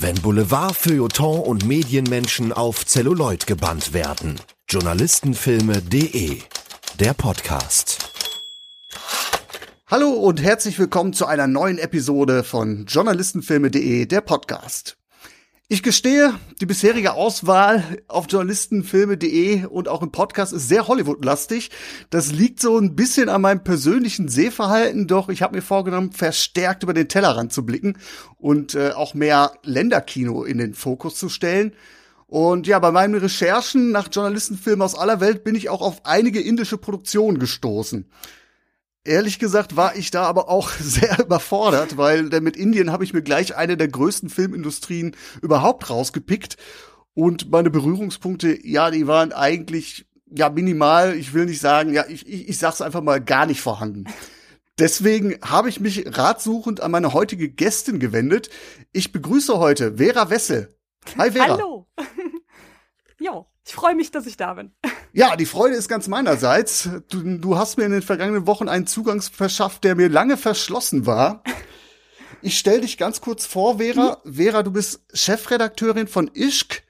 Wenn Boulevard, Feuilleton und Medienmenschen auf Celluloid gebannt werden. Journalistenfilme.de Der Podcast. Hallo und herzlich willkommen zu einer neuen Episode von Journalistenfilme.de Der Podcast. Ich gestehe, die bisherige Auswahl auf journalistenfilme.de und auch im Podcast ist sehr Hollywood-lastig. Das liegt so ein bisschen an meinem persönlichen Sehverhalten, doch ich habe mir vorgenommen, verstärkt über den Tellerrand zu blicken und äh, auch mehr Länderkino in den Fokus zu stellen. Und ja, bei meinen Recherchen nach Journalistenfilmen aus aller Welt bin ich auch auf einige indische Produktionen gestoßen. Ehrlich gesagt war ich da aber auch sehr überfordert, weil mit Indien habe ich mir gleich eine der größten Filmindustrien überhaupt rausgepickt. Und meine Berührungspunkte, ja, die waren eigentlich ja minimal. Ich will nicht sagen, ja, ich, ich, ich sag's einfach mal gar nicht vorhanden. Deswegen habe ich mich ratsuchend an meine heutige Gästin gewendet. Ich begrüße heute Vera Wessel. Hi Vera. Hallo. jo, ich freue mich, dass ich da bin. Ja, die Freude ist ganz meinerseits. Du, du hast mir in den vergangenen Wochen einen Zugang verschafft, der mir lange verschlossen war. Ich stell dich ganz kurz vor, Vera. Mhm. Vera, du bist Chefredakteurin von Ischk,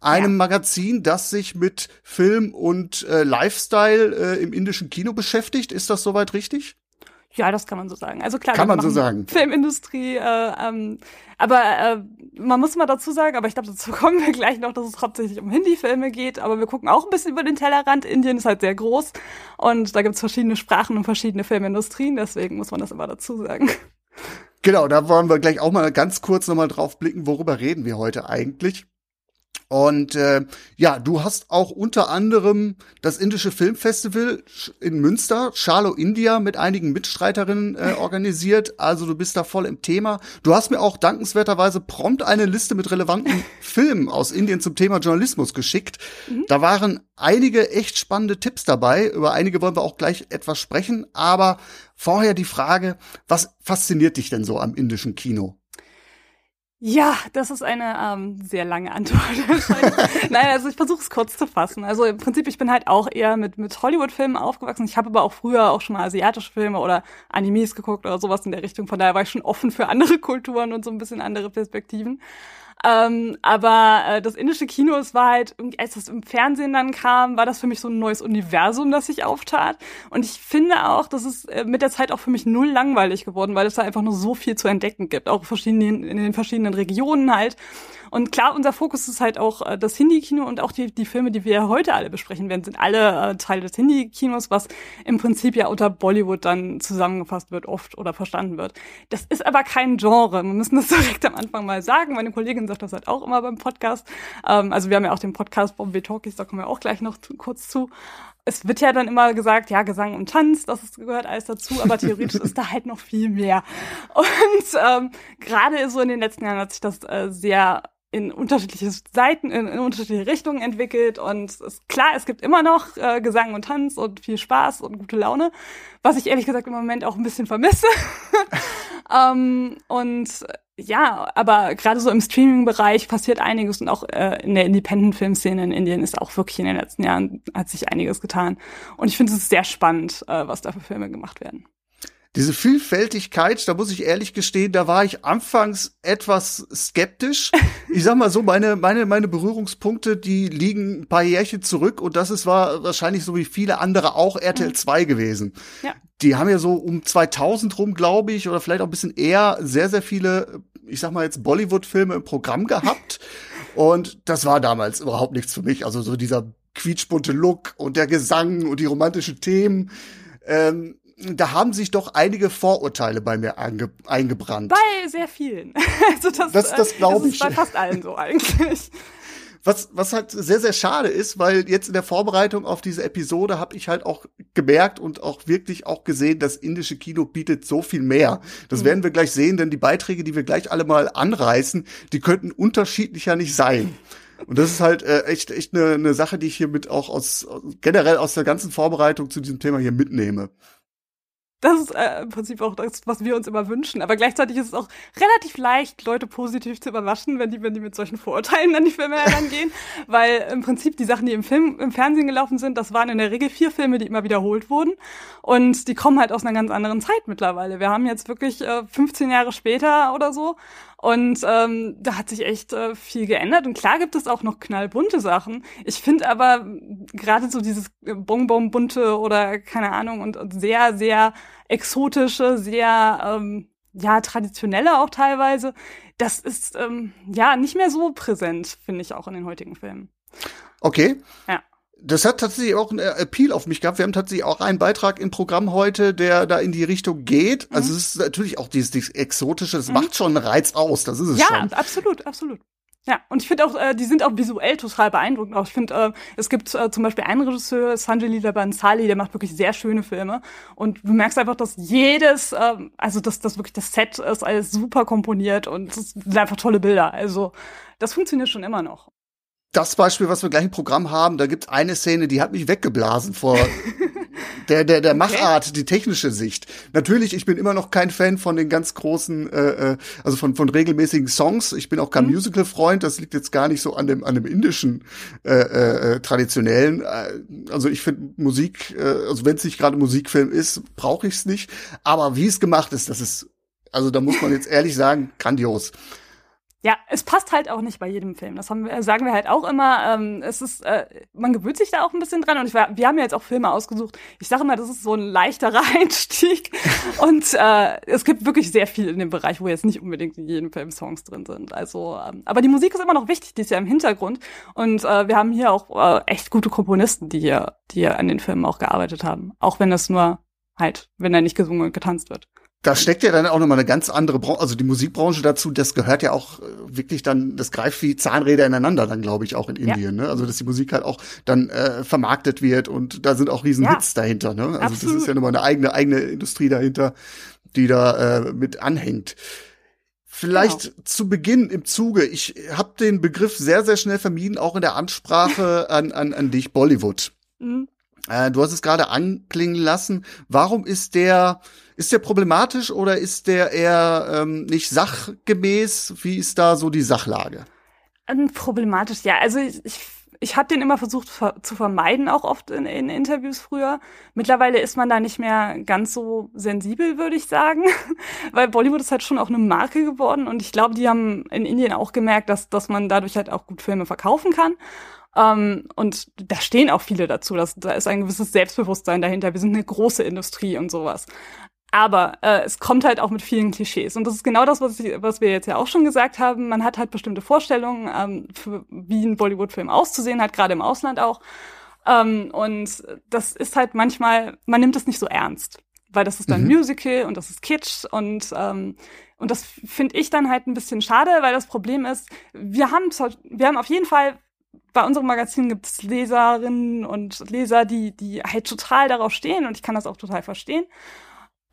einem ja. Magazin, das sich mit Film und äh, Lifestyle äh, im indischen Kino beschäftigt. Ist das soweit richtig? Ja, das kann man so sagen. Also klar, kann man so sagen. Filmindustrie, äh, ähm, aber äh, man muss mal dazu sagen, aber ich glaube, dazu kommen wir gleich noch, dass es hauptsächlich um Hindi-Filme geht, aber wir gucken auch ein bisschen über den Tellerrand. Indien ist halt sehr groß und da gibt's verschiedene Sprachen und verschiedene Filmindustrien, deswegen muss man das immer dazu sagen. Genau, da wollen wir gleich auch mal ganz kurz nochmal drauf blicken, worüber reden wir heute eigentlich. Und äh, ja, du hast auch unter anderem das indische Filmfestival in Münster, Charlo India, mit einigen Mitstreiterinnen äh, organisiert. Also du bist da voll im Thema. Du hast mir auch dankenswerterweise prompt eine Liste mit relevanten Filmen aus Indien zum Thema Journalismus geschickt. Mhm. Da waren einige echt spannende Tipps dabei. Über einige wollen wir auch gleich etwas sprechen. Aber vorher die Frage, was fasziniert dich denn so am indischen Kino? Ja, das ist eine ähm, sehr lange Antwort. Nein, also ich versuche es kurz zu fassen. Also im Prinzip, ich bin halt auch eher mit, mit Hollywood-Filmen aufgewachsen. Ich habe aber auch früher auch schon mal asiatische Filme oder Animes geguckt oder sowas in der Richtung. Von daher war ich schon offen für andere Kulturen und so ein bisschen andere Perspektiven. Ähm, aber äh, das indische Kino, es war halt, als das im Fernsehen dann kam, war das für mich so ein neues Universum, das sich auftat. Und ich finde auch, das ist äh, mit der Zeit auch für mich null langweilig geworden, weil es da einfach nur so viel zu entdecken gibt, auch verschiedenen, in den verschiedenen Regionen halt. Und klar, unser Fokus ist halt auch äh, das Hindi-Kino und auch die, die Filme, die wir heute alle besprechen werden, sind alle äh, Teile des Hindi-Kinos, was im Prinzip ja unter Bollywood dann zusammengefasst wird, oft oder verstanden wird. Das ist aber kein Genre. Wir müssen das direkt am Anfang mal sagen. Meine Kollegin sagt das halt auch immer beim Podcast. Ähm, also wir haben ja auch den Podcast Bombay Talkies, da kommen wir auch gleich noch kurz zu es wird ja dann immer gesagt, ja, Gesang und Tanz, das gehört alles dazu, aber theoretisch ist da halt noch viel mehr. Und ähm, gerade so in den letzten Jahren hat sich das äh, sehr in unterschiedliche Seiten, in, in, unterschiedliche Richtungen entwickelt. Und es ist klar, es gibt immer noch äh, Gesang und Tanz und viel Spaß und gute Laune, was ich ehrlich gesagt im Moment auch ein bisschen vermisse. ähm, und ja, aber gerade so im Streaming-Bereich passiert einiges und auch äh, in der Independent-Filmszene in Indien ist auch wirklich in den letzten Jahren hat sich einiges getan. Und ich finde es sehr spannend, äh, was da für Filme gemacht werden diese Vielfältigkeit, da muss ich ehrlich gestehen, da war ich anfangs etwas skeptisch. Ich sag mal so, meine, meine, meine Berührungspunkte, die liegen ein paar Jährchen zurück und das ist war wahrscheinlich so wie viele andere auch RTL 2 mhm. gewesen. Ja. Die haben ja so um 2000 rum, glaube ich, oder vielleicht auch ein bisschen eher sehr, sehr viele, ich sag mal jetzt Bollywood-Filme im Programm gehabt. und das war damals überhaupt nichts für mich. Also so dieser quietschbunte Look und der Gesang und die romantischen Themen. Ähm, da haben sich doch einige Vorurteile bei mir einge eingebrannt. Bei sehr vielen. also das, das, das äh, glaube ich. Bei fast allen so eigentlich. Was, was halt sehr, sehr schade ist, weil jetzt in der Vorbereitung auf diese Episode habe ich halt auch gemerkt und auch wirklich auch gesehen, das indische Kino bietet so viel mehr. Das mhm. werden wir gleich sehen, denn die Beiträge, die wir gleich alle mal anreißen, die könnten unterschiedlicher nicht sein. Und das ist halt äh, echt, echt eine, eine Sache, die ich hier mit auch aus generell aus der ganzen Vorbereitung zu diesem Thema hier mitnehme. Das ist äh, im Prinzip auch das, was wir uns immer wünschen. Aber gleichzeitig ist es auch relativ leicht, Leute positiv zu überraschen, wenn die, wenn die mit solchen Vorurteilen an die Filme herangehen. Weil im Prinzip die Sachen, die im Film, im Fernsehen gelaufen sind, das waren in der Regel vier Filme, die immer wiederholt wurden. Und die kommen halt aus einer ganz anderen Zeit mittlerweile. Wir haben jetzt wirklich äh, 15 Jahre später oder so Und ähm, da hat sich echt äh, viel geändert. Und klar gibt es auch noch knallbunte Sachen. Ich finde aber gerade so dieses Bonbon-bunte oder keine Ahnung und, und sehr, sehr exotische, sehr ähm, ja traditionelle auch teilweise, das ist ähm, ja nicht mehr so präsent, finde ich auch in den heutigen Filmen. Okay. Ja das hat tatsächlich auch einen Appeal auf mich gehabt. Wir haben tatsächlich auch einen Beitrag im Programm heute, der da in die Richtung geht. Mhm. Also es ist natürlich auch dieses, dieses Exotische, das mhm. macht schon einen Reiz aus, das ist es ja, schon. Ja, absolut, absolut. Ja, und ich finde auch, äh, die sind auch visuell total beeindruckend. Auch ich finde, äh, es gibt äh, zum Beispiel einen Regisseur, Sanjay Leela Bansali, der macht wirklich sehr schöne Filme. Und du merkst einfach, dass jedes, äh, also dass das wirklich das Set ist alles super komponiert und es sind einfach tolle Bilder. Also das funktioniert schon immer noch das Beispiel, was wir gleich im Programm haben, da gibt eine Szene, die hat mich weggeblasen vor der der der okay. Machart, die technische Sicht. Natürlich, ich bin immer noch kein Fan von den ganz großen, äh, äh also von von regelmäßigen Songs. Ich bin auch kein mhm. Musical-Freund. Das liegt jetzt gar nicht so an dem an dem indischen äh, äh, traditionellen. Äh, also ich finde Musik, äh, also wenn es nicht gerade Musikfilm ist, brauche ich es nicht. Aber wie es gemacht ist, das ist, also da muss man jetzt ehrlich sagen, grandios. Ja, es passt halt auch nicht bei jedem Film. Das haben wir, sagen wir halt auch immer. Ähm, es ist, äh, man gewöhnt sich da auch ein bisschen dran. Und ich, wir haben ja jetzt auch Filme ausgesucht. Ich sage immer, das ist so ein leichterer Einstieg. und äh, es gibt wirklich sehr viel in dem Bereich, wo jetzt nicht unbedingt in jedem Film Songs drin sind. Also, ähm, aber die Musik ist immer noch wichtig. Die ist ja im Hintergrund. Und äh, wir haben hier auch äh, echt gute Komponisten, die hier, die hier an den Filmen auch gearbeitet haben. Auch wenn es nur halt, wenn er nicht gesungen und getanzt wird da steckt ja dann auch nochmal eine ganz andere Branche, also die Musikbranche dazu, das gehört ja auch äh, wirklich dann, das greift wie Zahnräder ineinander dann, glaube ich, auch in Indien. Ja. Ne? Also dass die Musik halt auch dann äh, vermarktet wird und da sind auch riesen ja. Hits dahinter. Ne? Also Absolut. das ist ja nochmal eine eigene, eigene Industrie dahinter, die da äh, mit anhängt. Vielleicht genau. zu Beginn im Zuge, ich habe den Begriff sehr, sehr schnell vermieden, auch in der Ansprache an, an, an dich, Bollywood. Mhm. Äh, du hast es gerade anklingen lassen. Warum ist der ist der problematisch oder ist der eher ähm, nicht sachgemäß? Wie ist da so die Sachlage? Ähm, problematisch, ja. Also ich, ich, ich habe den immer versucht ver zu vermeiden, auch oft in, in Interviews früher. Mittlerweile ist man da nicht mehr ganz so sensibel, würde ich sagen, weil Bollywood ist halt schon auch eine Marke geworden und ich glaube, die haben in Indien auch gemerkt, dass, dass man dadurch halt auch gut Filme verkaufen kann. Ähm, und da stehen auch viele dazu. dass, da ist ein gewisses Selbstbewusstsein dahinter. Wir sind eine große Industrie und sowas. Aber äh, es kommt halt auch mit vielen Klischees. Und das ist genau das, was, ich, was wir jetzt ja auch schon gesagt haben. Man hat halt bestimmte Vorstellungen, ähm, für, wie ein Bollywood-Film auszusehen hat, gerade im Ausland auch. Ähm, und das ist halt manchmal, man nimmt es nicht so ernst. Weil das ist dann mhm. Musical und das ist Kitsch und ähm, und das finde ich dann halt ein bisschen schade, weil das Problem ist, wir haben wir haben auf jeden Fall bei unserem Magazin gibt es Leserinnen und Leser, die die halt total darauf stehen und ich kann das auch total verstehen.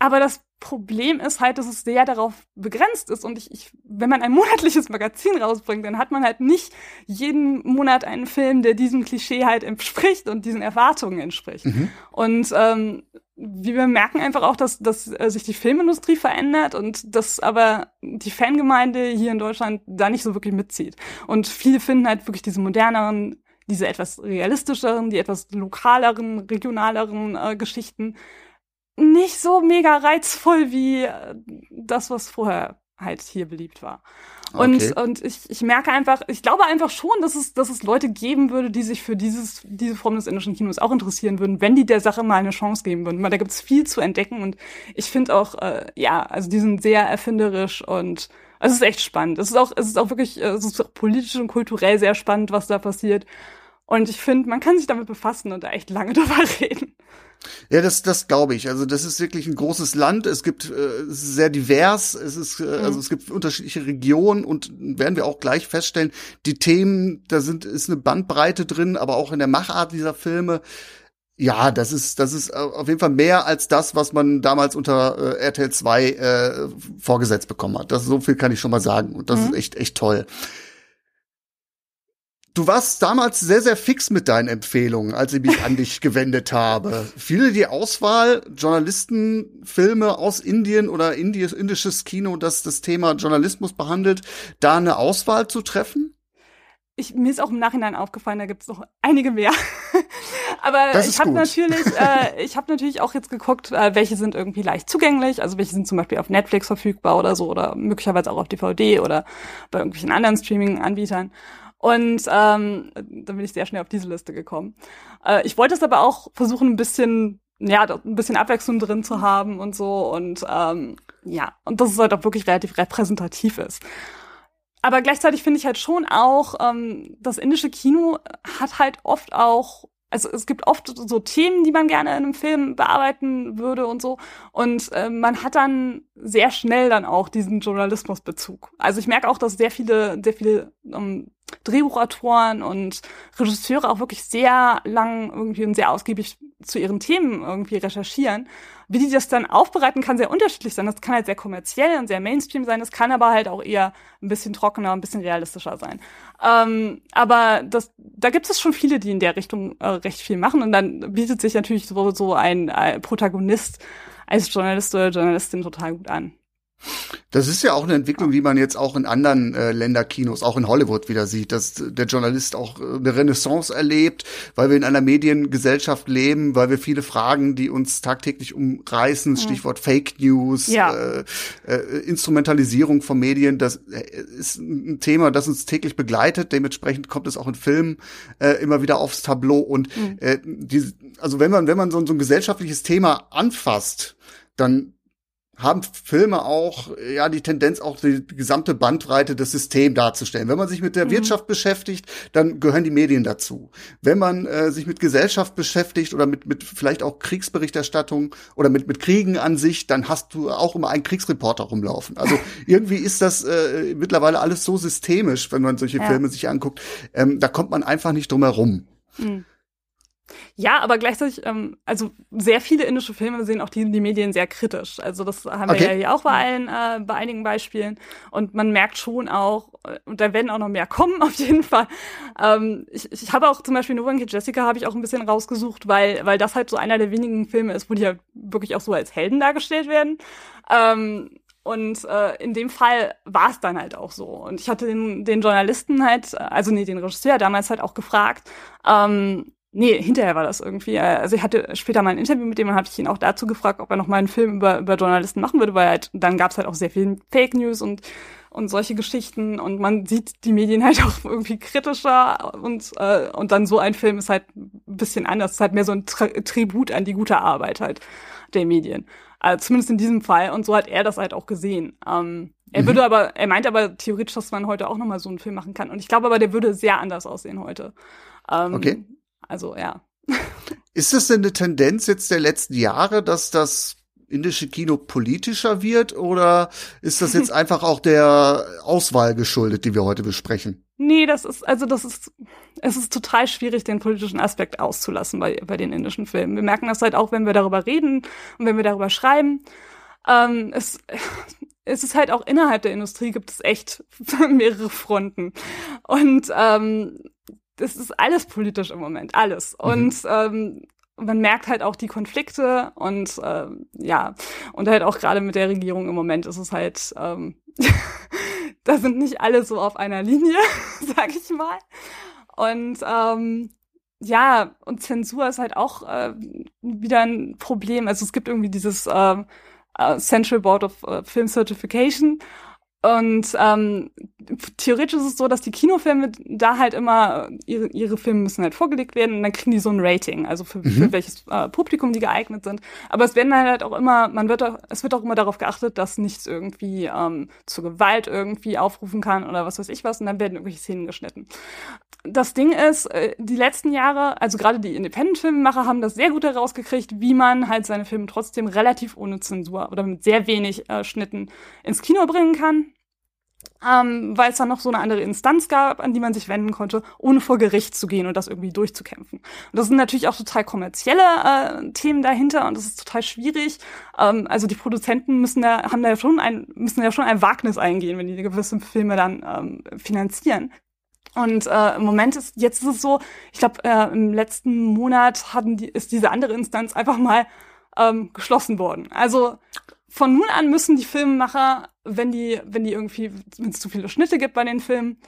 Aber das Problem ist halt, dass es sehr darauf begrenzt ist. Und ich, ich, wenn man ein monatliches Magazin rausbringt, dann hat man halt nicht jeden Monat einen Film, der diesem Klischee halt entspricht und diesen Erwartungen entspricht. Mhm. Und ähm, wir merken einfach auch, dass, dass äh, sich die Filmindustrie verändert und dass aber die Fangemeinde hier in Deutschland da nicht so wirklich mitzieht. Und viele finden halt wirklich diese moderneren, diese etwas realistischeren, die etwas lokaleren, regionaleren äh, Geschichten nicht so mega reizvoll wie äh, das, was vorher halt hier beliebt war. Und, okay. und ich, ich merke einfach, ich glaube einfach schon, dass es, dass es Leute geben würde, die sich für dieses, diese Form des indischen Kinos auch interessieren würden, wenn die der Sache mal eine Chance geben würden. Weil da gibt es viel zu entdecken und ich finde auch, äh, ja, also die sind sehr erfinderisch und es ist echt spannend. Es ist auch, es ist auch wirklich, äh, es ist auch politisch und kulturell sehr spannend, was da passiert. Und ich finde, man kann sich damit befassen und da echt lange drüber reden. Ja, das, das glaube ich. Also das ist wirklich ein großes Land. Es gibt, äh, es ist sehr divers. Es ist, äh, mhm. also es gibt unterschiedliche Regionen und werden wir auch gleich feststellen, die Themen, da sind ist eine Bandbreite drin, aber auch in der Machart dieser Filme. Ja, das ist, das ist auf jeden Fall mehr als das, was man damals unter äh, RTL 2 äh, vorgesetzt bekommen hat. Das so viel kann ich schon mal sagen und das mhm. ist echt, echt toll. Du warst damals sehr, sehr fix mit deinen Empfehlungen, als ich mich an dich gewendet habe. Viele die Auswahl, Journalistenfilme aus Indien oder indisches Kino, das das Thema Journalismus behandelt, da eine Auswahl zu treffen? ich, mir ist auch im Nachhinein aufgefallen, da gibt es noch einige mehr. Aber ich habe natürlich, äh, ich habe natürlich auch jetzt geguckt, äh, welche sind irgendwie leicht zugänglich, also welche sind zum Beispiel auf Netflix verfügbar oder so oder möglicherweise auch auf DVD oder bei irgendwelchen anderen Streaming-Anbietern. Und ähm, dann bin ich sehr schnell auf diese Liste gekommen. Äh, ich wollte es aber auch versuchen, ein bisschen, ja, ein bisschen Abwechslung drin zu haben und so. Und ähm, ja, und dass es halt auch wirklich relativ repräsentativ ist. Aber gleichzeitig finde ich halt schon auch, ähm, das indische Kino hat halt oft auch also es gibt oft so Themen, die man gerne in einem Film bearbeiten würde und so. Und äh, man hat dann sehr schnell dann auch diesen Journalismusbezug. Also ich merke auch, dass sehr viele, sehr viele ähm, Drehbuchautoren und Regisseure auch wirklich sehr lang irgendwie und sehr ausgiebig zu ihren Themen irgendwie recherchieren. Wie die das dann aufbereiten, kann sehr unterschiedlich sein. Das kann halt sehr kommerziell und sehr Mainstream sein. Das kann aber halt auch eher ein bisschen trockener, ein bisschen realistischer sein. Ähm, aber das, da gibt es schon viele, die in der Richtung äh, recht viel machen. Und dann bietet sich natürlich so, so ein, ein Protagonist als Journalist oder Journalistin total gut an. Das ist ja auch eine Entwicklung, die man jetzt auch in anderen äh, Länderkinos, auch in Hollywood wieder sieht, dass der Journalist auch äh, eine Renaissance erlebt, weil wir in einer Mediengesellschaft leben, weil wir viele Fragen, die uns tagtäglich umreißen, mhm. Stichwort Fake News, ja. äh, äh, Instrumentalisierung von Medien, das äh, ist ein Thema, das uns täglich begleitet. Dementsprechend kommt es auch in Filmen äh, immer wieder aufs Tableau. Und mhm. äh, die, also wenn man wenn man so, so ein gesellschaftliches Thema anfasst, dann haben Filme auch ja die Tendenz auch die gesamte Bandbreite des Systems darzustellen. Wenn man sich mit der mhm. Wirtschaft beschäftigt, dann gehören die Medien dazu. Wenn man äh, sich mit Gesellschaft beschäftigt oder mit mit vielleicht auch Kriegsberichterstattung oder mit mit Kriegen an sich, dann hast du auch immer einen Kriegsreporter rumlaufen. Also irgendwie ist das äh, mittlerweile alles so systemisch, wenn man solche ja. Filme sich anguckt. Ähm, da kommt man einfach nicht drum herum. Mhm. Ja, aber gleichzeitig, ähm, also sehr viele indische Filme sehen auch die, die Medien sehr kritisch. Also das haben okay. wir ja hier auch bei allen, äh, bei einigen Beispielen. Und man merkt schon auch, äh, und da werden auch noch mehr kommen, auf jeden Fall. Ähm, ich, ich habe auch zum Beispiel Novan Jessica habe ich auch ein bisschen rausgesucht, weil, weil das halt so einer der wenigen Filme ist, wo die ja wirklich auch so als Helden dargestellt werden. Ähm, und äh, in dem Fall war es dann halt auch so. Und ich hatte den, den Journalisten halt, also nee, den Regisseur damals halt auch gefragt, ähm, Nee, hinterher war das irgendwie. Äh, also ich hatte später mal ein Interview mit dem und habe ich ihn auch dazu gefragt, ob er noch mal einen Film über, über Journalisten machen würde, weil halt, dann gab es halt auch sehr viel Fake News und, und solche Geschichten und man sieht die Medien halt auch irgendwie kritischer und, äh, und dann so ein Film ist halt ein bisschen anders. Es ist halt mehr so ein Tri Tribut an die gute Arbeit halt der Medien. Also zumindest in diesem Fall. Und so hat er das halt auch gesehen. Ähm, er mhm. würde aber, er meint aber theoretisch, dass man heute auch noch mal so einen Film machen kann. Und ich glaube aber, der würde sehr anders aussehen heute. Ähm, okay. Also ja. Ist das denn eine Tendenz jetzt der letzten Jahre, dass das indische Kino politischer wird oder ist das jetzt einfach auch der Auswahl geschuldet, die wir heute besprechen? Nee, das ist, also das ist, es ist total schwierig, den politischen Aspekt auszulassen bei, bei den indischen Filmen. Wir merken das halt auch, wenn wir darüber reden und wenn wir darüber schreiben. Ähm, es, es ist halt auch innerhalb der Industrie gibt es echt mehrere Fronten. Und ähm, das ist alles politisch im Moment, alles. Mhm. Und ähm, man merkt halt auch die Konflikte und äh, ja, und halt auch gerade mit der Regierung im Moment ist es halt, ähm, da sind nicht alle so auf einer Linie, sag ich mal. Und ähm, ja, und Zensur ist halt auch äh, wieder ein Problem. Also es gibt irgendwie dieses äh, uh, Central Board of uh, Film Certification und ähm, theoretisch ist es so, dass die Kinofilme da halt immer, ihre, ihre Filme müssen halt vorgelegt werden und dann kriegen die so ein Rating, also für, mhm. für welches äh, Publikum die geeignet sind. Aber es werden halt auch immer, man wird auch, es wird auch immer darauf geachtet, dass nichts irgendwie ähm, zur Gewalt irgendwie aufrufen kann oder was weiß ich was und dann werden irgendwelche Szenen geschnitten. Das Ding ist, äh, die letzten Jahre, also gerade die Independent-Filmemacher haben das sehr gut herausgekriegt, wie man halt seine Filme trotzdem relativ ohne Zensur oder mit sehr wenig äh, Schnitten ins Kino bringen kann ähm, weil es dann noch so eine andere Instanz gab, an die man sich wenden konnte, ohne vor Gericht zu gehen und das irgendwie durchzukämpfen. Und das sind natürlich auch total kommerzielle äh, Themen dahinter und das ist total schwierig. Ähm, also die Produzenten müssen da, haben da ja schon ein, müssen ja schon ein Wagnis eingehen, wenn die gewisse Filme dann ähm, finanzieren. Und äh, im Moment ist, jetzt ist es so, ich glaube, äh, im letzten Monat hatten die, ist diese andere Instanz einfach mal ähm, geschlossen worden. Also von nun an müssen die Filmemacher, wenn die, wenn die irgendwie, wenn es zu viele Schnitte gibt bei den Filmen,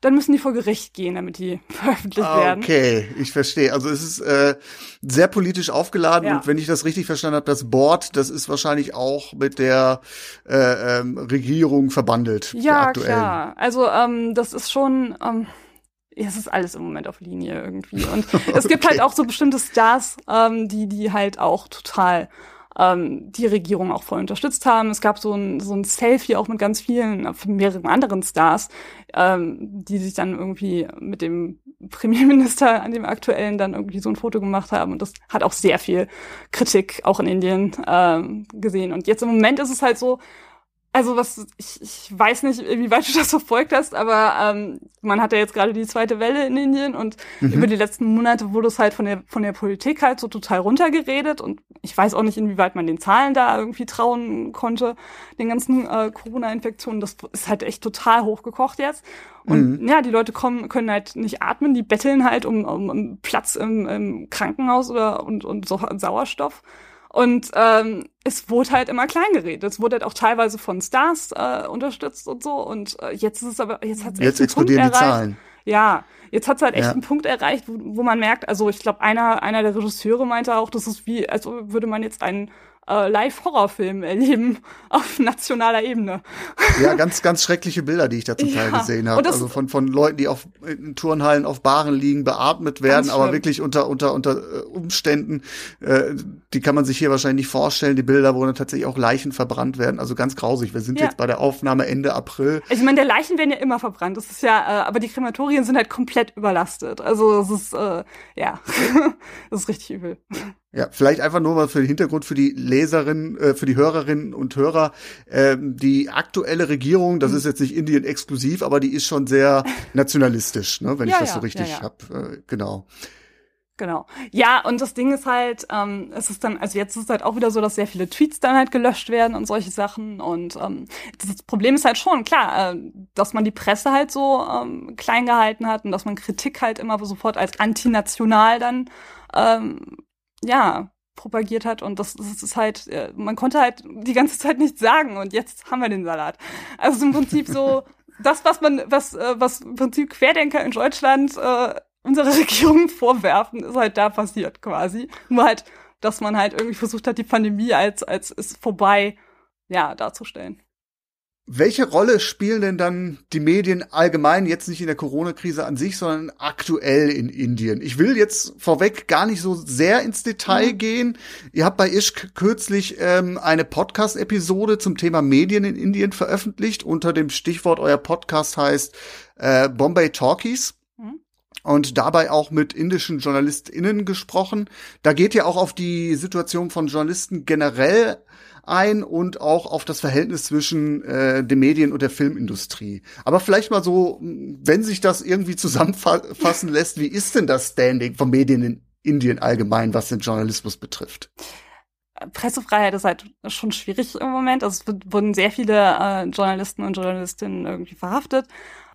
dann müssen die vor Gericht gehen, damit die veröffentlicht werden. Okay, ich verstehe. Also es ist äh, sehr politisch aufgeladen Ja. und wenn ich das richtig verstanden habe, das Board, das ist wahrscheinlich auch mit der äh, ähm, Regierung verbandelt. Ja, aktuellen. klar. Also ähm, das ist schon, ähm, ja, es ist alles im Moment auf Linie irgendwie. Und es gibt Okay. halt auch so bestimmte Stars, ähm, die, die halt auch total ähm, die Regierung auch voll unterstützt haben. Es gab so ein, so ein Selfie auch mit ganz vielen, äh, von mehreren anderen Stars, ähm, die sich dann irgendwie mit dem Premierminister an dem aktuellen dann irgendwie so ein Foto gemacht haben. Und das hat auch sehr viel Kritik auch in Indien ähm, gesehen. Und jetzt im Moment ist es halt so, also was, ich, ich weiß nicht, wie weit du das verfolgt hast, aber ähm, man hat ja jetzt gerade die zweite Welle in Indien und Mhm. über die letzten Monate wurde es halt von der, von der Politik halt so total runtergeredet und ich weiß auch nicht, inwieweit man den Zahlen da irgendwie trauen konnte, den ganzen äh, Corona-Infektionen. Das ist halt echt total hochgekocht jetzt. Und ja, die Leute kommen, können halt nicht atmen, die betteln halt um, um, um Platz im, im Krankenhaus oder und, und so Sauerstoff. Und ähm, es wurde halt immer klein geredet. Es wurde halt auch teilweise von Stars äh, unterstützt und so. Und äh, jetzt ist es aber, jetzt hat es Jetzt echt einen Punkt explodieren die erreicht. Zahlen. Ja, jetzt hat es halt echt Ja. einen Punkt erreicht, wo, wo man merkt, also ich glaube, einer, einer der Regisseure meinte auch, das ist wie, als würde man jetzt einen äh, Live-Horrorfilm erleben auf nationaler Ebene. Ja, ganz, ganz schreckliche Bilder, die ich da zum Teil Ja, gesehen habe. das- Also von, von Leuten, die auf in Turnhallen auf Baren liegen, beatmet werden, aber wirklich unter, unter, unter äh, Umständen, äh, die kann man sich hier wahrscheinlich nicht vorstellen. Die Bilder, wo dann tatsächlich auch Leichen verbrannt werden. Also ganz grausig. Wir sind Ja. jetzt bei der Aufnahme Ende April. Ich meine, der Leichen werden ja immer verbrannt. Das ist ja, äh, aber die Krematorien sind halt komplett überlastet. Also es ist, äh, ja, das ist richtig übel. Ja, vielleicht einfach nur mal für den Hintergrund für die Leserinnen, äh, für die Hörerinnen und Hörer. Ähm, die aktuelle Regierung, das ist jetzt nicht Indien exklusiv, aber die ist schon sehr nationalistisch, ne, wenn Ja, ich das ja, so richtig ja, ja. hab. Äh, genau. Genau. Ja, und das Ding ist halt, ähm, es ist dann, also jetzt ist es halt auch wieder so, dass sehr viele Tweets dann halt gelöscht werden und solche Sachen. Und ähm, das Problem ist halt schon, klar, äh, dass man die Presse halt so ähm, klein gehalten hat und dass man Kritik halt immer sofort als antinational dann ähm, ja propagiert hat und das, das ist halt, äh, man konnte halt die ganze Zeit nichts sagen und jetzt haben wir den Salat. Also im Prinzip so das, was man, was, äh, was im Prinzip Querdenker in Deutschland äh, unserer Regierung vorwerfen, ist halt da passiert quasi. Nur halt, dass man halt irgendwie versucht hat, die Pandemie als, als ist vorbei, ja, darzustellen. Welche Rolle spielen denn dann die Medien allgemein, jetzt nicht in der Corona-Krise an sich, sondern aktuell in Indien? Ich will jetzt vorweg gar nicht so sehr ins Detail Mhm. gehen. Ihr habt bei Ishk kürzlich ähm, eine Podcast-Episode zum Thema Medien in Indien veröffentlicht. Unter dem Stichwort, euer Podcast heißt äh, Bombay Talkies. Mhm. Und dabei auch mit indischen JournalistInnen gesprochen. Da geht ihr auch auf die Situation von Journalisten generell ein und auch auf das Verhältnis zwischen äh, den Medien und der Filmindustrie. Aber vielleicht mal so, wenn sich das irgendwie zusammenfassen lässt, wie ist denn das Standing von Medien in Indien allgemein, was den Journalismus betrifft? Pressefreiheit ist halt schon schwierig im Moment. Also es wurden sehr viele äh, Journalisten und Journalistinnen irgendwie verhaftet.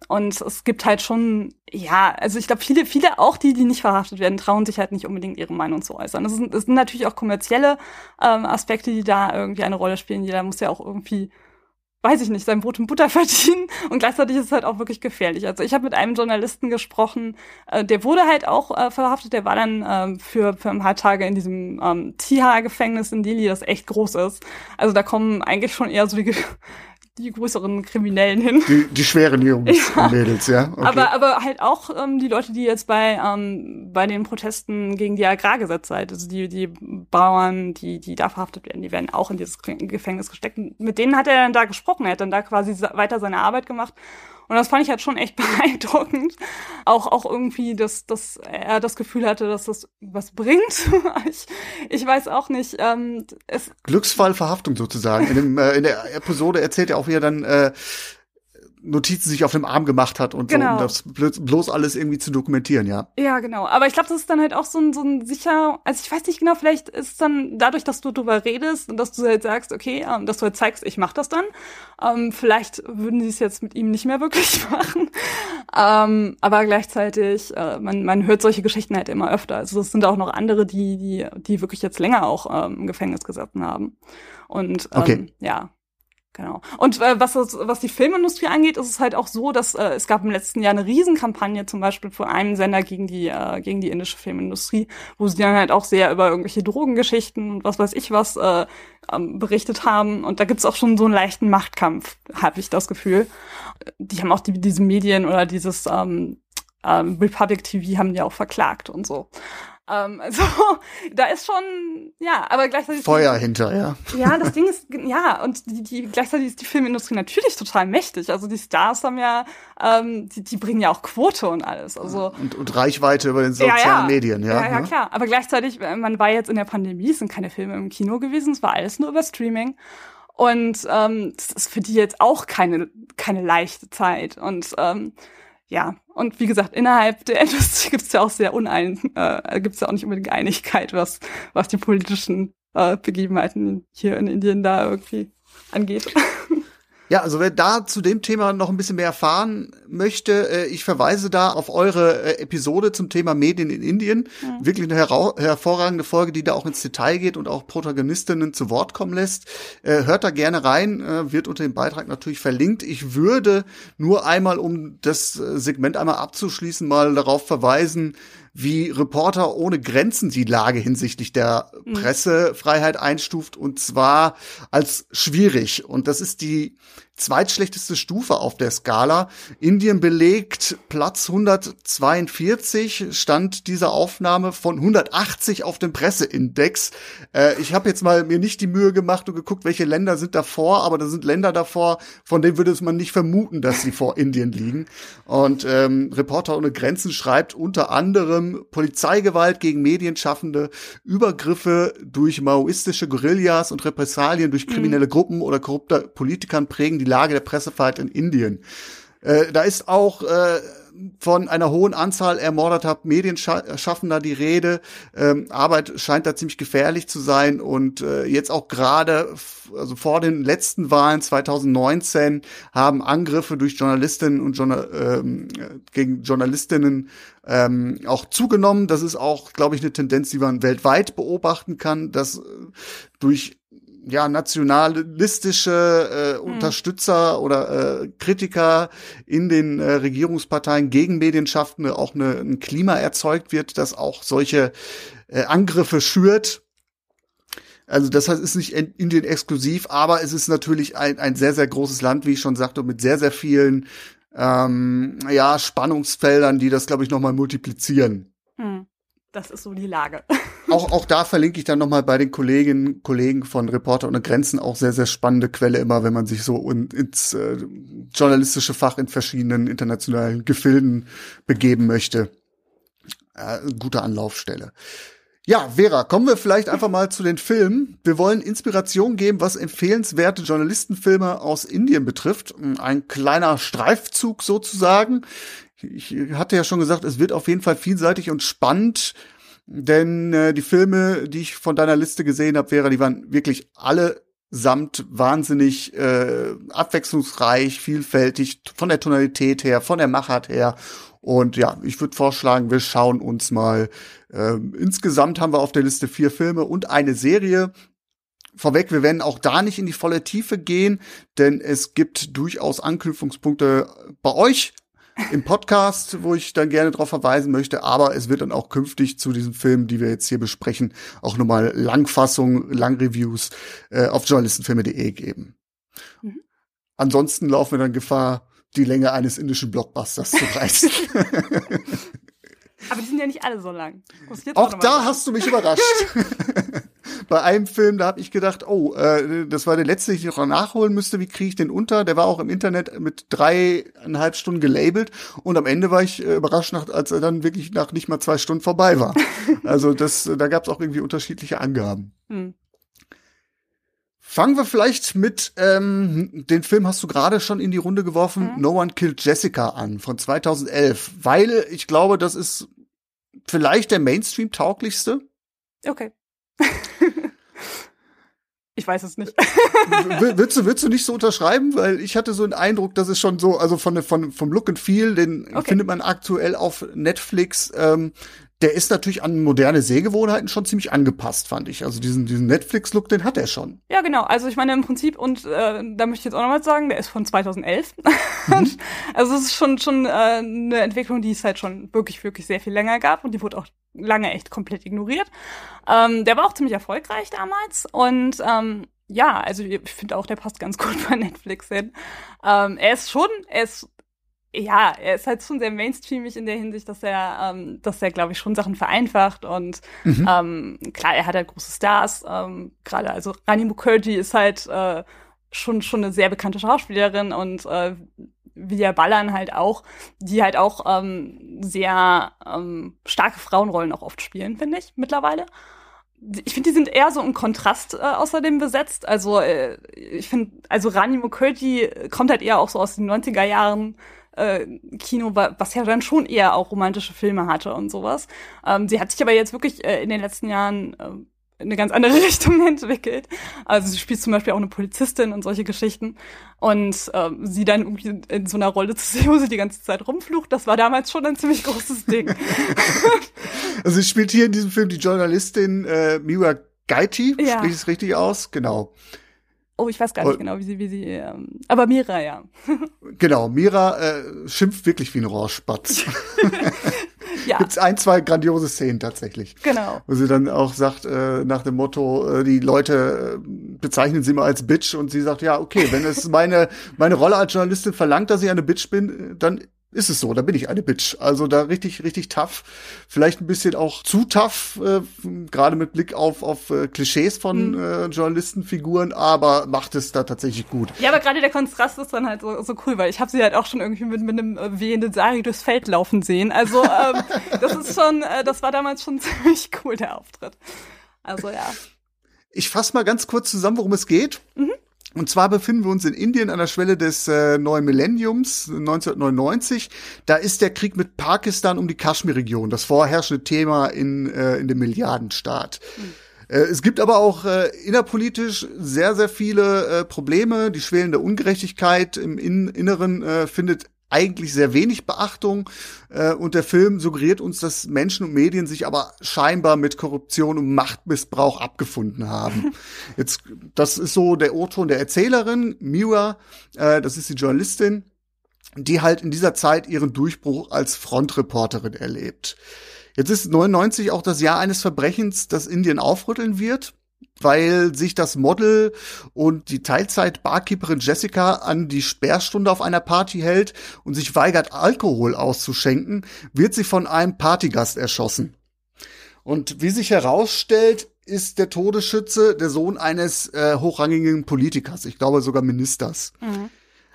Und es gibt halt schon, ja, also ich glaube, viele, viele auch die, die nicht verhaftet werden, trauen sich halt nicht unbedingt ihre Meinung zu äußern. Das sind, das sind natürlich auch kommerzielle ähm, Aspekte, die da irgendwie eine Rolle spielen. Jeder muss ja auch irgendwie, weiß ich nicht, sein Brot und Butter verdienen. Und gleichzeitig ist es halt auch wirklich gefährlich. Also ich habe mit einem Journalisten gesprochen, äh, der wurde halt auch äh, verhaftet, der war dann ähm, für, für ein paar Tage in diesem ähm, Tiha-Gefängnis in Delhi, das echt groß ist. Also da kommen eigentlich schon eher so die, die größeren Kriminellen hin. Die, die schweren Jungs Ja. und Mädels, ja? Okay. Aber, aber halt auch ähm, die Leute, die jetzt bei, ähm, bei den Protesten gegen die Agrargesetze halt, also die, die Bauern, die, die da verhaftet werden, die werden auch in dieses Gefängnis gesteckt. Mit denen hat er dann da gesprochen, er hat dann da quasi weiter seine Arbeit gemacht. Und das fand ich halt schon echt beeindruckend. Auch, auch irgendwie, dass, dass er das Gefühl hatte, dass das was bringt. ich, ich weiß auch nicht. Ähm, es, Glücksfall Verhaftung sozusagen. In, dem, äh, in der Episode erzählt er auch, wie er dann äh, Notizen sich auf dem Arm gemacht hat und Genau. so, um das blo- bloß alles irgendwie zu dokumentieren, ja. Ja, genau. Aber ich glaube, das ist dann halt auch so ein, so ein sicher, also ich weiß nicht genau, vielleicht ist es dann dadurch, dass du drüber redest und dass du halt sagst, okay, ähm, dass du halt zeigst, ich mach das dann. Ähm, vielleicht würden sie es jetzt mit ihm nicht mehr wirklich machen. Ähm, aber gleichzeitig, äh, man, man hört solche Geschichten halt immer öfter. Also es sind auch noch andere, die, die, die wirklich jetzt länger auch ähm, im Gefängnis gesessen haben. Und ähm, Okay. ja. Genau. Und äh, was, das, was die Filmindustrie angeht, ist es halt auch so, dass äh, es gab im letzten Jahr eine Riesenkampagne zum Beispiel von einem Sender gegen die, äh, gegen die indische Filmindustrie, wo sie dann halt auch sehr über irgendwelche Drogengeschichten und was weiß ich was äh, ähm, berichtet haben. Und da gibt's auch schon so einen leichten Machtkampf, habe ich das Gefühl. Die haben auch die, diese Medien oder dieses ähm, ähm, Republic TV haben die auch verklagt und so. Ähm, also da ist schon, ja, aber gleichzeitig Feuer hinter, ja. Ja, das Ding ist, ja, und die, die gleichzeitig ist die Filmindustrie natürlich total mächtig. Also die Stars haben ja, ähm, die, die bringen ja auch Quote und alles. Also und, und Reichweite über den sozialen ja, ja. Medien, ja. Ja, ja, klar. Aber gleichzeitig, äh, man war jetzt in der Pandemie, es sind keine Filme im Kino gewesen, es war alles nur über Streaming. Und ähm, das ist für die jetzt auch keine, keine leichte Zeit. Und ähm, ja, und wie gesagt, innerhalb der Industrie gibt es ja auch sehr unein, äh, gibt es ja auch nicht unbedingt Einigkeit, was, was die politischen äh, Begebenheiten hier in Indien da irgendwie angeht. Ja, also wer da zu dem Thema noch ein bisschen mehr erfahren möchte, äh, ich verweise da auf eure äh, Episode zum Thema Medien in Indien. Mhm. Wirklich eine hervorragende Folge, die da auch ins Detail geht und auch Protagonistinnen zu Wort kommen lässt. Äh, hört da gerne rein, äh, wird unter dem Beitrag natürlich verlinkt. Ich würde nur einmal, um das äh, Segment einmal abzuschließen, mal darauf verweisen, wie Reporter ohne Grenzen die Lage hinsichtlich der mhm. Pressefreiheit einstuft und zwar als schwierig. Und das ist die zweitschlechteste Stufe auf der Skala. Indien belegt Platz 142, stand dieser Aufnahme von 180 auf dem Presseindex. Äh, ich habe jetzt mal mir nicht die Mühe gemacht und geguckt, welche Länder sind davor, aber da sind Länder davor, von denen würde man nicht vermuten, dass sie vor Indien liegen. Und ähm, Reporter ohne Grenzen schreibt unter anderem Polizeigewalt gegen Medienschaffende, Übergriffe durch maoistische Guerillas und Repressalien durch kriminelle mhm. Gruppen oder korrupter Politikern prägen die Lage der Pressefreiheit in Indien. Äh, da ist auch äh, von einer hohen Anzahl ermordeter Medienschaffender die Rede. Ähm, Arbeit scheint da ziemlich gefährlich zu sein und äh, jetzt auch gerade, also vor den letzten Wahlen 2019 haben Angriffe durch Journalistinnen und Journal ähm, gegen Journalistinnen ähm, auch zugenommen. Das ist auch, glaube ich, eine Tendenz, die man weltweit beobachten kann, dass äh, durch ja nationalistische äh, mhm. Unterstützer oder äh, Kritiker in den äh, Regierungsparteien gegen Medienschaffende auch eine, ein Klima erzeugt wird, das auch solche äh, Angriffe schürt. Also das heißt, es ist nicht Indien exklusiv, aber es ist natürlich ein, ein sehr, sehr großes Land, wie ich schon sagte, mit sehr, sehr vielen ähm, ja, Spannungsfeldern, die das, glaube ich, nochmal multiplizieren. Hm. Das ist so die Lage. auch, auch da verlinke ich dann nochmal bei den Kolleginnen, Kollegen von Reporter ohne Grenzen auch sehr, sehr spannende Quelle immer, wenn man sich so in, ins äh, journalistische Fach in verschiedenen internationalen Gefilden begeben möchte. Äh, gute Anlaufstelle. Ja, Vera, kommen wir vielleicht einfach mal zu den Filmen. Wir wollen Inspiration geben, was empfehlenswerte Journalistenfilme aus Indien betrifft. Ein kleiner Streifzug sozusagen ich hatte ja schon gesagt, es wird auf jeden Fall vielseitig und spannend, denn äh, die Filme, die ich von deiner Liste gesehen habe, Vera, die waren wirklich alle samt wahnsinnig äh, abwechslungsreich, vielfältig, von der Tonalität her, von der Machart her. Und ja, ich würde vorschlagen, wir schauen uns mal. Äh, insgesamt haben wir auf der Liste vier Filme und eine Serie. Vorweg, wir werden auch da nicht in die volle Tiefe gehen, denn es gibt durchaus Anknüpfungspunkte bei euch im Podcast, wo ich dann gerne darauf verweisen möchte. Aber es wird dann auch künftig zu diesen Filmen, die wir jetzt hier besprechen, auch nochmal Langfassungen, Langreviews äh, auf journalistenfilme.de geben. Mhm. Ansonsten laufen wir dann Gefahr, die Länge eines indischen Blockbusters zu reißen. Aber die sind ja nicht alle so lang. Auch da hast du mich überrascht. Bei einem Film, da habe ich gedacht, oh, äh, das war der letzte, den ich noch nachholen müsste. Wie kriege ich den unter? Der war auch im Internet mit dreieinhalb Stunden gelabelt. Und am Ende war ich äh, überrascht, nach, als er dann wirklich nach nicht mal zwei Stunden vorbei war. also das, da gab es auch irgendwie unterschiedliche Angaben. Hm. Fangen wir vielleicht mit ähm, den Film hast du gerade schon in die Runde geworfen, mhm. No One Killed Jessica an von 2011, weil ich glaube, das ist vielleicht der Mainstream tauglichste. Okay. Ich weiß es nicht. willst du, willst du nicht so unterschreiben? Weil ich hatte so einen Eindruck, dass es schon so, also von, von, vom Look and Feel, den okay. findet man aktuell auf Netflix. Ähm, der ist natürlich an moderne Sehgewohnheiten schon ziemlich angepasst, fand ich. Also diesen, diesen Netflix-Look, den hat er schon. Ja, genau. Also ich meine im Prinzip, und äh, da möchte ich jetzt auch noch mal sagen, der ist von 2011. Mhm. also es ist schon, schon äh, eine Entwicklung, die es halt schon wirklich, wirklich sehr viel länger gab und die wurde auch lange echt komplett ignoriert. Ähm, der war auch ziemlich erfolgreich damals und ähm, ja, also ich finde auch, der passt ganz gut bei Netflix hin. Ähm, er ist schon, er ist ja, er ist halt schon sehr mainstreamig in der Hinsicht, dass er, ähm, dass er, glaube ich, schon Sachen vereinfacht und mhm. ähm, klar, er hat halt große Stars, ähm, gerade also Rani Mukherjee ist halt äh, schon schon eine sehr bekannte Schauspielerin und äh, Via Ballern halt auch, die halt auch ähm, sehr ähm, starke Frauenrollen auch oft spielen, finde ich mittlerweile ich finde, die sind eher so im Kontrast äh, außerdem besetzt. Also äh, ich finde, also Rani Mukherjee kommt halt eher auch so aus den 90er Jahren äh, Kino, was ja dann schon eher auch romantische Filme hatte und sowas. Ähm, sie hat sich aber jetzt wirklich äh, in den letzten Jahren äh, in eine ganz andere Richtung entwickelt. Also sie spielt zum Beispiel auch eine Polizistin und solche Geschichten. Und ähm, sie dann irgendwie in so einer Rolle zu sehen, wo sie die ganze Zeit rumflucht, das war damals schon ein ziemlich großes Ding. also sie spielt hier in diesem Film die Journalistin äh, Miwa Gaiti, ja. spricht es richtig aus? Genau. Oh, ich weiß gar nicht genau, wie sie, wie sie, ähm, aber Mira, ja. genau, Mira äh, schimpft wirklich wie ein Rohrspatz. ja. Gibt's ein, zwei grandiose Szenen tatsächlich. Genau. Wo sie dann auch sagt, äh, nach dem Motto, äh, die Leute äh, bezeichnen sie mal als Bitch und sie sagt, ja, okay, wenn es meine, meine Rolle als Journalistin verlangt, dass ich eine Bitch bin, dann ist es so, da bin ich eine Bitch. Also da richtig, richtig tough. Vielleicht ein bisschen auch zu tough, äh, gerade mit Blick auf, auf äh, Klischees von mhm. äh, Journalistenfiguren, aber macht es da tatsächlich gut. Ja, aber gerade der Kontrast ist dann halt so, so cool, weil ich habe sie halt auch schon irgendwie mit, mit einem äh, wehenden Sari durchs Feld laufen sehen. Also ähm, das ist schon, äh, das war damals schon ziemlich cool, der Auftritt. Also ja. Ich fasse mal ganz kurz zusammen, worum es geht. Mhm. Und zwar befinden wir uns in Indien an der Schwelle des äh, neuen Millenniums 1999. Da ist der Krieg mit Pakistan um die Kaschmir-Region, das vorherrschende Thema in, äh, in dem Milliardenstaat. Mhm. Es gibt aber auch äh, innerpolitisch sehr, sehr viele äh, Probleme. Die schwelende Ungerechtigkeit im In Inneren äh, findet eigentlich sehr wenig Beachtung. Äh, und der Film suggeriert uns, dass Menschen und Medien sich aber scheinbar mit Korruption und Machtmissbrauch abgefunden haben. Jetzt, das ist so der O-Ton der Erzählerin, Miwa, äh, das ist die Journalistin, die halt in dieser Zeit ihren Durchbruch als Frontreporterin erlebt. Jetzt ist 99 auch das Jahr eines Verbrechens, das Indien aufrütteln wird weil sich das Model und die Teilzeit-Barkeeperin Jessica an die Sperrstunde auf einer Party hält und sich weigert, Alkohol auszuschenken, wird sie von einem Partygast erschossen. Und wie sich herausstellt, ist der Todesschütze der Sohn eines äh, hochrangigen Politikers, ich glaube sogar Ministers. Mhm.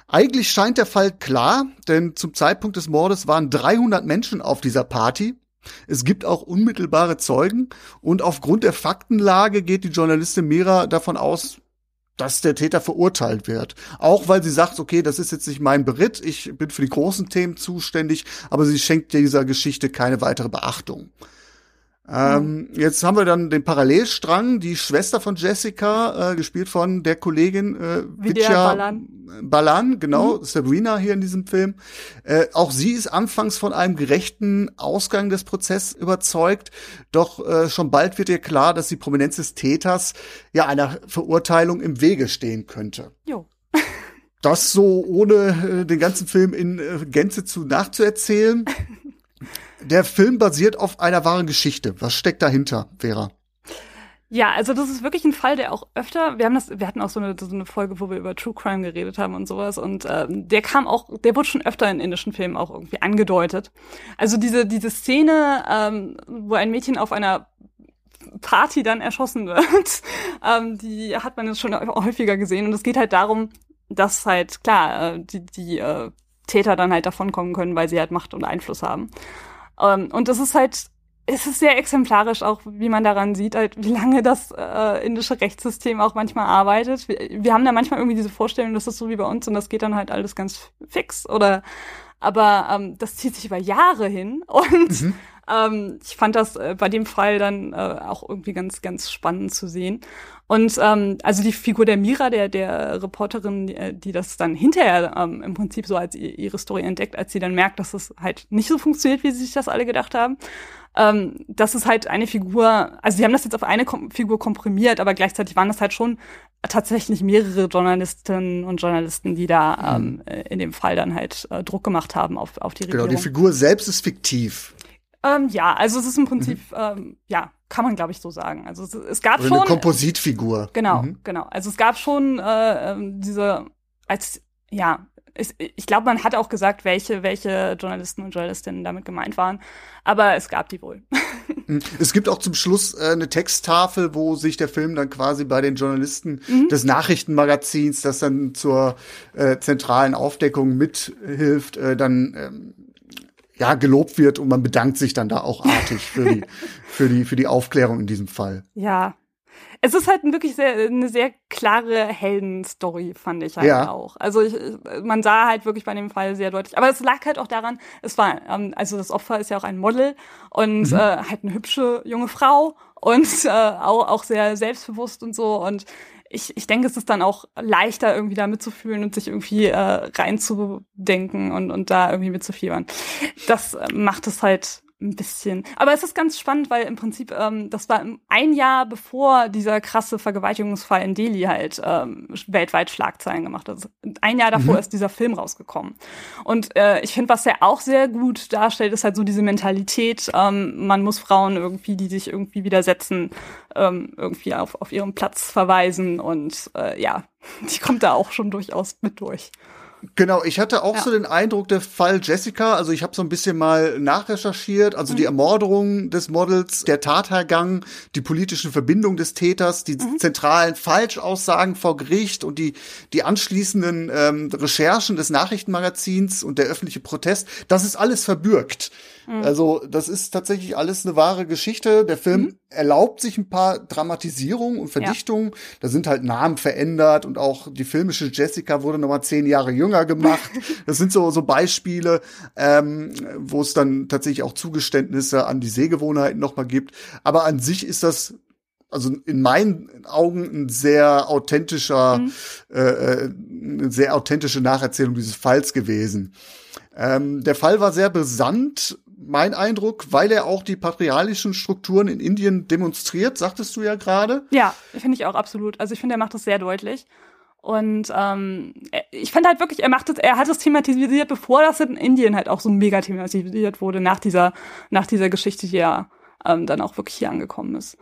Eigentlich scheint der Fall klar, denn zum Zeitpunkt des Mordes waren 300 Menschen auf dieser Party es gibt auch unmittelbare Zeugen und aufgrund der Faktenlage geht die Journalistin Mira davon aus, dass der Täter verurteilt wird. Auch weil sie sagt, okay, das ist jetzt nicht mein Beritt, ich bin für die großen Themen zuständig, aber sie schenkt dieser Geschichte keine weitere Beachtung. Ähm, jetzt haben wir dann den Parallelstrang, die Schwester von Jessica, äh, gespielt von der Kollegin äh, Vidya Balan. Balan, genau, mhm. Sabrina hier in diesem Film. Äh, auch sie ist anfangs von einem gerechten Ausgang des Prozesses überzeugt, doch äh, schon bald wird ihr klar, dass die Prominenz des Täters ja einer Verurteilung im Wege stehen könnte. Jo. das so ohne äh, den ganzen Film in äh, Gänze zu nachzuerzählen. Der Film basiert auf einer wahren Geschichte. Was steckt dahinter, Vera? Ja, also das ist wirklich ein Fall, der auch öfter, wir haben das, wir hatten auch so eine, so eine Folge, wo wir über True Crime geredet haben und sowas und ähm, der kam auch, der wurde schon öfter in indischen Filmen auch irgendwie angedeutet. Also diese diese Szene, ähm, wo ein Mädchen auf einer Party dann erschossen wird, ähm, die hat man jetzt schon häufiger gesehen und es geht halt darum, dass halt klar äh, die die äh, Täter dann halt davonkommen können, weil sie halt Macht und Einfluss haben. Ähm, und das ist halt, es ist sehr exemplarisch auch, wie man daran sieht, halt, wie lange das äh, indische Rechtssystem auch manchmal arbeitet. Wir, wir haben da manchmal irgendwie diese Vorstellung, das ist so wie bei uns und das geht dann halt alles ganz fix oder aber ähm, das zieht sich über Jahre hin und mhm. Ähm, ich fand das äh, bei dem Fall dann äh, auch irgendwie ganz, ganz spannend zu sehen. Und ähm, also die Figur der Mira, der, der Reporterin, die, äh, die das dann hinterher ähm, im Prinzip so als ihre Story entdeckt, als sie dann merkt, dass es halt nicht so funktioniert, wie sie sich das alle gedacht haben. Ähm, das ist halt eine Figur, also sie haben das jetzt auf eine Kom Figur komprimiert, aber gleichzeitig waren das halt schon tatsächlich mehrere Journalistinnen und Journalisten, die da mhm. ähm, in dem Fall dann halt äh, Druck gemacht haben auf, auf die Regierung. Genau, die Figur selbst ist fiktiv. Ähm, ja, also es ist im Prinzip, mhm. ähm, ja, kann man glaube ich so sagen. Also es, es gab Oder schon eine Kompositfigur. Genau, mhm. genau. Also es gab schon äh, ähm, diese als ja, ich, ich glaube, man hat auch gesagt, welche welche Journalisten und Journalistinnen damit gemeint waren, aber es gab die wohl. Mhm. Es gibt auch zum Schluss äh, eine Texttafel, wo sich der Film dann quasi bei den Journalisten mhm. des Nachrichtenmagazins, das dann zur äh, zentralen Aufdeckung mithilft, äh, dann ähm, ja, gelobt wird und man bedankt sich dann da auch artig für die, für die, für die Aufklärung in diesem Fall. Ja. Es ist halt wirklich sehr, eine sehr klare Heldenstory, fand ich halt ja. auch. Also ich, man sah halt wirklich bei dem Fall sehr deutlich. Aber es lag halt auch daran, es war, ähm, also das Opfer ist ja auch ein Model und mhm. äh, halt eine hübsche junge Frau und äh, auch, auch sehr selbstbewusst und so. Und ich, ich denke, es ist dann auch leichter, irgendwie da mitzufühlen und sich irgendwie äh, reinzudenken und, und da irgendwie mitzufiebern. Das äh, macht es halt ein bisschen. Aber es ist ganz spannend, weil im Prinzip, ähm, das war ein Jahr bevor dieser krasse Vergewaltigungsfall in Delhi halt ähm, weltweit Schlagzeilen gemacht hat. Also ein Jahr davor mhm. ist dieser Film rausgekommen. Und äh, ich finde, was er auch sehr gut darstellt, ist halt so diese Mentalität, ähm, man muss Frauen irgendwie, die sich irgendwie widersetzen, ähm, irgendwie auf, auf ihren Platz verweisen. Und äh, ja, die kommt da auch schon durchaus mit durch. Genau, ich hatte auch ja. so den Eindruck, der Fall Jessica, also ich habe so ein bisschen mal nachrecherchiert, also mhm. die Ermordung des Models, der Tathergang, die politischen Verbindungen des Täters, die mhm. zentralen Falschaussagen vor Gericht und die, die anschließenden ähm, Recherchen des Nachrichtenmagazins und der öffentliche Protest, das ist alles verbürgt. Mhm. Also das ist tatsächlich alles eine wahre Geschichte. Der Film mhm. erlaubt sich ein paar Dramatisierungen und Verdichtungen. Ja. Da sind halt Namen verändert und auch die filmische Jessica wurde nochmal zehn Jahre jünger gemacht. das sind so, so Beispiele, ähm, wo es dann tatsächlich auch Zugeständnisse an die Sehgewohnheiten nochmal gibt. Aber an sich ist das also in meinen Augen ein sehr authentischer, mhm. äh, äh eine sehr authentische Nacherzählung dieses Falls gewesen. Ähm, der Fall war sehr besandt, mein Eindruck, weil er auch die patriarchalischen Strukturen in Indien demonstriert, sagtest du ja gerade. Ja, finde ich auch absolut. Also ich finde, er macht das sehr deutlich. Und ähm, ich fand halt wirklich, er macht es, er hat es thematisiert, bevor das in Indien halt auch so mega thematisiert wurde, nach dieser, nach dieser Geschichte, die ja ähm, dann auch wirklich hier angekommen ist.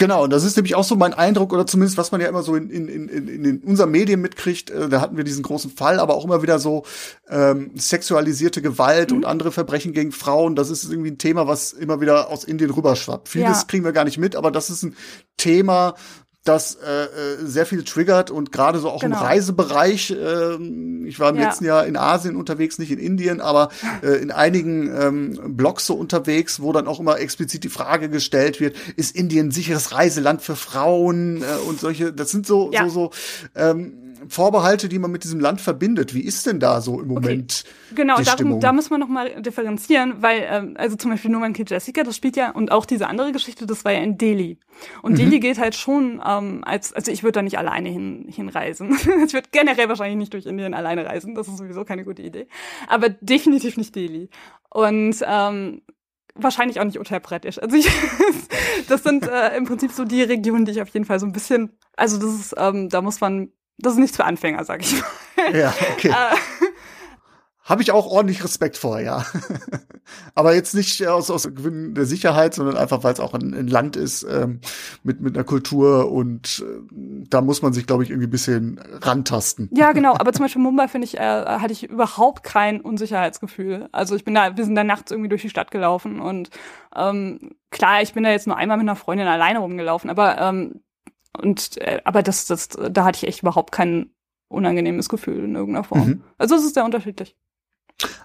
Genau, und das ist nämlich auch so mein Eindruck, oder zumindest was man ja immer so in, in, in, in, in unseren Medien mitkriegt, äh, da hatten wir diesen großen Fall, aber auch immer wieder so ähm, sexualisierte Gewalt mhm. und andere Verbrechen gegen Frauen. Das ist irgendwie ein Thema, was immer wieder aus Indien rüberschwappt. Vieles ja. kriegen wir gar nicht mit, aber das ist ein Thema, das äh, äh, sehr viel triggert und gerade so auch genau. im Reisebereich. Äh, ich war im ja. letzten Jahr in Asien unterwegs, nicht in Indien, aber äh, in einigen ähm, Blogs so unterwegs, wo dann auch immer explizit die Frage gestellt wird: Ist Indien ein sicheres Reiseland für Frauen äh, und solche? Das sind so ja. so so ähm, Vorbehalte, die man mit diesem Land verbindet. Wie ist denn da so im Moment? Okay. Genau, die darum, da muss man noch mal differenzieren, weil ähm, also zum Beispiel No Man Kid Jessica, das spielt ja und auch diese andere Geschichte, das war ja in Delhi. Und mhm. Delhi geht halt schon ähm, als also ich würde da nicht alleine hin, hinreisen. ich würde generell wahrscheinlich nicht durch Indien alleine reisen. Das ist sowieso keine gute Idee. Aber definitiv nicht Delhi. Und ähm, wahrscheinlich auch nicht Uttar Pradesh. Also ich, das sind äh, im Prinzip so die Regionen, die ich auf jeden Fall so ein bisschen, also das ist, ähm, da muss man das ist nichts für Anfänger, sag ich mal. Ja, okay. Äh, Habe ich auch ordentlich Respekt vor, ja. Aber jetzt nicht aus, aus Gewinn der Sicherheit, sondern einfach, weil es auch ein, ein, Land ist ähm, mit, mit einer Kultur und äh, da muss man sich, glaube ich, irgendwie ein bisschen rantasten. Ja, genau. Aber zum Beispiel Mumbai, finde ich, äh, hatte ich überhaupt kein Unsicherheitsgefühl. Also ich bin da, wir sind da nachts irgendwie durch die Stadt gelaufen und ähm, klar, ich bin da jetzt nur einmal mit einer Freundin alleine rumgelaufen, aber ähm, und äh, aber das, das, da hatte ich echt überhaupt kein unangenehmes Gefühl in irgendeiner Form. Mhm. Also es ist sehr unterschiedlich.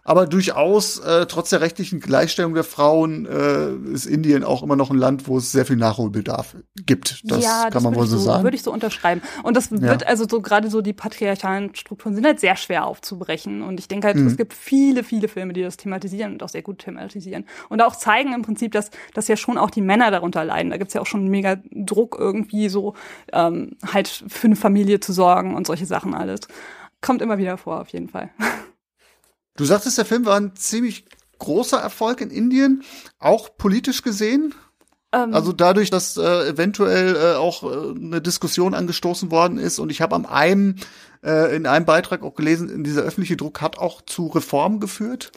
Aber durchaus, äh, trotz der rechtlichen Gleichstellung der Frauen, äh, ist Indien auch immer noch ein Land, wo es sehr viel Nachholbedarf gibt. Das ja, kann das man wohl so sagen. Würde ich so unterschreiben. Und das wird ja. also so gerade so die patriarchalen Strukturen sind halt sehr schwer aufzubrechen. Und ich denke halt, mhm. es gibt viele, viele Filme, die das thematisieren und auch sehr gut thematisieren. Und auch zeigen im Prinzip, dass, dass ja schon auch die Männer darunter leiden. Da gibt's ja auch schon mega Druck irgendwie so, ähm, halt für eine Familie zu sorgen und solche Sachen alles. Kommt immer wieder vor, auf jeden Fall. Du sagtest, der Film war ein ziemlich großer Erfolg in Indien, auch politisch gesehen. Ähm, also dadurch, dass äh, eventuell äh, auch äh, eine Diskussion angestoßen worden ist und ich habe am einem äh, in einem Beitrag auch gelesen, dieser öffentliche Druck hat auch zu Reformen geführt.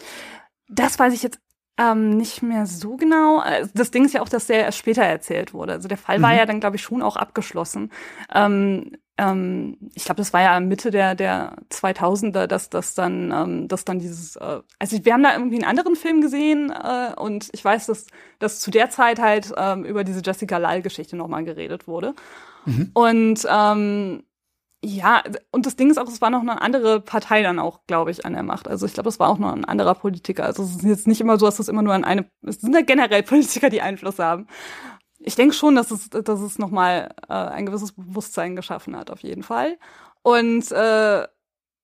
Das weiß ich jetzt ähm, nicht mehr so genau. Das Ding ist ja auch, dass der erst später erzählt wurde. Also der Fall mhm. war ja dann, glaube ich, schon auch abgeschlossen. Ähm, ähm, ich glaube, das war ja Mitte der der 2000er, dass das dann, ähm, dass dann dieses, äh, also wir haben da irgendwie einen anderen Film gesehen äh, und ich weiß, dass dass zu der Zeit halt ähm, über diese Jessica Lal-Geschichte nochmal geredet wurde. Mhm. Und ähm, ja, und das Ding ist auch, es war noch eine andere Partei dann auch, glaube ich, an der Macht. Also ich glaube, es war auch noch ein anderer Politiker. Also es ist jetzt nicht immer so, dass es immer nur an eine, es sind ja generell Politiker, die Einfluss haben ich denke schon, dass es, dass es nochmal äh, ein gewisses Bewusstsein geschaffen hat, auf jeden Fall. Und äh,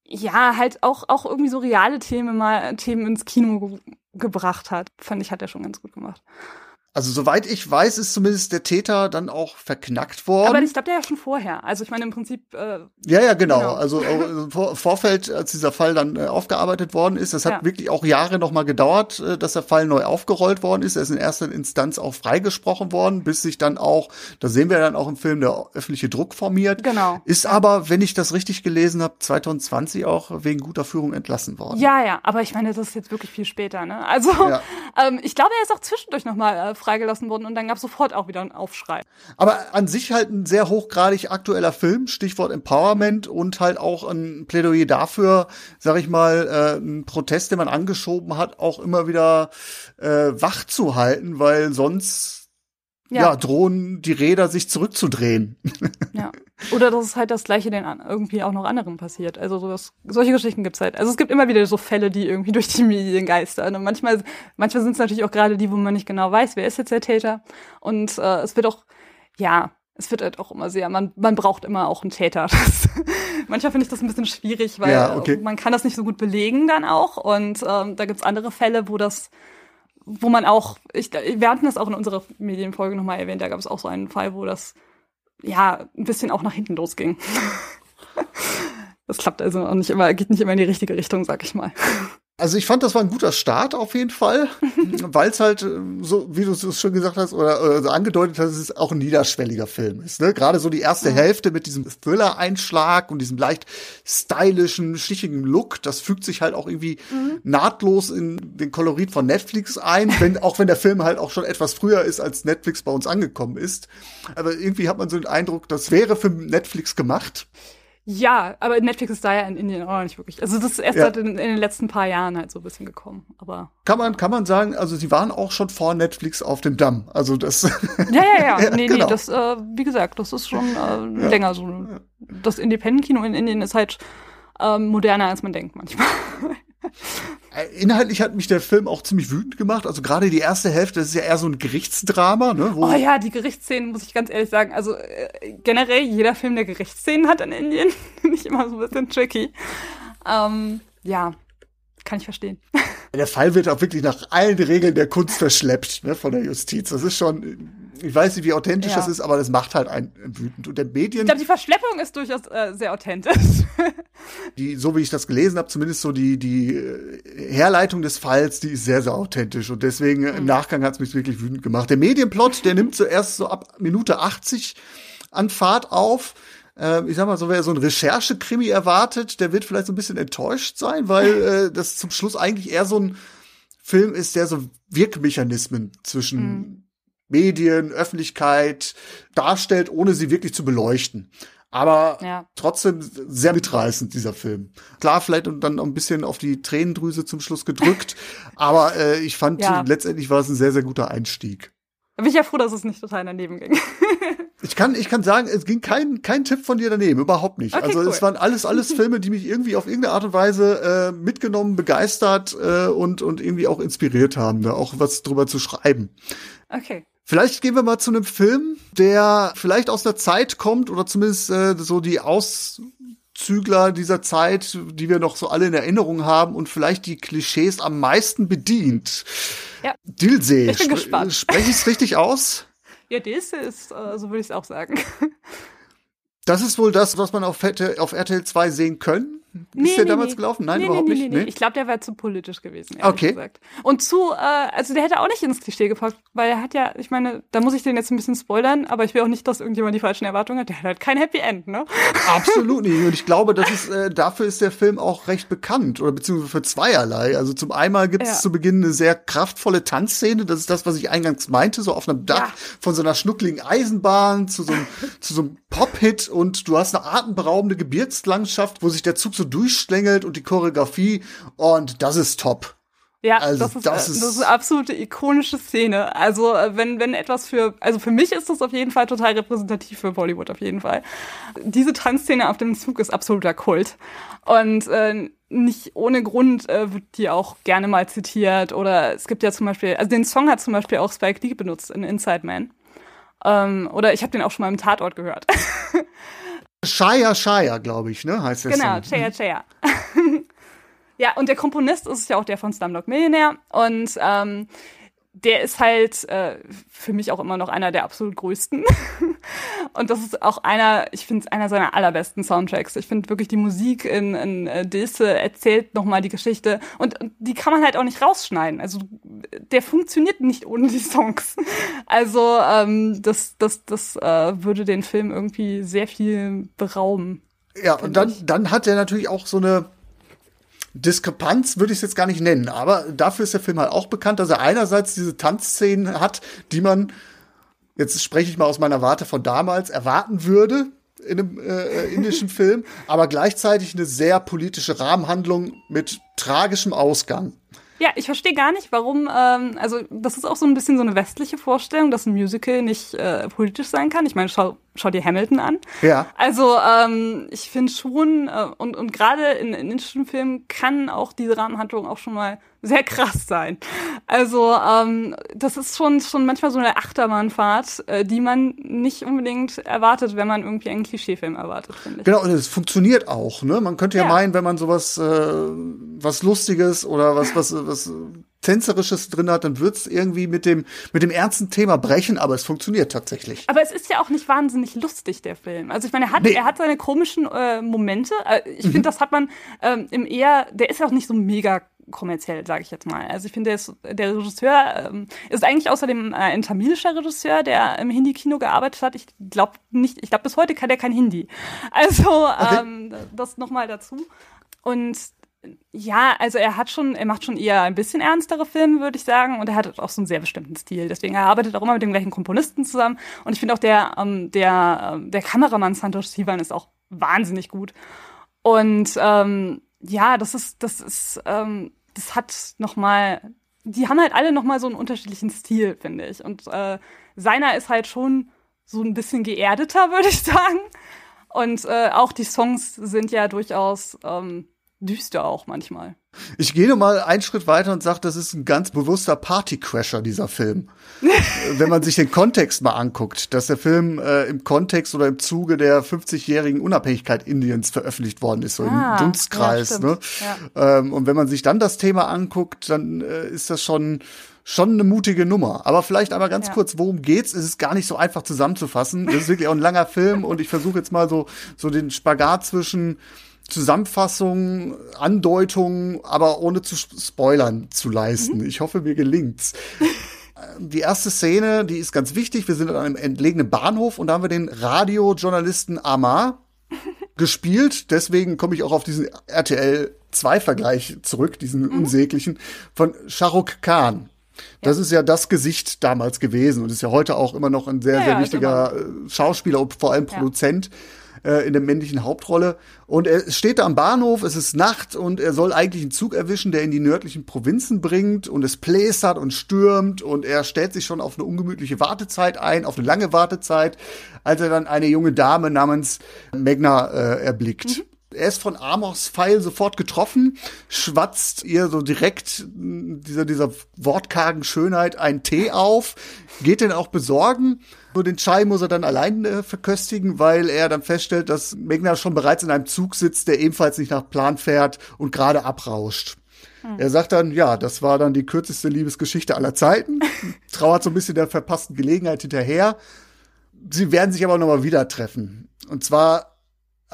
ja, halt auch, auch irgendwie so reale Themen mal Themen ins Kino ge gebracht hat. Fand ich, hat er schon ganz gut gemacht. Also soweit ich weiß, ist zumindest der Täter dann auch verknackt worden. Aber ich glaube, der ja schon vorher. Also ich meine im Prinzip. Äh, ja, ja, genau. genau. Also im Vorfeld, als dieser Fall dann äh, aufgearbeitet worden ist, das hat ja. wirklich auch Jahre noch mal gedauert, äh, dass der Fall neu aufgerollt worden ist. Er ist in erster Instanz auch freigesprochen worden, bis sich dann auch, da sehen wir dann auch im Film, der öffentliche Druck formiert. Genau. Ist aber, wenn ich das richtig gelesen habe, 2020 auch wegen guter Führung entlassen worden. Ja, ja. Aber ich meine, das ist jetzt wirklich viel später. Ne? Also ja. ähm, ich glaube, er ist auch zwischendurch noch mal äh, freigelassen worden und dann gab es sofort auch wieder einen Aufschrei. Aber an sich halt ein sehr hochgradig aktueller Film, Stichwort Empowerment und halt auch ein Plädoyer dafür, sag ich mal, äh, ein Protest, den man angeschoben hat, auch immer wieder äh, wach zu halten, weil sonst ja. ja, drohen die Räder sich zurückzudrehen. Ja. Oder dass es halt das Gleiche den irgendwie auch noch anderen passiert. Also sowas, solche Geschichten gibt's halt. Also es gibt immer wieder so Fälle, die irgendwie durch die Medien geistern. Und manchmal, manchmal sind es natürlich auch gerade die, wo man nicht genau weiß, wer ist jetzt der Täter. Und äh, es wird auch, ja, es wird halt auch immer sehr, man, man braucht immer auch einen Täter. Das, manchmal finde ich das ein bisschen schwierig, weil ja, okay. man kann das nicht so gut belegen dann auch. Und ähm, da gibt's andere Fälle, wo das wo man auch, ich, wir hatten das auch in unserer Medienfolge nochmal erwähnt, da gab es auch so einen Fall, wo das ja ein bisschen auch nach hinten losging. das klappt also auch nicht immer, geht nicht immer in die richtige Richtung, sag ich mal. Also ich fand, das war ein guter Start auf jeden Fall, weil es halt, äh, so wie du es schon gesagt hast oder, oder so angedeutet hast, es auch ein niederschwelliger Film ist. Ne? Gerade so die erste mhm. Hälfte mit diesem Thriller-Einschlag und diesem leicht stylischen, schichigen Look, das fügt sich halt auch irgendwie mhm. nahtlos in den Kolorit von Netflix ein, wenn, auch wenn der Film halt auch schon etwas früher ist, als Netflix bei uns angekommen ist. Aber irgendwie hat man so den Eindruck, das wäre für Netflix gemacht. Ja, aber Netflix ist da ja in Indien auch nicht wirklich. Also das ist erst ja. in, in, den letzten paar Jahren halt so ein bisschen gekommen. Aber kann man kann man sagen, also sie waren auch schon vor Netflix auf dem Damm. Also das. Ja ja ja, ja nee genau. nee, das äh, wie gesagt, das ist schon äh, ja. länger so. Das Independent Kino in Indien ist halt ähm, moderner als man denkt manchmal. Äh, inhaltlich hat mich der Film auch ziemlich wütend gemacht. Also gerade die erste Hälfte, das ist ja eher so ein Gerichtsdrama. Ne, oh ja, die Gerichtsszenen, muss ich ganz ehrlich sagen. Also äh, generell jeder Film, der Gerichtsszenen hat in Indien, finde ich immer so ein bisschen tricky. Ähm, ja, kann ich verstehen. Der Fall wird auch wirklich nach allen Regeln der Kunst verschleppt, ne, von der Justiz. Das ist schon, ich weiß nicht, wie authentisch ja. das ist, aber das macht halt einen wütend. Und der Medien. Ich glaube, die Verschleppung ist durchaus äh, sehr authentisch. die, so wie ich das gelesen habe, zumindest so die, die äh, Herleitung des Falls, die ist sehr, sehr authentisch. Und deswegen mhm. im Nachgang hat es mich wirklich wütend gemacht. Der Medienplot, der nimmt zuerst so ab Minute 80 an Fahrt auf äh, ich sag mal so, wer so ein Recherchekrimi erwartet, der wird vielleicht so ein bisschen enttäuscht sein, weil äh, das zum Schluss eigentlich eher so ein Film ist, der so Wirkmechanismen zwischen mhm. Medien, Öffentlichkeit darstellt, ohne sie wirklich zu beleuchten. Aber ja. trotzdem sehr mitreißend, dieser Film. Klar, vielleicht und dann ein bisschen auf die Tränendrüse zum Schluss gedrückt. aber äh, ich fand, ja. letztendlich war es ein sehr, sehr guter Einstieg. Da bin ich ja froh, dass es nicht total daneben ging. ich kann, ich kann sagen, es ging kein, kein Tipp von dir daneben, überhaupt nicht. Okay, also cool. es waren alles, alles Filme, die mich irgendwie auf irgendeine Art und Weise äh, mitgenommen, begeistert äh, und, und irgendwie auch inspiriert haben, da auch was drüber zu schreiben. Okay. Vielleicht gehen wir mal zu einem Film, der vielleicht aus der Zeit kommt oder zumindest äh, so die Auszügler dieser Zeit, die wir noch so alle in Erinnerung haben und vielleicht die Klischees am meisten bedient. Ja. Dilsee. Ich bin Spre gespannt. Spreche ich es richtig aus? Ja, Dilsee ist, äh, so würde ich es auch sagen. Das ist wohl das, was man auf, auf RTL 2 sehen können. Nee, ist der nee, damals nee. gelaufen? Nein, überhaupt nicht. Ich glaube, der wäre zu politisch gewesen, okay. gesagt. Und zu, äh, also der hätte auch nicht ins Klischee gepackt, weil er hat ja, ich meine, da muss ich den jetzt ein bisschen spoilern, aber ich will auch nicht, dass irgendjemand die falschen Erwartungen hat. Der hat halt kein Happy End, ne? Absolut nicht. Und ich glaube, das ist, äh, dafür ist der Film auch recht bekannt, oder beziehungsweise für zweierlei. Also zum einmal gibt es ja. zu Beginn eine sehr kraftvolle Tanzszene. Das ist das, was ich eingangs meinte, so auf einem Dach ja. von so einer schnuckligen Eisenbahn zu so einem, zu so einem Pop-Hit und du hast eine atemberaubende Gebirgslandschaft, wo sich der Zug so durchschlängelt und die Choreografie und das ist top. Ja, also das, ist, das, ist, das ist eine absolute ikonische Szene. Also äh, wenn wenn etwas für also für mich ist das auf jeden Fall total repräsentativ für Bollywood auf jeden Fall. Diese Tanzszene auf dem Zug ist absoluter Kult und äh, nicht ohne Grund äh, wird die auch gerne mal zitiert oder es gibt ja zum Beispiel also den Song hat zum Beispiel auch Spike Lee benutzt in Inside Man ähm, oder ich habe den auch schon mal im Tatort gehört. Shaya Shaya, glaube ich, ne? Heißt der Genau, Chaya Chaya. ja, und der Komponist ist ja auch der von Slumdog Millionär. Und ähm, der ist halt äh, für mich auch immer noch einer der absolut größten. und das ist auch einer, ich finde es einer seiner allerbesten Soundtracks. Ich finde wirklich die Musik in, in äh, Dilse erzählt nochmal die Geschichte und, und die kann man halt auch nicht rausschneiden. Also der funktioniert nicht ohne die Songs. Also ähm, das, das, das äh, würde den Film irgendwie sehr viel berauben. Ja, und dann, dann hat er natürlich auch so eine Diskrepanz würde ich es jetzt gar nicht nennen, aber dafür ist der Film halt auch bekannt, dass er einerseits diese Tanzszenen hat, die man, jetzt spreche ich mal aus meiner Warte von damals, erwarten würde in einem äh, indischen Film, aber gleichzeitig eine sehr politische Rahmenhandlung mit tragischem Ausgang. Ja, ich verstehe gar nicht, warum, ähm, also das ist auch so ein bisschen so eine westliche Vorstellung, dass ein Musical nicht äh, politisch sein kann. Ich meine, schau, schau dir Hamilton an. Ja. Also ähm, ich finde schon, äh, und, und gerade in, in indischen Filmen kann auch diese Rahmenhandlung auch schon mal sehr krass sein. Also ähm, das ist schon schon manchmal so eine Achterbahnfahrt, äh, die man nicht unbedingt erwartet, wenn man irgendwie einen Klischeefilm erwartet, finde ich. Genau, und es funktioniert auch. Ne? Man könnte ja, ja. meinen, wenn man sowas, äh, was Lustiges oder was was was Tänzerisches drin hat, dann wird's irgendwie mit dem, mit dem ernsten Thema brechen, aber es funktioniert tatsächlich. Aber es ist ja auch nicht wahnsinnig lustig, der Film. Also ich meine, er hat, nee. er hat seine komischen äh, Momente. Äh, ich mhm. finde, das hat man ähm, im eher, der ist auch nicht so mega kommerziell, sage ich jetzt mal. Also ich finde, der, der Regisseur ähm, ist eigentlich außerdem äh, ein tamilischer Regisseur, der im Hindi-Kino gearbeitet hat. Ich glaube nicht, ich glaube bis heute kann der kein Hindi. Also okay. ähm, das nochmal dazu. Und ja, also er hat schon, er macht schon eher ein bisschen ernstere Filme, würde ich sagen, und er hat auch so einen sehr bestimmten Stil. Deswegen er arbeitet auch immer mit dem gleichen Komponisten zusammen. Und ich finde auch der, ähm, der, ähm, der Kameramann Santosh Sivan ist auch wahnsinnig gut. Und ähm, ja, das ist, das ist, ähm, das hat noch mal, die haben halt alle noch mal so einen unterschiedlichen Stil, finde ich. Und äh, seiner ist halt schon so ein bisschen geerdeter, würde ich sagen. Und äh, auch die Songs sind ja durchaus ähm, düster auch manchmal. Ich gehe mal einen Schritt weiter und sage, das ist ein ganz bewusster Partycrasher, dieser Film. Wenn man sich den Kontext mal anguckt, dass der Film äh, im Kontext oder im Zuge der 50-jährigen Unabhängigkeit Indiens veröffentlicht worden ist, so ah, im Dunstkreis. Ja, ne? Ja. Ähm, und wenn man sich dann das Thema anguckt, dann äh, ist das schon schon eine mutige Nummer. Aber vielleicht einmal ganz ja. kurz, worum geht's? Es ist gar nicht so einfach zusammenzufassen. Das ist wirklich auch ein langer Film und ich versuche jetzt mal so, so den Spagat zwischen Zusammenfassung, Andeutung, aber ohne zu spoilern zu leisten. Mhm. Ich hoffe, mir gelingt's. Die erste Szene, die ist ganz wichtig. Wir sind an einem entlegenen Bahnhof und da haben wir den Radiojournalisten Amar gespielt. Deswegen komme ich auch auf diesen RTL 2 Vergleich zurück, diesen mhm. unsäglichen, von Shahrukh Khan. Das ja. ist ja das Gesicht damals gewesen und ist ja heute auch immer noch ein sehr, ja, sehr wichtiger äh, Schauspieler und vor allem Produzent. Ja äh, in der männlichen Hauptrolle. Und er steht da am Bahnhof, es ist Nacht und er soll eigentlich einen Zug erwischen, der in die nördlichen Provinzen bringt und es plästert und stürmt und er stellt sich schon auf eine ungemütliche Wartezeit ein, auf eine lange Wartezeit, als er dann eine junge Dame namens Megna äh, erblickt. Mhm. Er ist von Amors Pfeil sofort getroffen, schwatzt ihr so direkt dieser, dieser wortkargen Schönheit einen Tee auf, geht den auch besorgen. Nur den Chai muss er dann allein äh, verköstigen, weil er dann feststellt, dass Megna schon bereits in einem Zug sitzt, der ebenfalls nicht nach Plan fährt und gerade abrauscht. Hm. Er sagt dann, ja, das war dann die kürzeste Liebesgeschichte aller Zeiten. Trauert so ein bisschen der verpassten Gelegenheit hinterher. Sie werden sich aber nochmal wieder treffen. Und zwar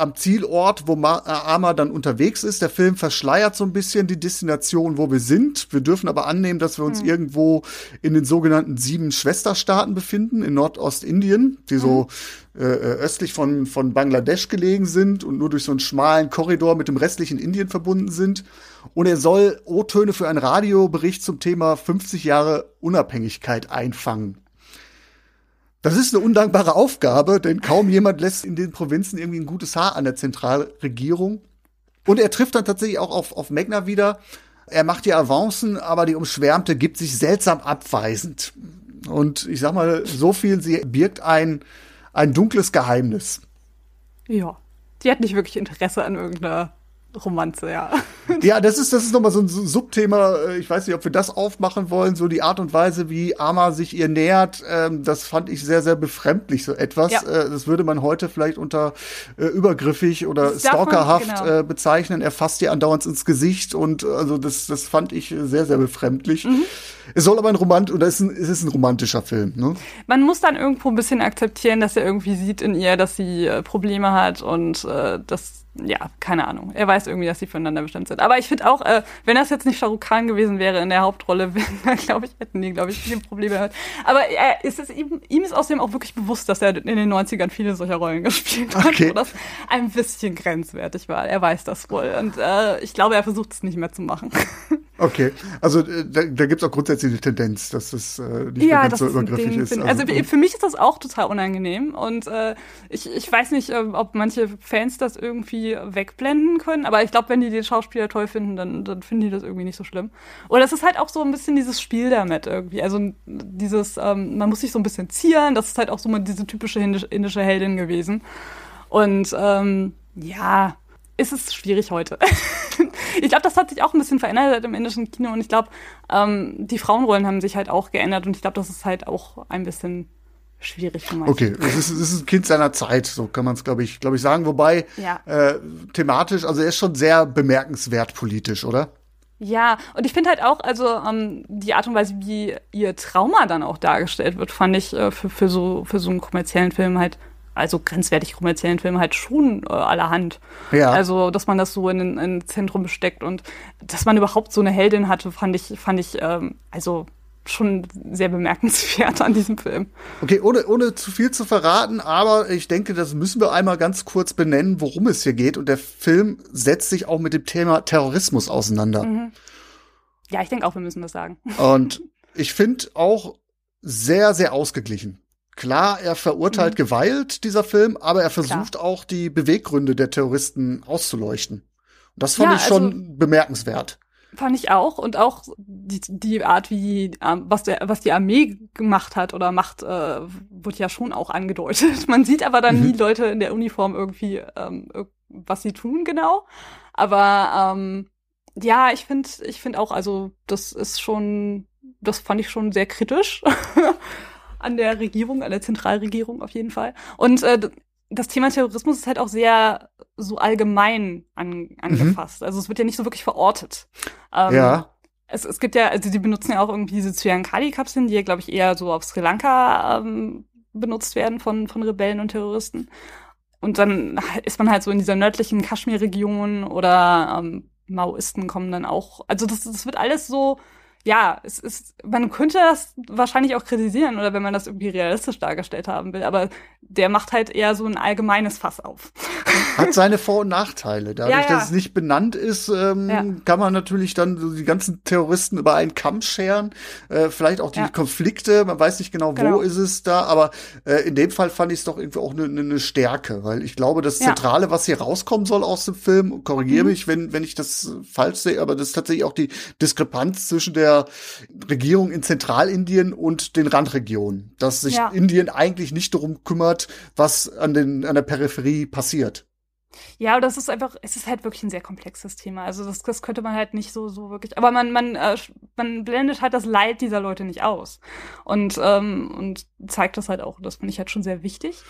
am Zielort, wo Ma äh, Ama dann unterwegs ist. Der Film verschleiert so ein bisschen die Destination, wo wir sind. Wir dürfen aber annehmen, dass wir uns mhm. irgendwo in den sogenannten sieben Schwesterstaaten befinden, in Nordostindien, die mhm. so äh, äh, östlich von, von Bangladesch gelegen sind und nur durch so einen schmalen Korridor mit dem restlichen Indien verbunden sind. Und er soll O-Töne für einen Radiobericht zum Thema 50 Jahre Unabhängigkeit einfangen. Das ist eine undankbare Aufgabe, denn kaum jemand lässt in den Provinzen irgendwie ein gutes Haar an der Zentralregierung. Und er trifft dann tatsächlich auch auf, auf Megna wieder. Er macht die Avancen, aber die Umschwärmte gibt sich seltsam abweisend. Und ich sag mal, so viel, sie birgt ein, ein dunkles Geheimnis. Ja. Die hat nicht wirklich Interesse an irgendeiner Romanze, ja. Ja, das ist, das ist nochmal so ein Subthema. Äh, ich weiß nicht, ob wir das aufmachen wollen. So die Art und Weise, wie Ama sich ihr nähert, ähm, das fand ich sehr, sehr befremdlich, so etwas. Ja. Äh, das würde man heute vielleicht unter äh, übergriffig oder stalkerhaft genau. äh, bezeichnen. Er fasst ihr andauernd ins Gesicht und also das, das fand ich sehr, sehr befremdlich. Mhm. Es soll aber ein Romant oder es ist ein, es ist ein romantischer Film. Ne? Man muss dann irgendwo ein bisschen akzeptieren, dass er irgendwie sieht in ihr, dass sie äh, Probleme hat und äh, das ja, keine Ahnung. Er weiß irgendwie, dass sie füreinander bestimmt sind. Aber ich finde auch, äh, wenn das jetzt nicht Shahrukh Khan gewesen wäre in der Hauptrolle, dann glaube ich, hätten die, glaube ich, viele Probleme gehabt. Aber er, ist es ihm, ihm ist außerdem auch wirklich bewusst, dass er in den 90ern viele solcher Rollen gespielt hat, okay. wo das ein bisschen grenzwertig war. Er weiß das wohl. Und äh, ich glaube, er versucht es nicht mehr zu machen. Okay, also äh, da, da gibt es auch grundsätzlich die Tendenz, dass das äh, nicht ja, mehr ganz so übergriffig ist. Also, also für mich ist das auch total unangenehm und äh, ich, ich weiß nicht, äh, ob manche Fans das irgendwie wegblenden können, aber ich glaube, wenn die den Schauspieler toll finden, dann, dann finden die das irgendwie nicht so schlimm. Und das ist halt auch so ein bisschen dieses Spiel damit irgendwie, also dieses, ähm, man muss sich so ein bisschen zieren, das ist halt auch so mal diese typische indische Heldin gewesen. Und ähm, ja, ist es schwierig heute. ich glaube, das hat sich auch ein bisschen verändert im indischen Kino und ich glaube, ähm, die Frauenrollen haben sich halt auch geändert und ich glaube, das ist halt auch ein bisschen schwierig für manche. Okay, es ist, es ist ein Kind seiner Zeit, so kann man es, glaube ich, glaube ich, sagen. Wobei ja. äh, thematisch, also er ist schon sehr bemerkenswert politisch, oder? Ja, und ich finde halt auch, also ähm, die Art und Weise, wie ihr Trauma dann auch dargestellt wird, fand ich äh, für, für so für so einen kommerziellen Film halt also grenzwertig kommerziellen Filmen halt schon äh, allerhand. Ja. Also, dass man das so in ein Zentrum steckt und dass man überhaupt so eine Heldin hatte, fand ich, fand ich, ähm, also schon sehr bemerkenswert an diesem Film. Okay, ohne, ohne zu viel zu verraten, aber ich denke, das müssen wir einmal ganz kurz benennen, worum es hier geht. Und der Film setzt sich auch mit dem Thema Terrorismus auseinander. Mhm. Ja, ich denke auch, wir müssen das sagen. Und ich finde auch sehr, sehr ausgeglichen. Klar, er verurteilt mhm. Gewalt, dieser Film, aber er versucht Klar. auch die Beweggründe der Terroristen auszuleuchten. Und das fand ja, ich schon also, bemerkenswert. Fand ich auch und auch die, die Art, wie was der was die Armee gemacht hat oder macht, äh, wird ja schon auch angedeutet. Man sieht aber dann mhm. nie Leute in der Uniform irgendwie, ähm, was sie tun genau. Aber ähm, ja, ich finde, ich finde auch, also das ist schon, das fand ich schon sehr kritisch. an der Regierung, an der Zentralregierung auf jeden Fall. Und äh, das Thema Terrorismus ist halt auch sehr so allgemein an, angefasst. Mhm. Also es wird ja nicht so wirklich verortet. Ähm, ja. Es, es gibt ja, also die benutzen ja auch irgendwie diese Cyankali-Kapseln, die ja, glaube ich, eher so auf Sri Lanka ähm, benutzt werden von, von Rebellen und Terroristen. Und dann ist man halt so in dieser nördlichen Kaschmir-Region oder ähm, Maoisten kommen dann auch. Also das, das wird alles so ja, es ist, man könnte das wahrscheinlich auch kritisieren oder wenn man das irgendwie realistisch dargestellt haben will, aber der macht halt eher so ein allgemeines Fass auf. Hat seine Vor- und Nachteile. Dadurch, ja, ja. dass es nicht benannt ist, ähm, ja. kann man natürlich dann so die ganzen Terroristen über einen Kamm scheren. Äh, vielleicht auch die Konflikte, man weiß nicht genau, genau, wo ist es da, aber äh, in dem Fall fand ich es doch irgendwie auch eine ne, ne Stärke, weil ich glaube, das Zentrale, was hier rauskommen soll aus dem Film, korrigiere mhm. mich, wenn, wenn ich das falsch sehe, aber das ist tatsächlich auch die Diskrepanz zwischen der der Regierung in Zentralindien und den Randregionen, dass sich ja. Indien eigentlich nicht darum kümmert, was an, den, an der Peripherie passiert. Ja, das ist einfach, es ist halt wirklich ein sehr komplexes Thema. Also das, das könnte man halt nicht so, so wirklich. Aber man, man, äh, man blendet halt das Leid dieser Leute nicht aus. Und, ähm, und zeigt das halt auch. Das finde ich halt schon sehr wichtig.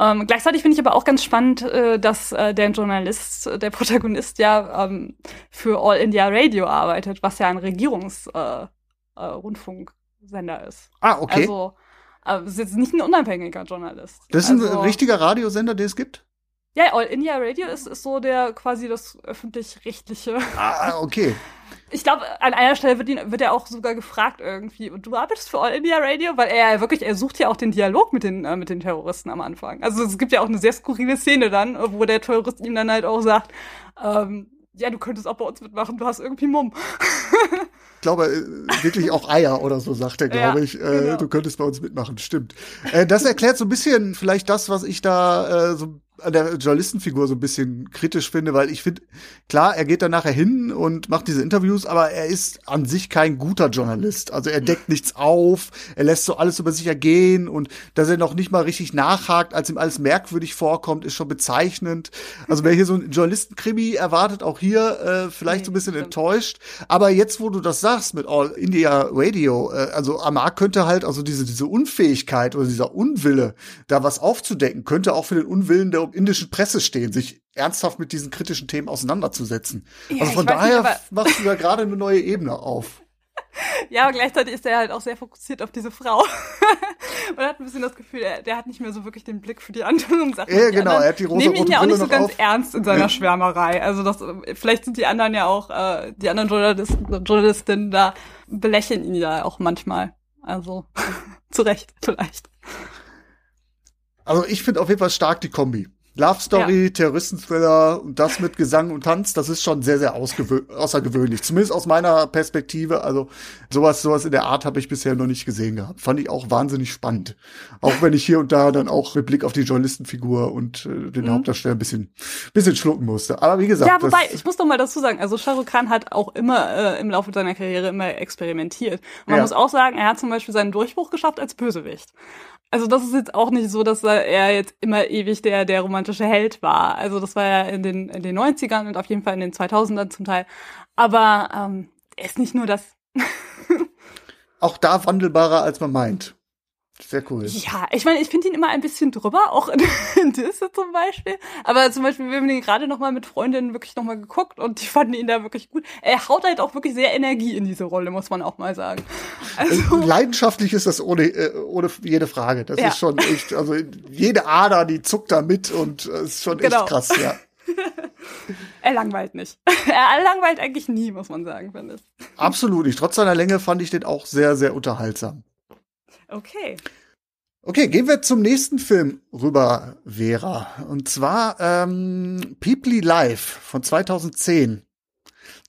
Ähm, gleichzeitig finde ich aber auch ganz spannend, äh, dass äh, der Journalist, der Protagonist ja ähm, für All India Radio arbeitet, was ja ein Regierungsrundfunksender äh, äh, ist. Ah, okay. Also äh, ist jetzt nicht ein unabhängiger Journalist. Das ist also, ein richtiger Radiosender, den es gibt? Ja, All India Radio ist, ist so der quasi das öffentlich-rechtliche. Ah, okay. Ich glaube, an einer Stelle wird, ihn, wird er auch sogar gefragt irgendwie, und du arbeitest für All India Radio? Weil er wirklich, er sucht ja auch den Dialog mit den, äh, mit den Terroristen am Anfang. Also es gibt ja auch eine sehr skurrile Szene dann, wo der Terrorist ihm dann halt auch sagt, ähm, ja, du könntest auch bei uns mitmachen, du hast irgendwie Mumm. ich glaube, äh, wirklich auch Eier oder so, sagt er, glaube ja, ich. Äh, genau. Du könntest bei uns mitmachen, stimmt. Äh, das erklärt so ein bisschen vielleicht das, was ich da äh, so an der Journalistenfigur so ein bisschen kritisch finde, weil ich finde, klar, er geht da nachher hin und macht diese Interviews, aber er ist an sich kein guter Journalist. Also er deckt nichts auf, er lässt so alles über sich ergehen und dass er noch nicht mal richtig nachhakt, als ihm alles merkwürdig vorkommt, ist schon bezeichnend. Also wer hier so einen Journalistenkrimi erwartet, auch hier äh, vielleicht so ein bisschen enttäuscht. Aber jetzt, wo du das sagst mit All India Radio, äh, also Amar könnte halt, also diese, diese Unfähigkeit oder dieser Unwille, da was aufzudecken, könnte auch für den Unwillen der indischen Presse stehen, sich ernsthaft mit diesen kritischen Themen auseinanderzusetzen. Ja, also von daher nicht, machst du da gerade eine neue Ebene auf. Ja, aber gleichzeitig ist er halt auch sehr fokussiert auf diese Frau. und hat ein bisschen das Gefühl, der, der, hat nicht mehr so wirklich den Blick für die anderen Sachen. Ja, genau, er hat die rosa Nehmen ihn ja auch nicht so ganz auf. ernst in seiner ja. Schwärmerei. Also das, vielleicht sind die anderen ja auch, äh, die anderen Journalisten, Journalistinnen da belächeln ihn ja auch manchmal. Also zu Recht vielleicht. Also ich finde auf jeden Fall stark die Kombi. Love Story, ja. Terroristenthriller und das mit Gesang und Tanz, das ist schon sehr, sehr außergewöhnlich. Zumindest aus meiner Perspektive. Also sowas, sowas in der Art habe ich bisher noch nicht gesehen gehabt. Fand ich auch wahnsinnig spannend. Auch wenn ich hier und da dann auch mit Blick auf die Journalistenfigur und äh, den mhm. Hauptdarsteller ein bisschen, bisschen schlucken musste. Aber wie gesagt. Ja, wobei, ich muss doch mal dazu sagen, also Shah Rukh Khan hat auch immer äh, im Laufe seiner Karriere immer experimentiert. Und man ja. muss auch sagen, er hat zum Beispiel seinen Durchbruch geschafft als Bösewicht also das ist jetzt auch nicht so, dass er jetzt immer ewig der, der romantische Held war. Also das war ja in den, in den 90ern und auf jeden Fall in den 2000ern zum Teil. Aber ähm, er ist nicht nur das. auch da wandelbarer, als man meint. Sehr cool. Ja, ich meine, ich finde ihn immer ein bisschen drüber, auch in, in Disse zum Beispiel. Aber zum Beispiel, wir haben ihn gerade noch mal mit Freundinnen wirklich noch mal geguckt und die fanden ihn da wirklich gut. Er haut halt auch wirklich sehr Energie in diese Rolle, muss man auch mal sagen. Also, Leidenschaftlich ist das ohne, äh, ohne jede Frage. Das ja. ist schon echt, also jede Ader, die zuckt da mit und äh, ist schon genau. echt krass, ja. er langweilt nicht. er langweilt eigentlich nie, muss man sagen, finde ich. Absolut nicht. Trotz seiner Länge fand ich den auch sehr, sehr unterhaltsam. Okay. Okay, gehen wir zum nächsten Film rüber, Vera. Und zwar ähm, Peoply Life von 2010.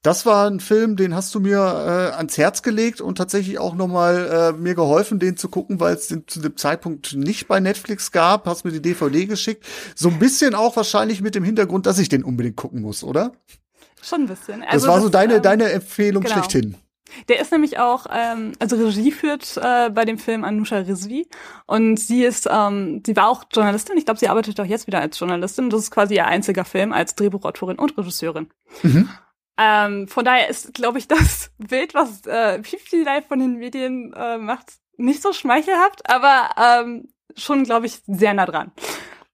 Das war ein Film, den hast du mir äh, ans Herz gelegt und tatsächlich auch nochmal äh, mir geholfen, den zu gucken, weil es den zu dem Zeitpunkt nicht bei Netflix gab. Hast mir die DVD geschickt. So ein bisschen auch wahrscheinlich mit dem Hintergrund, dass ich den unbedingt gucken muss, oder? Schon ein bisschen. Also das war so deine, ähm, deine Empfehlung genau. schlechthin. Der ist nämlich auch, ähm, also Regie führt äh, bei dem Film Anusha Rizvi und sie ist, ähm, sie war auch Journalistin. Ich glaube, sie arbeitet auch jetzt wieder als Journalistin. Das ist quasi ihr einziger Film als Drehbuchautorin und Regisseurin. Mhm. Ähm, von daher ist, glaube ich, das Bild, was äh, Fifty Life von den Medien äh, macht, nicht so schmeichelhaft, aber ähm, schon, glaube ich, sehr nah dran,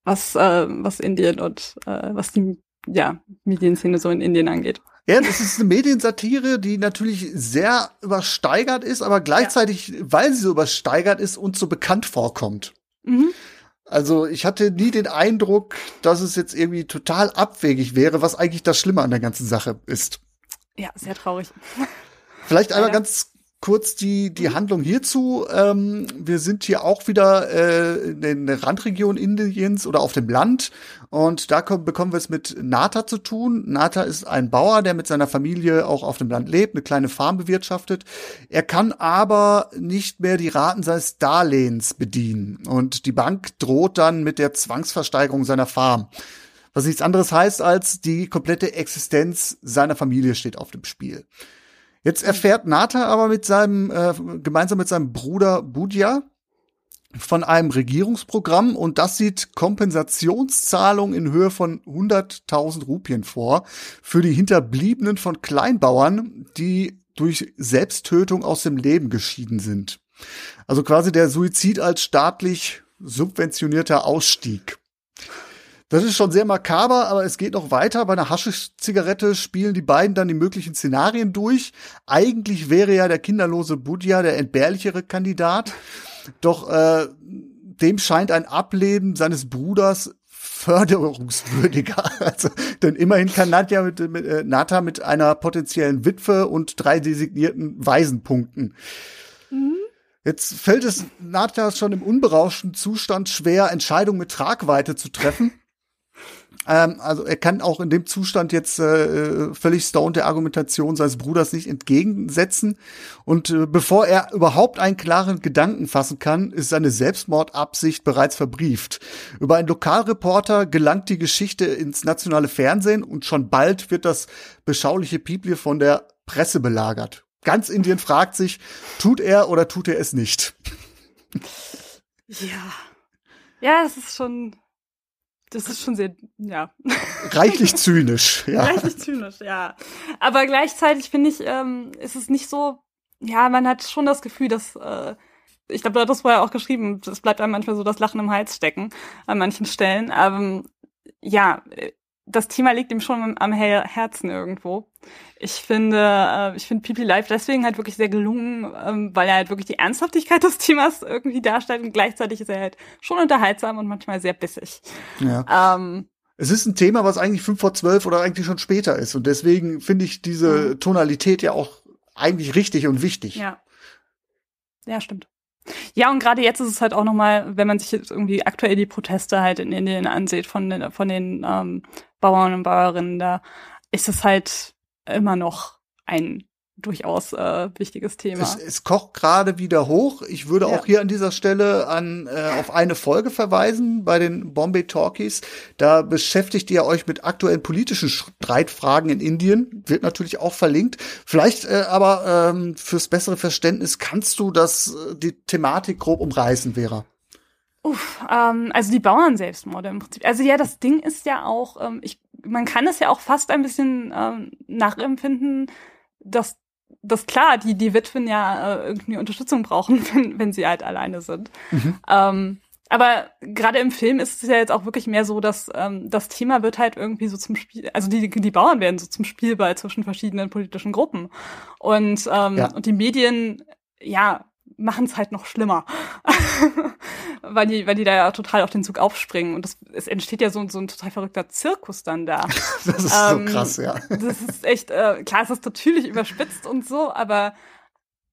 was äh, was Indien und äh, was die ja Medienszene so in Indien angeht. Ja, das ist eine Mediensatire, die natürlich sehr übersteigert ist, aber gleichzeitig, ja. weil sie so übersteigert ist, uns so bekannt vorkommt. Mhm. Also ich hatte nie den Eindruck, dass es jetzt irgendwie total abwegig wäre, was eigentlich das Schlimme an der ganzen Sache ist. Ja, sehr traurig. Vielleicht einmal ganz kurz die, die Handlung hierzu. Ähm, wir sind hier auch wieder äh, in der Randregion Indiens oder auf dem Land. Und da kommen, bekommen wir es mit Nata zu tun. Nata ist ein Bauer, der mit seiner Familie auch auf dem Land lebt, eine kleine Farm bewirtschaftet. Er kann aber nicht mehr die Raten seines Darlehens bedienen. Und die Bank droht dann mit der Zwangsversteigerung seiner Farm. Was nichts anderes heißt, als die komplette Existenz seiner Familie steht auf dem Spiel. Jetzt erfährt Nata aber mit seinem, äh, gemeinsam mit seinem Bruder Budja von einem Regierungsprogramm und das sieht Kompensationszahlungen in Höhe von 100.000 Rupien vor für die Hinterbliebenen von Kleinbauern, die durch Selbsttötung aus dem Leben geschieden sind. Also quasi der Suizid als staatlich subventionierter Ausstieg. Das ist schon sehr makaber, aber es geht noch weiter. Bei einer Haschisch-Zigarette spielen die beiden dann die möglichen Szenarien durch. Eigentlich wäre ja der kinderlose Budja der entbehrlichere Kandidat. Doch äh, dem scheint ein Ableben seines Bruders förderungswürdiger. Also, denn immerhin kann Nadja mit, mit, äh, Nata mit einer potenziellen Witwe und drei designierten Waisenpunkten. Mhm. Jetzt fällt es Nadja schon im unberauschten Zustand schwer, Entscheidungen mit Tragweite zu treffen. Ähm, also er kann auch in dem Zustand jetzt äh, völlig stoned der Argumentation seines Bruders nicht entgegensetzen. Und äh, bevor er überhaupt einen klaren Gedanken fassen kann, ist seine Selbstmordabsicht bereits verbrieft. Über einen Lokalreporter gelangt die Geschichte ins nationale Fernsehen und schon bald wird das beschauliche Piepli von der Presse belagert. Ganz Indien fragt sich, tut er oder tut er es nicht? Ja. Ja, das ist schon das ist schon sehr, ja. Reichlich zynisch, ja. Reichlich zynisch, ja. Aber gleichzeitig finde ich, ähm, ist es nicht so, ja, man hat schon das Gefühl, dass, äh, ich glaube, du hattest vorher auch geschrieben, es bleibt einem manchmal so das Lachen im Hals stecken an manchen Stellen. Aber ähm, ja, das Thema liegt ihm schon am Herzen irgendwo. Ich finde, äh, ich finde Pipi Live deswegen halt wirklich sehr gelungen, ähm, weil er halt wirklich die Ernsthaftigkeit des Themas irgendwie darstellt und gleichzeitig ist er halt schon unterhaltsam und manchmal sehr bissig. Ja. Ähm, es ist ein Thema, was eigentlich fünf vor zwölf oder eigentlich schon später ist und deswegen finde ich diese mhm. Tonalität ja auch eigentlich richtig und wichtig. Ja. Ja, stimmt. Ja, und gerade jetzt ist es halt auch nochmal, wenn man sich jetzt irgendwie aktuell die Proteste halt in Indien ansieht von den, von den ähm, Bauern und Bäuerinnen, da ist es halt immer noch ein durchaus äh, wichtiges Thema. Es, es kocht gerade wieder hoch. Ich würde ja. auch hier an dieser Stelle an äh, auf eine Folge verweisen bei den Bombay Talkies. Da beschäftigt ihr euch mit aktuellen politischen Streitfragen in Indien. Wird natürlich auch verlinkt. Vielleicht äh, aber ähm, fürs bessere Verständnis kannst du das äh, die Thematik grob umreißen, Vera. Uff, ähm, also die Bauern-Selbstmorde im Prinzip. Also ja, das Ding ist ja auch, ähm, ich, man kann es ja auch fast ein bisschen ähm, nachempfinden, dass dass klar, die, die Witwen ja äh, irgendwie Unterstützung brauchen, wenn, wenn sie halt alleine sind. Mhm. Ähm, aber gerade im Film ist es ja jetzt auch wirklich mehr so, dass ähm, das Thema wird halt irgendwie so zum Spiel, also die, die Bauern werden so zum Spielball zwischen verschiedenen politischen Gruppen. Und, ähm, ja. und die Medien, ja, machen es halt noch schlimmer. weil, die, weil die da ja total auf den Zug aufspringen. Und das, es entsteht ja so, so ein total verrückter Zirkus dann da. das ist ähm, so krass, ja. Das ist echt, äh, klar, es ist natürlich überspitzt und so, aber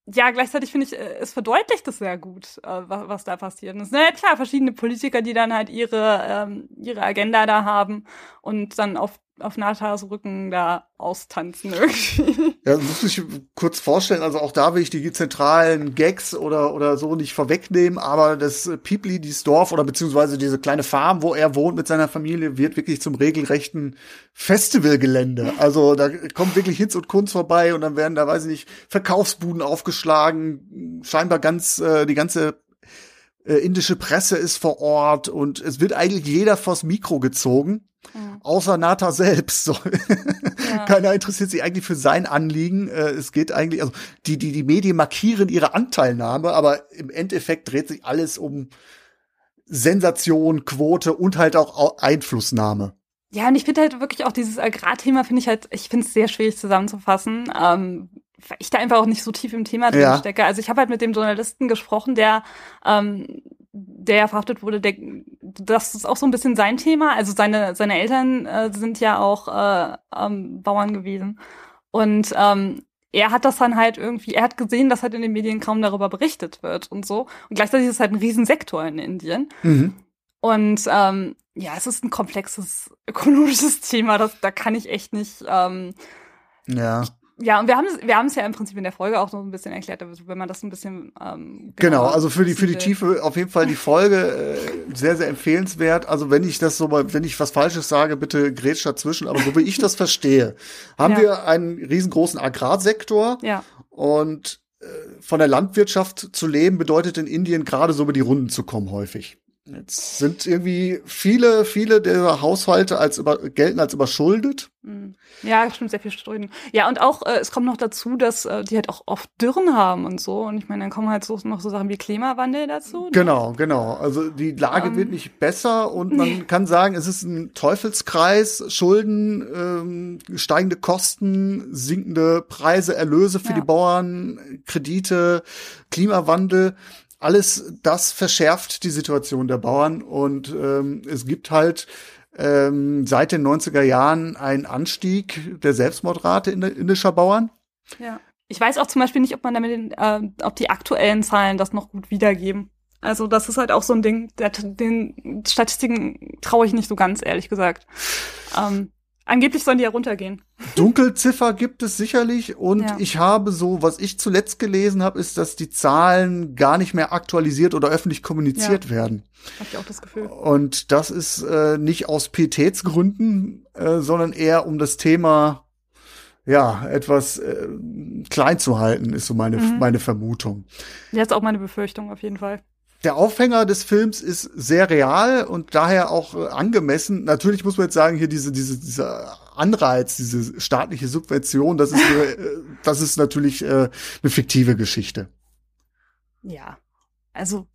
ja, gleichzeitig finde ich, äh, es verdeutlicht es sehr gut, äh, was, was da passiert. Und es sind ja klar verschiedene Politiker, die dann halt ihre, ähm, ihre Agenda da haben und dann auf auf Natas Rücken da austanzen irgendwie. Ja, muss ich kurz vorstellen, also auch da will ich die zentralen Gags oder, oder so nicht vorwegnehmen, aber das Piepli, dieses Dorf oder beziehungsweise diese kleine Farm, wo er wohnt mit seiner Familie, wird wirklich zum regelrechten Festivalgelände. Also da kommt wirklich Hinz und Kunst vorbei und dann werden da, weiß ich nicht, Verkaufsbuden aufgeschlagen, scheinbar ganz, äh, die ganze äh, indische Presse ist vor Ort und es wird eigentlich jeder vors Mikro gezogen. Mhm. Außer Nata selbst. So. Ja. Keiner interessiert sich eigentlich für sein Anliegen. Äh, es geht eigentlich, also die, die, die Medien markieren ihre Anteilnahme, aber im Endeffekt dreht sich alles um Sensation, Quote und halt auch Einflussnahme. Ja, und ich finde halt wirklich auch dieses Agrarthema finde ich halt, ich finde es sehr schwierig zusammenzufassen, ähm, weil ich da einfach auch nicht so tief im Thema drin ja. stecke. Also ich habe halt mit dem Journalisten gesprochen, der ähm, der verhaftet wurde, der, das ist auch so ein bisschen sein Thema. Also seine, seine Eltern äh, sind ja auch äh, ähm, Bauern gewesen. Und ähm, er hat das dann halt irgendwie, er hat gesehen, dass halt in den Medien kaum darüber berichtet wird und so. Und gleichzeitig ist es halt ein Riesensektor in Indien. Mhm. Und ähm, ja, es ist ein komplexes ökologisches Thema, das, da kann ich echt nicht. Ähm, Ja. Ja, und wir haben es wir haben es ja im Prinzip in der Folge auch noch ein bisschen erklärt, wenn man das ein bisschen ähm, Genau, genauer also für die für die. Tiefe auf jeden Fall die Folge äh, sehr sehr empfehlenswert. Also wenn ich das so mal, wenn ich was Falsches sage, bitte grätsch dazwischen. Aber so wie ich das verstehe, haben Ja. wir einen riesengroßen Agrarsektor Ja, und äh, von der Landwirtschaft zu leben bedeutet in Indien gerade so über die Runden zu kommen häufig. Jetzt sind irgendwie viele, viele der Haushalte als über, gelten als überschuldet. mm. ja, stimmt, sehr viel Ströden. Ja, und auch, äh, es kommt noch dazu, dass äh, die halt auch oft Dürren haben und so. Und ich meine, dann kommen halt so, noch so Sachen wie Klimawandel dazu. ne? Genau, genau. Also die Lage Ähm, wird nicht besser und man kann sagen, es ist ein Teufelskreis, Schulden, ähm, steigende Kosten, sinkende Preise, Erlöse für Ja. die Bauern, Kredite, Klimawandel. Alles das verschärft die Situation der Bauern und ähm, es gibt halt ähm, seit den 90er Jahren einen Anstieg der Selbstmordrate in indischer Bauern. Ja. Ich weiß auch zum Beispiel nicht, ob man damit, den, äh, ob die aktuellen Zahlen das noch gut wiedergeben. Also das ist halt auch so ein Ding, der, den Statistiken traue ich nicht so ganz, ehrlich gesagt. Ähm, angeblich sollen die ja runtergehen. Dunkelziffer gibt es sicherlich und Ja. ich habe so, was ich zuletzt gelesen habe, ist, dass die Zahlen gar nicht mehr aktualisiert oder öffentlich kommuniziert werden. Habe ich auch das Gefühl. Und das ist äh, nicht aus Pietätsgründen, äh, sondern eher um das Thema ja etwas äh, klein zu halten, ist so meine Mhm. meine Vermutung. Jetzt auch meine Befürchtung auf jeden Fall. Der Aufhänger des Films ist sehr real und daher auch äh, angemessen. Natürlich muss man jetzt sagen, hier diese, diese, dieser Anreiz, diese staatliche Subvention, das ist, äh, das ist natürlich äh, eine fiktive Geschichte. Ja. Also,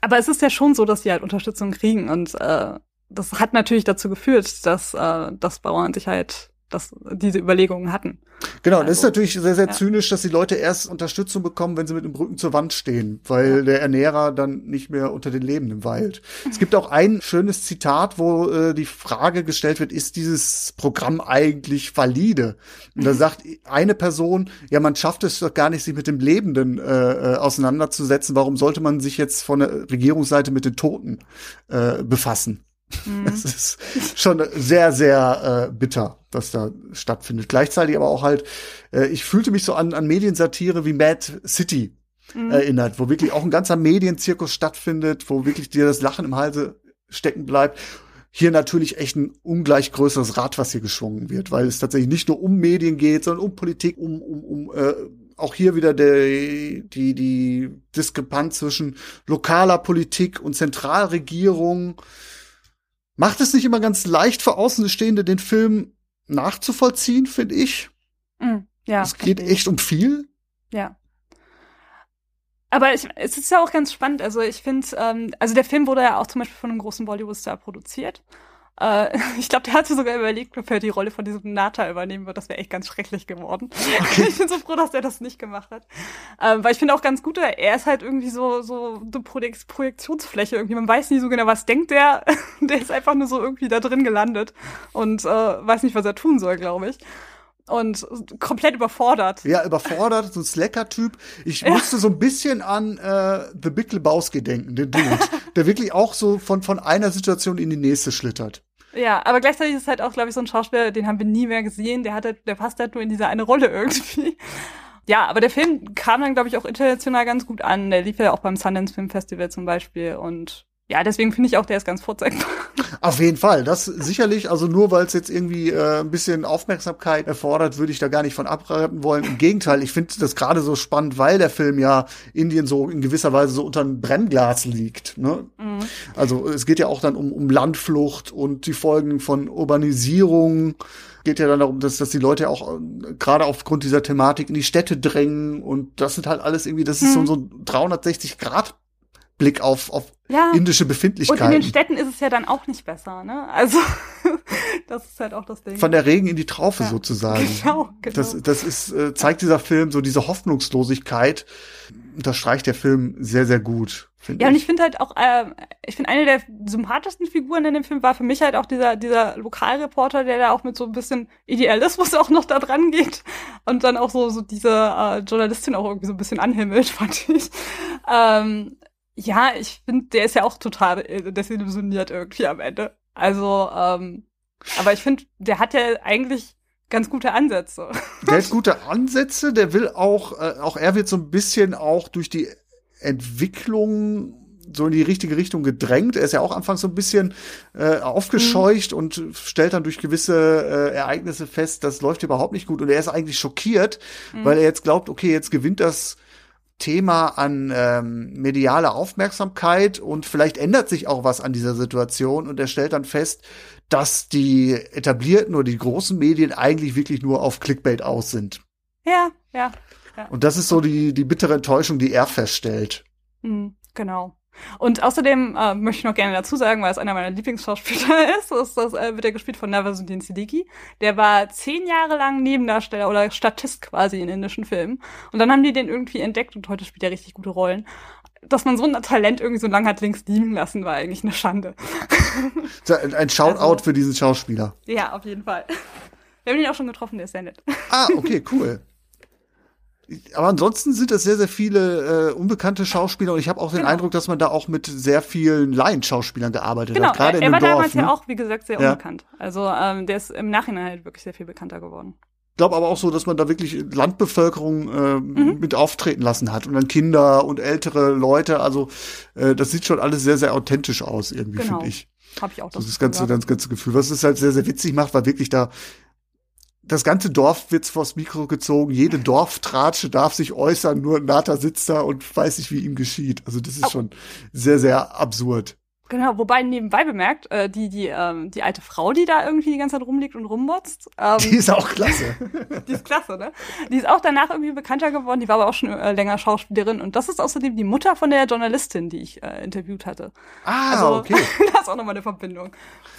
aber es ist ja schon so, dass die halt Unterstützung kriegen und äh, das hat natürlich dazu geführt, dass, äh, dass Bauern sich halt dass diese Überlegungen hatten. Genau, das ist Also, natürlich sehr, sehr ja. zynisch, dass die Leute erst Unterstützung bekommen, wenn sie mit dem Rücken zur Wand stehen, weil der Ernährer dann nicht mehr unter den Lebenden weilt. Es gibt auch ein schönes Zitat, wo äh, die Frage gestellt wird, ist dieses Programm eigentlich valide? Und da sagt eine Person, ja, man schafft es doch gar nicht, sich mit dem Lebenden äh, äh, auseinanderzusetzen. Warum sollte man sich jetzt von der Regierungsseite mit den Toten äh, befassen? Mhm. Das ist schon sehr, sehr äh, bitter, was da stattfindet. Gleichzeitig aber auch halt, äh, ich fühlte mich so an, an Mediensatire wie Mad City Mhm. erinnert, wo wirklich auch ein ganzer Medienzirkus stattfindet, wo wirklich dir das Lachen im Halse stecken bleibt. Hier natürlich echt ein ungleich größeres Rad, was hier geschwungen wird, weil es tatsächlich nicht nur um Medien geht, sondern um Politik, um, um, um äh, auch hier wieder der, die, die Diskrepanz zwischen lokaler Politik und Zentralregierung. Macht es nicht immer ganz leicht für Außenstehende, den Film nachzuvollziehen, finde ich. Mhm. Ja. es geht echt um viel. Ja. Aber ich, es ist ja auch ganz spannend. Also ich finde, ähm, also der Film wurde ja auch zum Beispiel von einem großen Bollywood-Star produziert. Äh, ich glaube, der hatte sogar überlegt, ob er die Rolle von diesem Nata übernehmen wird. Das wäre echt ganz schrecklich geworden. Ich bin so froh, dass er das nicht gemacht hat. Ähm, weil ich finde auch ganz gut, er ist halt irgendwie so so eine Projek Projektionsfläche irgendwie. Man weiß nie so genau, was denkt der. der ist einfach nur so irgendwie da drin gelandet und äh, weiß nicht, was er tun soll, glaube ich. Und komplett überfordert. Ja, überfordert, so ein Slacker-Typ. Ich musste so ein bisschen an äh, The Big Lebowski denken, den Dude, der wirklich auch so von, von einer Situation in die nächste schlittert. Ja, aber gleichzeitig ist halt auch, glaube ich, so ein Schauspieler, den haben wir nie mehr gesehen. Der hat halt, der passt halt nur in diese eine Rolle irgendwie. Ja, aber der Film kam dann, glaube ich, auch international ganz gut an. Der lief ja auch beim Sundance Film Festival zum Beispiel. Und ja, deswegen finde ich auch, der ist ganz vorzeigbar. Auf jeden Fall, das sicherlich, also nur weil es jetzt irgendwie äh, ein bisschen Aufmerksamkeit erfordert, würde ich da gar nicht von abraten wollen. Im Gegenteil, ich finde das gerade so spannend, weil der Film ja Indien so in gewisser Weise so unter einem Brennglas liegt. Ne? Also es geht ja auch dann um, um Landflucht und die Folgen von Urbanisierung. Geht ja dann darum, dass, dass die Leute auch äh, gerade aufgrund dieser Thematik in die Städte drängen und das sind halt alles irgendwie, das ist so, so ein 360 Grad Rückblick auf, auf Ja. indische Und Befindlichkeiten. in den Städten ist es ja dann auch nicht besser, ne? Also, das ist halt auch das Ding. Von der Regen in die Traufe Ja. sozusagen. Genau, genau. Das, das ist, äh, zeigt dieser Film so diese Hoffnungslosigkeit. Das streicht der Film sehr, sehr gut. Ja, und ich finde halt auch, äh, ich finde eine der sympathischsten Figuren in dem Film war für mich halt auch dieser, dieser Lokalreporter, der da auch mit so ein bisschen Idealismus auch noch da dran geht und dann auch so, so diese äh, Journalistin auch irgendwie so ein bisschen anhimmelt, fand ich. Ähm, ja, ich finde, der ist ja auch total äh, desillusioniert irgendwie am Ende. Also, ähm, aber ich finde, der hat ja eigentlich ganz gute Ansätze. Der hat gute Ansätze, der will auch, äh, auch er wird so ein bisschen auch durch die Entwicklung so in die richtige Richtung gedrängt. Er ist ja auch anfangs so ein bisschen äh, aufgescheucht Mhm. und stellt dann durch gewisse äh, Ereignisse fest, das läuft überhaupt nicht gut. Und er ist eigentlich schockiert, Mhm. weil er jetzt glaubt, okay, jetzt gewinnt das Thema an ähm, mediale Aufmerksamkeit und vielleicht ändert sich auch was an dieser Situation und er stellt dann fest, dass die etablierten oder die großen Medien eigentlich wirklich nur auf Clickbait aus sind. Ja, ja. Und das ist so die, die bittere Enttäuschung, die er feststellt. Mhm, genau. Und außerdem äh, möchte ich noch gerne dazu sagen, weil es einer meiner Lieblingsschauspieler ist, ist das, äh, wird er gespielt von Navazuddin Siddiqui. Der war zehn Jahre lang Nebendarsteller oder Statist quasi in indischen Filmen. Und dann haben die den irgendwie entdeckt und heute spielt er richtig gute Rollen. Dass man so ein Talent irgendwie so lange hat links liegen lassen, war eigentlich eine Schande. Ein Shoutout Also- für diesen Schauspieler. ja, auf jeden Fall. Wir haben ihn auch schon getroffen, der ist sehr nett. Ah, okay, cool. Aber ansonsten sind es sehr, sehr viele äh, unbekannte Schauspieler und ich habe auch den Genau. Eindruck, dass man da auch mit sehr vielen Laienschauspielern gearbeitet Genau, hat, gerade er, in er dem war Dorf. damals ne? ja auch, wie gesagt, sehr Ja. unbekannt. Also ähm, der ist im Nachhinein halt wirklich sehr viel bekannter geworden. Ich glaube aber auch so, dass man da wirklich Landbevölkerung äh, Mhm. mit auftreten lassen hat und dann Kinder und ältere Leute. Also äh, das sieht schon alles sehr, sehr authentisch aus irgendwie, Genau. finde ich. Habe ich auch Das das ist das ganze, ganz, ganze Gefühl. Was es halt sehr, sehr witzig macht, weil wirklich da das ganze Dorf wird vors Mikro gezogen, jede Dorftratsche darf sich äußern, nur Nata sitzt da und weiß nicht, wie ihm geschieht. Also das ist Oh. schon sehr, sehr absurd. Genau, wobei nebenbei bemerkt, äh, die, die, ähm, die alte Frau, die da irgendwie die ganze Zeit rumliegt und rummotzt, ähm, Die ist auch klasse. die ist klasse, ne? Die ist auch danach irgendwie bekannter geworden, die war aber auch schon äh, länger Schauspielerin und das ist außerdem die Mutter von der Journalistin, die ich äh, interviewt hatte. Ah, Also, okay. da ist auch nochmal eine Verbindung.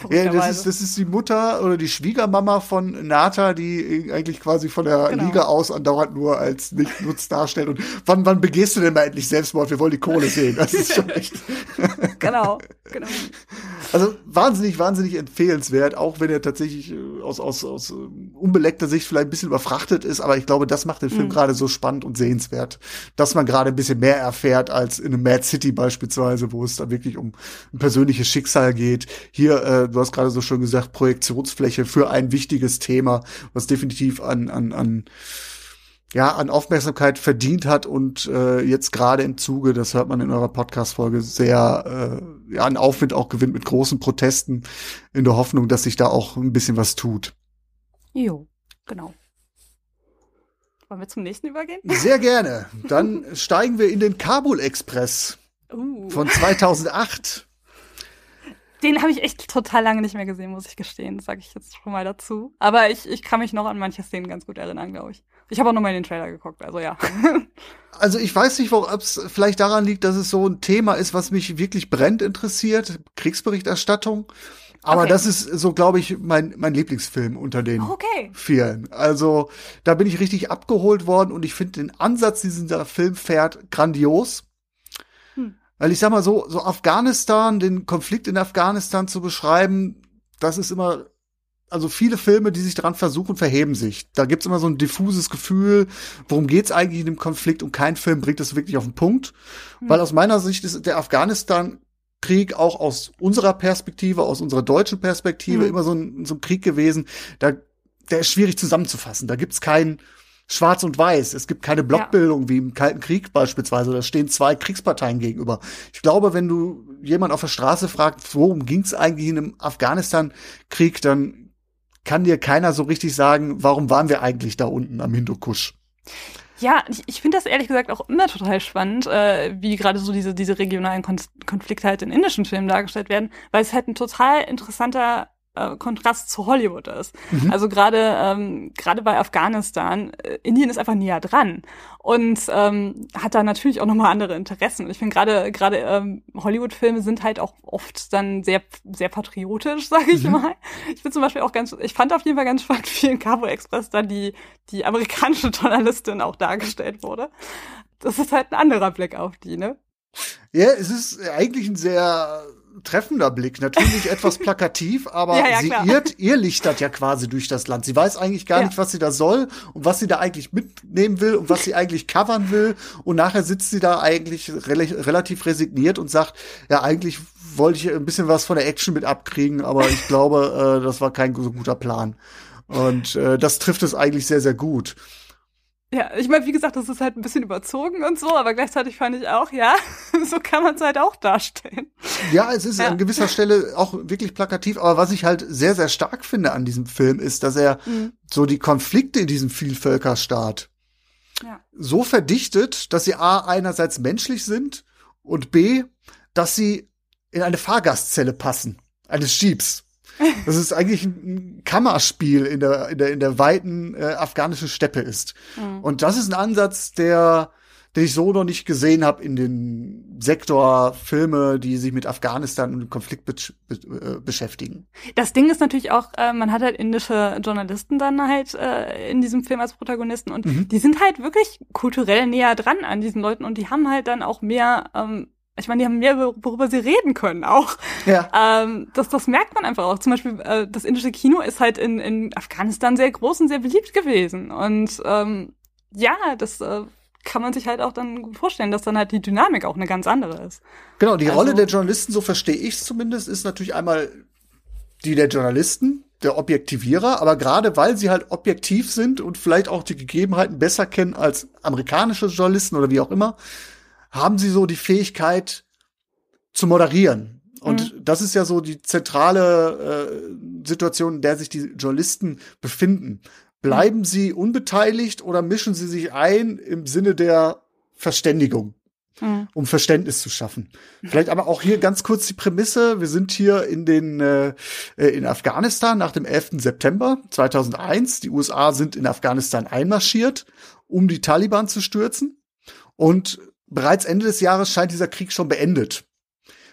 Ja, das ist, das ist die Mutter oder die Schwiegermama von Nata, die eigentlich quasi von der Genau. Liga aus andauernd nur als nicht nutz darstellt. Und wann, wann begehst du denn mal endlich Selbstmord? Wir wollen die Kohle sehen. Das ist schon echt. genau, genau. Also wahnsinnig, wahnsinnig empfehlenswert, auch wenn er tatsächlich äh, aus, aus, aus äh, unbeleckter Sicht vielleicht ein bisschen überfrachtet ist, aber ich glaube, das macht den Film Mhm. gerade so spannend und sehenswert, dass man gerade ein bisschen mehr erfährt als in einem Mad City beispielsweise, wo es da wirklich um ein persönliches Schicksal geht. Hier, äh, du hast gerade so schön gesagt, Projektionsfläche für ein wichtiges Thema, was definitiv an, an, an ja, an Aufmerksamkeit verdient hat und äh, jetzt gerade im Zuge, das hört man in eurer Podcast-Folge, sehr äh, ja, an Aufwind auch gewinnt mit großen Protesten in der Hoffnung, dass sich da auch ein bisschen was tut. Jo, genau. Wollen wir zum nächsten übergehen? Sehr gerne. Dann steigen wir in den Kabul Express Uh. von 2008. Den habe ich echt total lange nicht mehr gesehen, muss ich gestehen. Das sage ich jetzt schon mal dazu. Aber ich, ich kann mich noch an manche Szenen ganz gut erinnern, glaube ich. Ich habe auch noch mal in den Trailer geguckt, also ja. Also ich weiß nicht, ob es vielleicht daran liegt, dass es so ein Thema ist, was mich wirklich brennend interessiert. Kriegsberichterstattung. Aber Okay. das ist so, glaube ich, mein, mein Lieblingsfilm unter den Okay. vielen. Also da bin ich richtig abgeholt worden und ich finde den Ansatz, diesen dieser Film fährt, grandios. Hm. Weil ich sag mal so, so Afghanistan, den Konflikt in Afghanistan zu beschreiben, das ist immer, also viele Filme, die sich daran versuchen, verheben sich. Da gibt's immer so ein diffuses Gefühl, worum geht's eigentlich in dem Konflikt und kein Film bringt es wirklich auf den Punkt. Hm. Weil aus meiner Sicht ist der Afghanistan-Krieg auch aus unserer Perspektive, aus unserer deutschen Perspektive Mhm. immer so ein, so ein Krieg gewesen, da, der ist schwierig zusammenzufassen. Da gibt's kein Schwarz und Weiß. Es gibt keine Blockbildung wie im Kalten Krieg beispielsweise. Da stehen zwei Kriegsparteien gegenüber. Ich glaube, wenn du jemand auf der Straße fragst, worum ging's eigentlich in einem Afghanistan-Krieg, dann kann dir keiner so richtig sagen, warum waren wir eigentlich da unten am Hindukusch. Ja, ich, ich finde das ehrlich gesagt auch immer total spannend, äh, wie gerade so diese, diese regionalen Kon Konflikte halt in indischen Filmen dargestellt werden, weil es halt ein total interessanter äh, Kontrast zu Hollywood ist. Mhm. Also gerade ähm, gerade bei Afghanistan, äh, Indien ist einfach näher dran und ähm, hat da natürlich auch nochmal andere Interessen. Ich finde gerade gerade ähm, Hollywood-Filme sind halt auch oft dann sehr sehr patriotisch, sage ich mhm. mal. Ich bin zum Beispiel auch ganz, ich fand auf jeden Fall ganz spannend, wie in Cabo Express dann die die amerikanische Journalistin auch dargestellt wurde. Das ist halt ein anderer Blick auf die, ne? Ja, es ist eigentlich ein sehr treffender Blick. Natürlich etwas plakativ, aber ja, ja, sie irrt, ihr lichtert ja quasi durch das Land. Sie weiß eigentlich gar ja. nicht, was sie da soll und was sie da eigentlich mitnehmen will und was sie eigentlich covern will. Und nachher sitzt sie da eigentlich re relativ resigniert und sagt, ja, eigentlich wollte ich ein bisschen was von der Action mit abkriegen, aber ich glaube, äh, das war kein so guter Plan. Und äh, das trifft es eigentlich sehr, sehr gut. Ja, ich meine, wie gesagt, das ist halt ein bisschen überzogen und so, aber gleichzeitig fand ich auch, ja, so kann man es halt auch darstellen. Ja, es ist ja. an gewisser Stelle auch wirklich plakativ, aber was ich halt sehr, sehr stark finde an diesem Film ist, dass er mhm. so die Konflikte in diesem Vielvölkerstaat ja. so verdichtet, dass sie A, einerseits menschlich sind und B, dass sie in eine Fahrgastzelle passen, eines Jeeps. Das ist eigentlich ein Kammerspiel in der, in der, in der weiten äh, afghanischen Steppe ist. Mhm. Und das ist ein Ansatz, der, den ich so noch nicht gesehen habe in den Sektor Filme, die sich mit Afghanistan und dem Konflikt be be äh, beschäftigen. Das Ding ist natürlich auch, äh, man hat halt indische Journalisten dann halt äh, in diesem Film als Protagonisten und mhm. die sind halt wirklich kulturell näher dran an diesen Leuten und die haben halt dann auch mehr ähm, ich meine, die haben mehr, worüber sie reden können auch. Ja. Ähm, das, das merkt man einfach auch. Zum Beispiel, äh, das indische Kino ist halt in, in Afghanistan sehr groß und sehr beliebt gewesen. Und ähm, ja, das äh, kann man sich halt auch dann gut vorstellen, dass dann halt die Dynamik auch eine ganz andere ist. Genau, die also, Rolle der Journalisten, so verstehe ich es zumindest, ist natürlich einmal die der Journalisten, der Objektivierer, aber gerade weil sie halt objektiv sind und vielleicht auch die Gegebenheiten besser kennen als amerikanische Journalisten oder wie auch immer, haben sie so die Fähigkeit zu moderieren. Und mhm. das ist ja so die zentrale äh, Situation, in der sich die Journalisten befinden. Bleiben mhm. sie unbeteiligt oder mischen sie sich ein im Sinne der Verständigung? Mhm. um Verständnis zu schaffen. Vielleicht aber auch hier ganz kurz die Prämisse. Wir sind hier in den äh, in Afghanistan nach dem 11. September 2001. Die USA sind in Afghanistan einmarschiert, um die Taliban zu stürzen. Und bereits Ende des Jahres scheint dieser Krieg schon beendet.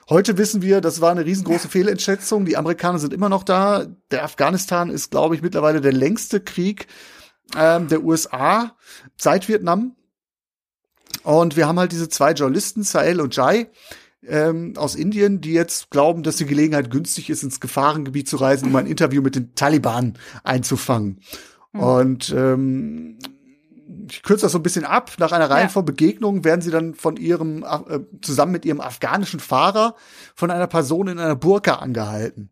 Heute wissen wir, das war eine riesengroße Fehlentschätzung. Die Amerikaner sind immer noch da. Der Afghanistan ist, glaube ich, mittlerweile der längste Krieg ähm, der USA seit Vietnam. Und wir haben halt diese zwei Journalisten, Sahel und Jai, ähm, aus Indien, die jetzt glauben, dass die Gelegenheit günstig ist, ins Gefahrengebiet zu reisen, um ein Interview mit den Taliban einzufangen. Mhm. Und ähm, ich kürze das so ein bisschen ab. Nach einer Reihe ja. von Begegnungen werden sie dann von ihrem, äh, zusammen mit ihrem afghanischen Fahrer von einer Person in einer Burka angehalten.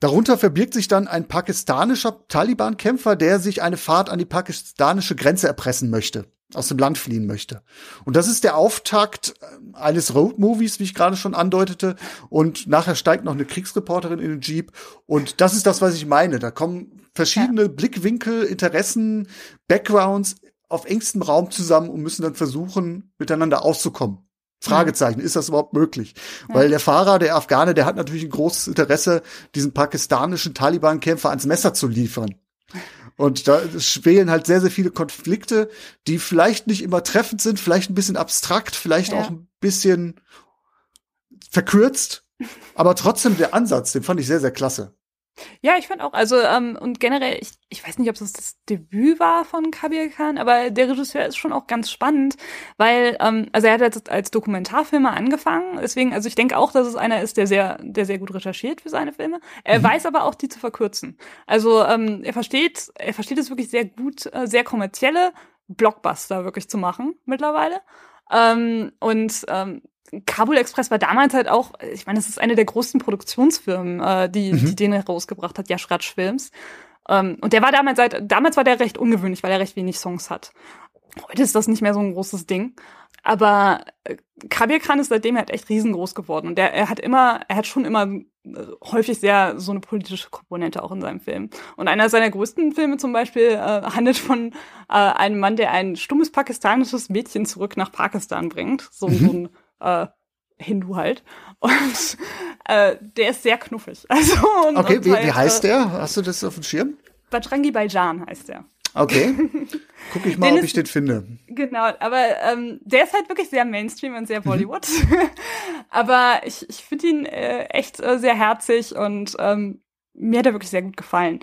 Darunter verbirgt sich dann ein pakistanischer Taliban-Kämpfer, der sich eine Fahrt an die pakistanische Grenze erpressen möchte, aus dem Land fliehen möchte. Und das ist der Auftakt äh, eines Road-Movies, wie ich gerade schon andeutete. Und nachher steigt noch eine Kriegsreporterin in den Jeep. Und das ist das, was ich meine. Da kommen verschiedene ja. Blickwinkel, Interessen, Backgrounds auf engstem Raum zusammen und müssen dann versuchen, miteinander auszukommen. Fragezeichen, ist das überhaupt möglich? Ja. Weil der Fahrer, der Afghane, der hat natürlich ein großes Interesse, diesen pakistanischen Taliban-Kämpfer ans Messer zu liefern. Und da schwelen halt sehr, sehr viele Konflikte, die vielleicht nicht immer treffend sind, vielleicht ein bisschen abstrakt, vielleicht ja. auch ein bisschen verkürzt. Aber trotzdem der Ansatz, den fand ich sehr, sehr klasse. Ja, ich fand auch, also ähm, und generell, ich, ich weiß nicht, ob das das Debüt war von Kabir Khan, aber der Regisseur ist schon auch ganz spannend, weil, ähm, also er hat als, als Dokumentarfilmer angefangen, deswegen, also ich denke auch, dass es einer ist, der sehr, der sehr gut recherchiert für seine Filme. Er mhm. weiß aber auch, die zu verkürzen. Also ähm, er versteht, er versteht es wirklich sehr gut, äh, sehr kommerzielle Blockbuster wirklich zu machen mittlerweile. Ähm, und ähm, Kabul Express war damals halt auch, ich meine, es ist eine der größten Produktionsfirmen, äh, die, mhm. die den herausgebracht hat, Yashraj Films. Ähm, und der war damals seit, damals war der recht ungewöhnlich, weil er recht wenig Songs hat. Heute ist das nicht mehr so ein großes Ding. Aber äh, Kabir Khan ist seitdem halt echt riesengroß geworden. Und der, er hat immer, er hat schon immer äh, häufig sehr so eine politische Komponente auch in seinem Film. Und einer seiner größten Filme zum Beispiel äh, handelt von äh, einem Mann, der ein stummes pakistanisches Mädchen zurück nach Pakistan bringt. So, mhm. so ein äh, Hindu halt. Und äh, der ist sehr knuffig. Also, und, okay, und wie, halt, wie heißt äh, der? Hast du das auf dem Schirm? Bajrangi Baijan heißt der. Okay. Guck ich mal, Den ob ist- ich den finde. Genau, aber ähm, der ist halt wirklich sehr Mainstream und sehr Bollywood. aber ich, ich finde ihn äh, echt äh, sehr herzig und ähm, mir hat er wirklich sehr gut gefallen.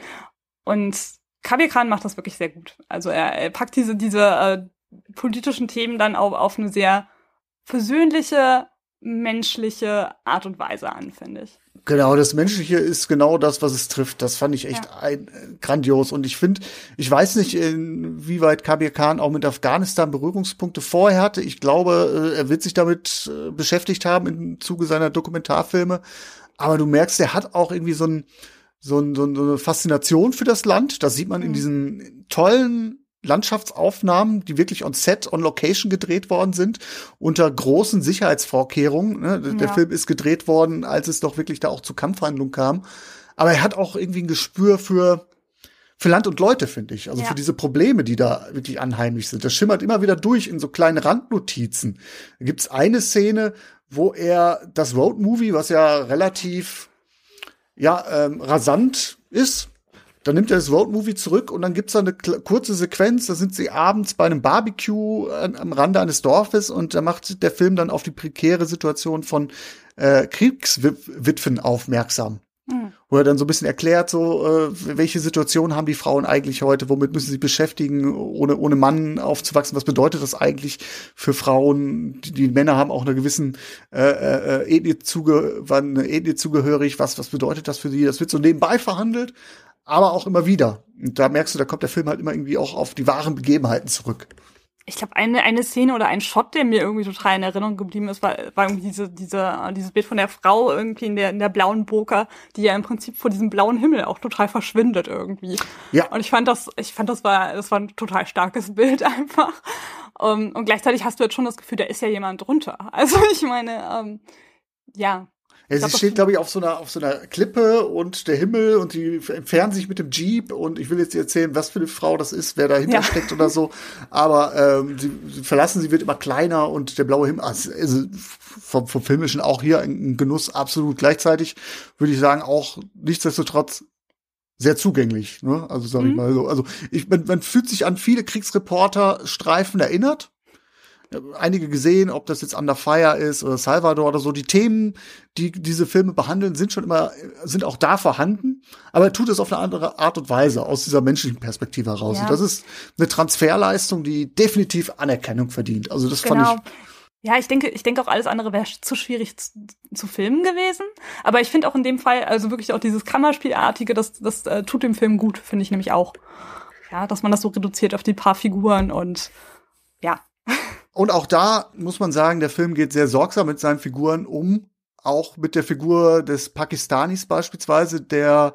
Und Kabir Khan macht das wirklich sehr gut. Also er, er packt diese, diese äh, politischen Themen dann auf, auf eine sehr versöhnliche, menschliche Art und Weise an, finde ich. Genau, das Menschliche ist genau das, was es trifft. Das fand ich echt Ja. ein, äh, grandios. Und ich finde, ich weiß nicht, inwieweit Kabir Khan auch mit Afghanistan Berührungspunkte vorher hatte. Ich glaube, äh, er wird sich damit äh, beschäftigt haben im Zuge seiner Dokumentarfilme. Aber du merkst, er hat auch irgendwie so, ein, so, ein, so, ein, so eine Faszination für das Land. Das sieht man in Mhm. diesen tollen Landschaftsaufnahmen, die wirklich on Set, on Location gedreht worden sind, unter großen Sicherheitsvorkehrungen. Ne? Der Ja. Film ist gedreht worden, als es doch wirklich da auch zu Kampfhandlungen kam. Aber er hat auch irgendwie ein Gespür für, für Land und Leute, finde ich. Also Ja. für diese Probleme, die da wirklich anheimisch sind. Das schimmert immer wieder durch in so kleinen Randnotizen. Da gibt's eine Szene, wo er das Roadmovie, was ja relativ ja, ähm, rasant ist, dann nimmt er das Roadmovie zurück und dann gibt's da eine kurze Sequenz, da sind sie abends bei einem Barbecue an, am Rande eines Dorfes und da macht der Film dann auf die prekäre Situation von äh, Kriegswitwen aufmerksam. Mhm. Wo er dann so ein bisschen erklärt, so, äh, welche Situation haben die Frauen eigentlich heute, womit müssen sie beschäftigen, ohne, ohne Mann aufzuwachsen, was bedeutet das eigentlich für Frauen? Die, die Männer haben auch einer gewissen äh, äh, Ethnie, zuge waren eine Ethnie zugehörig, was, was bedeutet das für sie? Das wird so nebenbei verhandelt, aber auch immer wieder. Und da merkst du, da kommt der Film halt immer irgendwie auch auf die wahren Begebenheiten zurück. Ich glaube, eine, eine Szene oder ein Shot, der mir irgendwie total in Erinnerung geblieben ist, war, war irgendwie diese, diese, dieses Bild von der Frau irgendwie in der, in der blauen Burka, die ja im Prinzip vor diesem blauen Himmel auch total verschwindet irgendwie. Ja. Und ich fand das, ich fand das war, das war ein total starkes Bild einfach. Um, und gleichzeitig hast du jetzt schon das Gefühl, da ist ja jemand drunter. Also ich meine, ähm, ja. Ja, sie steht, glaube ich, auf so einer auf so einer Klippe und der Himmel und die entfernen sich mit dem Jeep und ich will jetzt erzählen, was für eine Frau das ist, wer dahinter Ja. steckt oder so. Aber ähm, sie, sie verlassen, sie wird immer kleiner und der blaue Himmel, also, also vom, vom Filmischen auch hier ein Genuss absolut gleichzeitig, würde ich sagen, auch nichtsdestotrotz sehr zugänglich. Ne? Also sag ich Mhm. mal so. Also ich, man, man fühlt sich an viele Kriegsreporter-Streifen erinnert. Ich einige gesehen, ob das jetzt Under Fire ist oder Salvador oder so. Die Themen, die diese Filme behandeln, sind schon immer, sind auch da vorhanden. Aber er tut es auf eine andere Art und Weise, aus dieser menschlichen Perspektive heraus. Ja. Und das ist eine Transferleistung, die definitiv Anerkennung verdient. Also das Genau. fand Ja, ich denke, ich denke auch alles andere wäre zu schwierig zu, zu filmen gewesen. Aber ich finde auch in dem Fall, also wirklich auch dieses Kammerspielartige, das, das äh, tut dem Film gut, finde ich nämlich auch. Ja, dass man das so reduziert auf die paar Figuren und ja. Und auch da muss man sagen, der Film geht sehr sorgsam mit seinen Figuren um. Auch mit der Figur des Pakistanis beispielsweise, der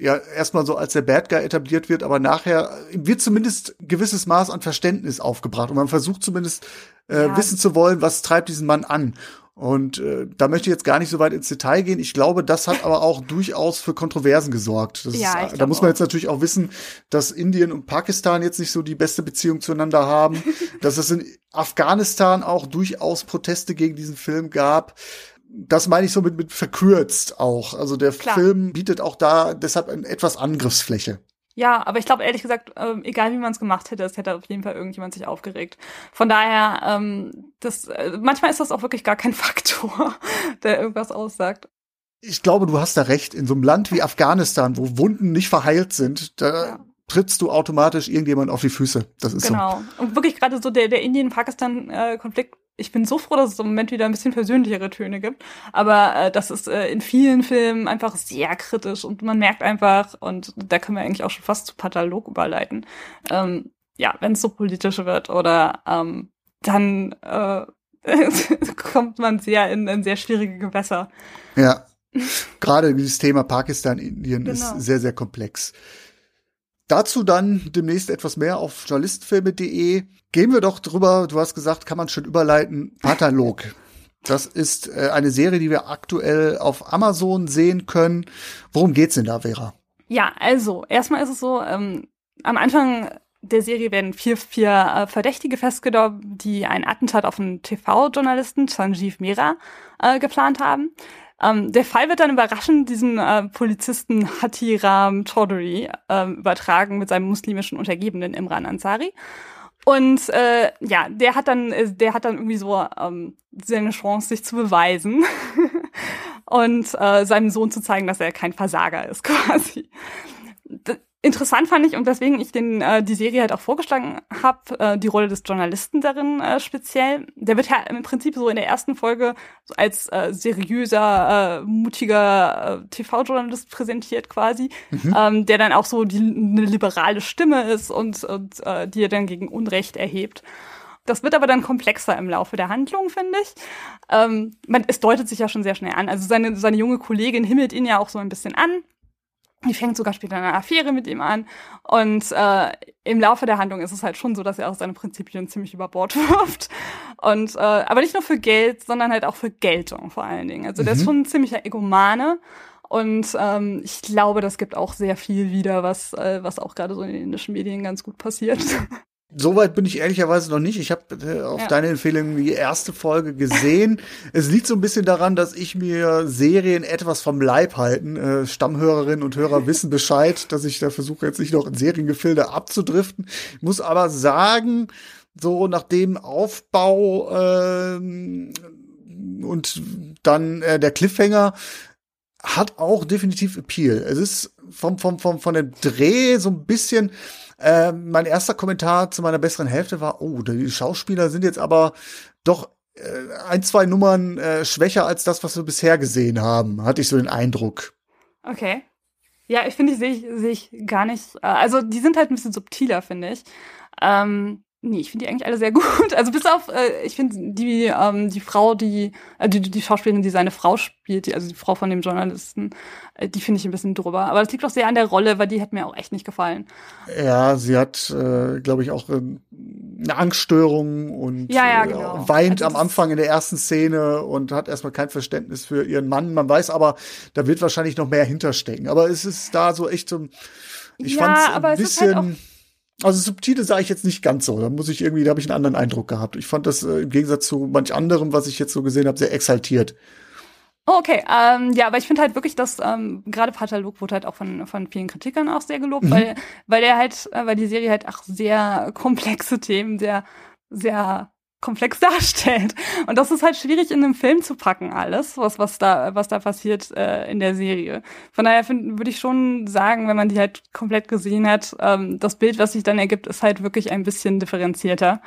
ja erstmal so als der Bad Guy etabliert wird, aber nachher wird zumindest ein gewisses Maß an Verständnis aufgebracht und man versucht zumindest äh, Ja. wissen zu wollen, was treibt diesen Mann an. Und äh, da möchte ich jetzt gar nicht so weit ins Detail gehen. Ich glaube, das hat aber auch durchaus für Kontroversen gesorgt. Das Ja, ist, da muss man jetzt natürlich auch wissen, dass Indien und Pakistan jetzt nicht so die beste Beziehung zueinander haben, dass es in Afghanistan auch durchaus Proteste gegen diesen Film gab. Das meine ich so mit, mit verkürzt auch. Also der Klar. Film bietet auch da deshalb etwas Angriffsfläche. Ja, aber ich glaube ehrlich gesagt, ähm, egal wie man es gemacht hätte, es hätte auf jeden Fall irgendjemand sich aufgeregt. Von daher, ähm, das, äh, manchmal ist das auch wirklich gar kein Faktor, der irgendwas aussagt. Ich glaube, du hast da recht. In so einem Land wie Afghanistan, wo Wunden nicht verheilt sind, da Ja. trittst du automatisch irgendjemand auf die Füße. Das ist so. Genau. Und wirklich gerade so der, der Indien-Pakistan-Konflikt, ich bin so froh, dass es im Moment wieder ein bisschen versöhnlichere Töne gibt. Aber äh, das ist äh, in vielen Filmen einfach sehr kritisch und man merkt einfach, und da können wir eigentlich auch schon fast zu Patalog überleiten, ähm, ja, wenn es so politisch wird oder ähm, dann äh, kommt man sehr in, in sehr schwierige Gewässer. Ja. Gerade dieses Thema Pakistan, Indien Genau. ist sehr, sehr komplex. Dazu dann demnächst etwas mehr auf journalistenfilme.de. Gehen wir doch drüber, du hast gesagt, kann man schon überleiten, Patalog. Das ist äh, eine Serie, die wir aktuell auf Amazon sehen können. Worum geht's denn da, Vera? Ja, also, erstmal ist es so, ähm, am Anfang der Serie werden vier, vier äh, Verdächtige festgenommen, die ein Attentat auf einen TV-Journalisten, Sanjeev Mehra, äh, geplant haben. Ähm, der Fall wird dann überraschend diesem äh, Polizisten Hatiram Chaudhry äh, übertragen mit seinem muslimischen Untergebenen Imran Ansari. Und äh, ja, der hat dann, äh, der hat dann irgendwie so ähm, seine Chance, sich zu beweisen und äh, seinem Sohn zu zeigen, dass er kein Versager ist, quasi interessant fand ich und weswegen ich den äh, die Serie halt auch vorgeschlagen habe, äh, die Rolle des Journalisten darin äh, speziell. Der wird ja im Prinzip so in der ersten Folge so als äh, seriöser, äh, mutiger äh, TV-Journalist präsentiert quasi, mhm. ähm, der dann auch so die eine liberale Stimme ist und, und äh, die er dann gegen Unrecht erhebt. Das wird aber dann komplexer im Laufe der Handlung, finde ich. Ähm, man, es deutet sich ja schon sehr schnell an. Also seine, seine junge Kollegin himmelt ihn ja auch so ein bisschen an die fängt sogar später eine Affäre mit ihm an. Und äh, im Laufe der Handlung ist es halt schon so, dass er auch seine Prinzipien ziemlich über Bord wirft. Und äh, aber nicht nur für Geld, sondern halt auch für Geltung vor allen Dingen. Also der ist mhm. schon ein ziemlicher Egomane. Und ähm, ich glaube, das gibt auch sehr viel wieder, was, äh, was auch gerade so in den indischen Medien ganz gut passiert. Soweit bin ich ehrlicherweise noch nicht. Ich habe äh, auf ja. deine Empfehlung die erste Folge gesehen. es liegt so ein bisschen daran, dass ich mir Serien etwas vom Leib halten. Äh, Stammhörerinnen und Hörer wissen Bescheid, dass ich da versuche jetzt nicht noch in Seriengefilde abzudriften. Ich muss aber sagen, so nach dem Aufbau äh, und dann äh, der Cliffhanger hat auch definitiv Appeal. Es ist vom vom vom von dem Dreh so ein bisschen äh, mein erster Kommentar zu meiner besseren Hälfte war, oh, die Schauspieler sind jetzt aber doch äh, ein, zwei Nummern äh, schwächer als das, was wir bisher gesehen haben, hatte ich so den Eindruck. Okay. Ja, ich finde, die sehe ich, seh ich gar nicht. Äh, also, die sind halt ein bisschen subtiler, finde ich. Ähm, Nee, ich finde die eigentlich alle sehr gut. Also bis auf, äh, ich finde die ähm, die Frau, die, äh, die die Schauspielerin, die seine Frau spielt, die, also die Frau von dem Journalisten, äh, die finde ich ein bisschen drüber. Aber das liegt auch sehr an der Rolle, weil die hat mir auch echt nicht gefallen. Ja, sie hat, äh, glaube ich, auch äh, eine Angststörung und ja, ja, genau. äh, weint also am Anfang in der ersten Szene und hat erstmal kein Verständnis für ihren Mann. Man weiß aber, da wird wahrscheinlich noch mehr hinterstecken. Aber es ist da so echt so, ich ja, fand es ein bisschen. Also subtile sah ich jetzt nicht ganz so. Da muss ich irgendwie, da habe ich einen anderen Eindruck gehabt. Ich fand das äh, im Gegensatz zu manch anderem, was ich jetzt so gesehen habe, sehr exaltiert. Oh, okay, ähm, ja, aber ich finde halt wirklich, dass ähm, gerade Pataluk wurde halt auch von, von vielen Kritikern auch sehr gelobt, mhm. weil, weil er halt, äh, weil die Serie halt auch sehr komplexe Themen, sehr, sehr komplex darstellt. Und das ist halt schwierig in einem Film zu packen, alles, was, was da, was da passiert äh, in der Serie. Von daher würde ich schon sagen, wenn man die halt komplett gesehen hat, ähm, das Bild, was sich dann ergibt, ist halt wirklich ein bisschen differenzierter.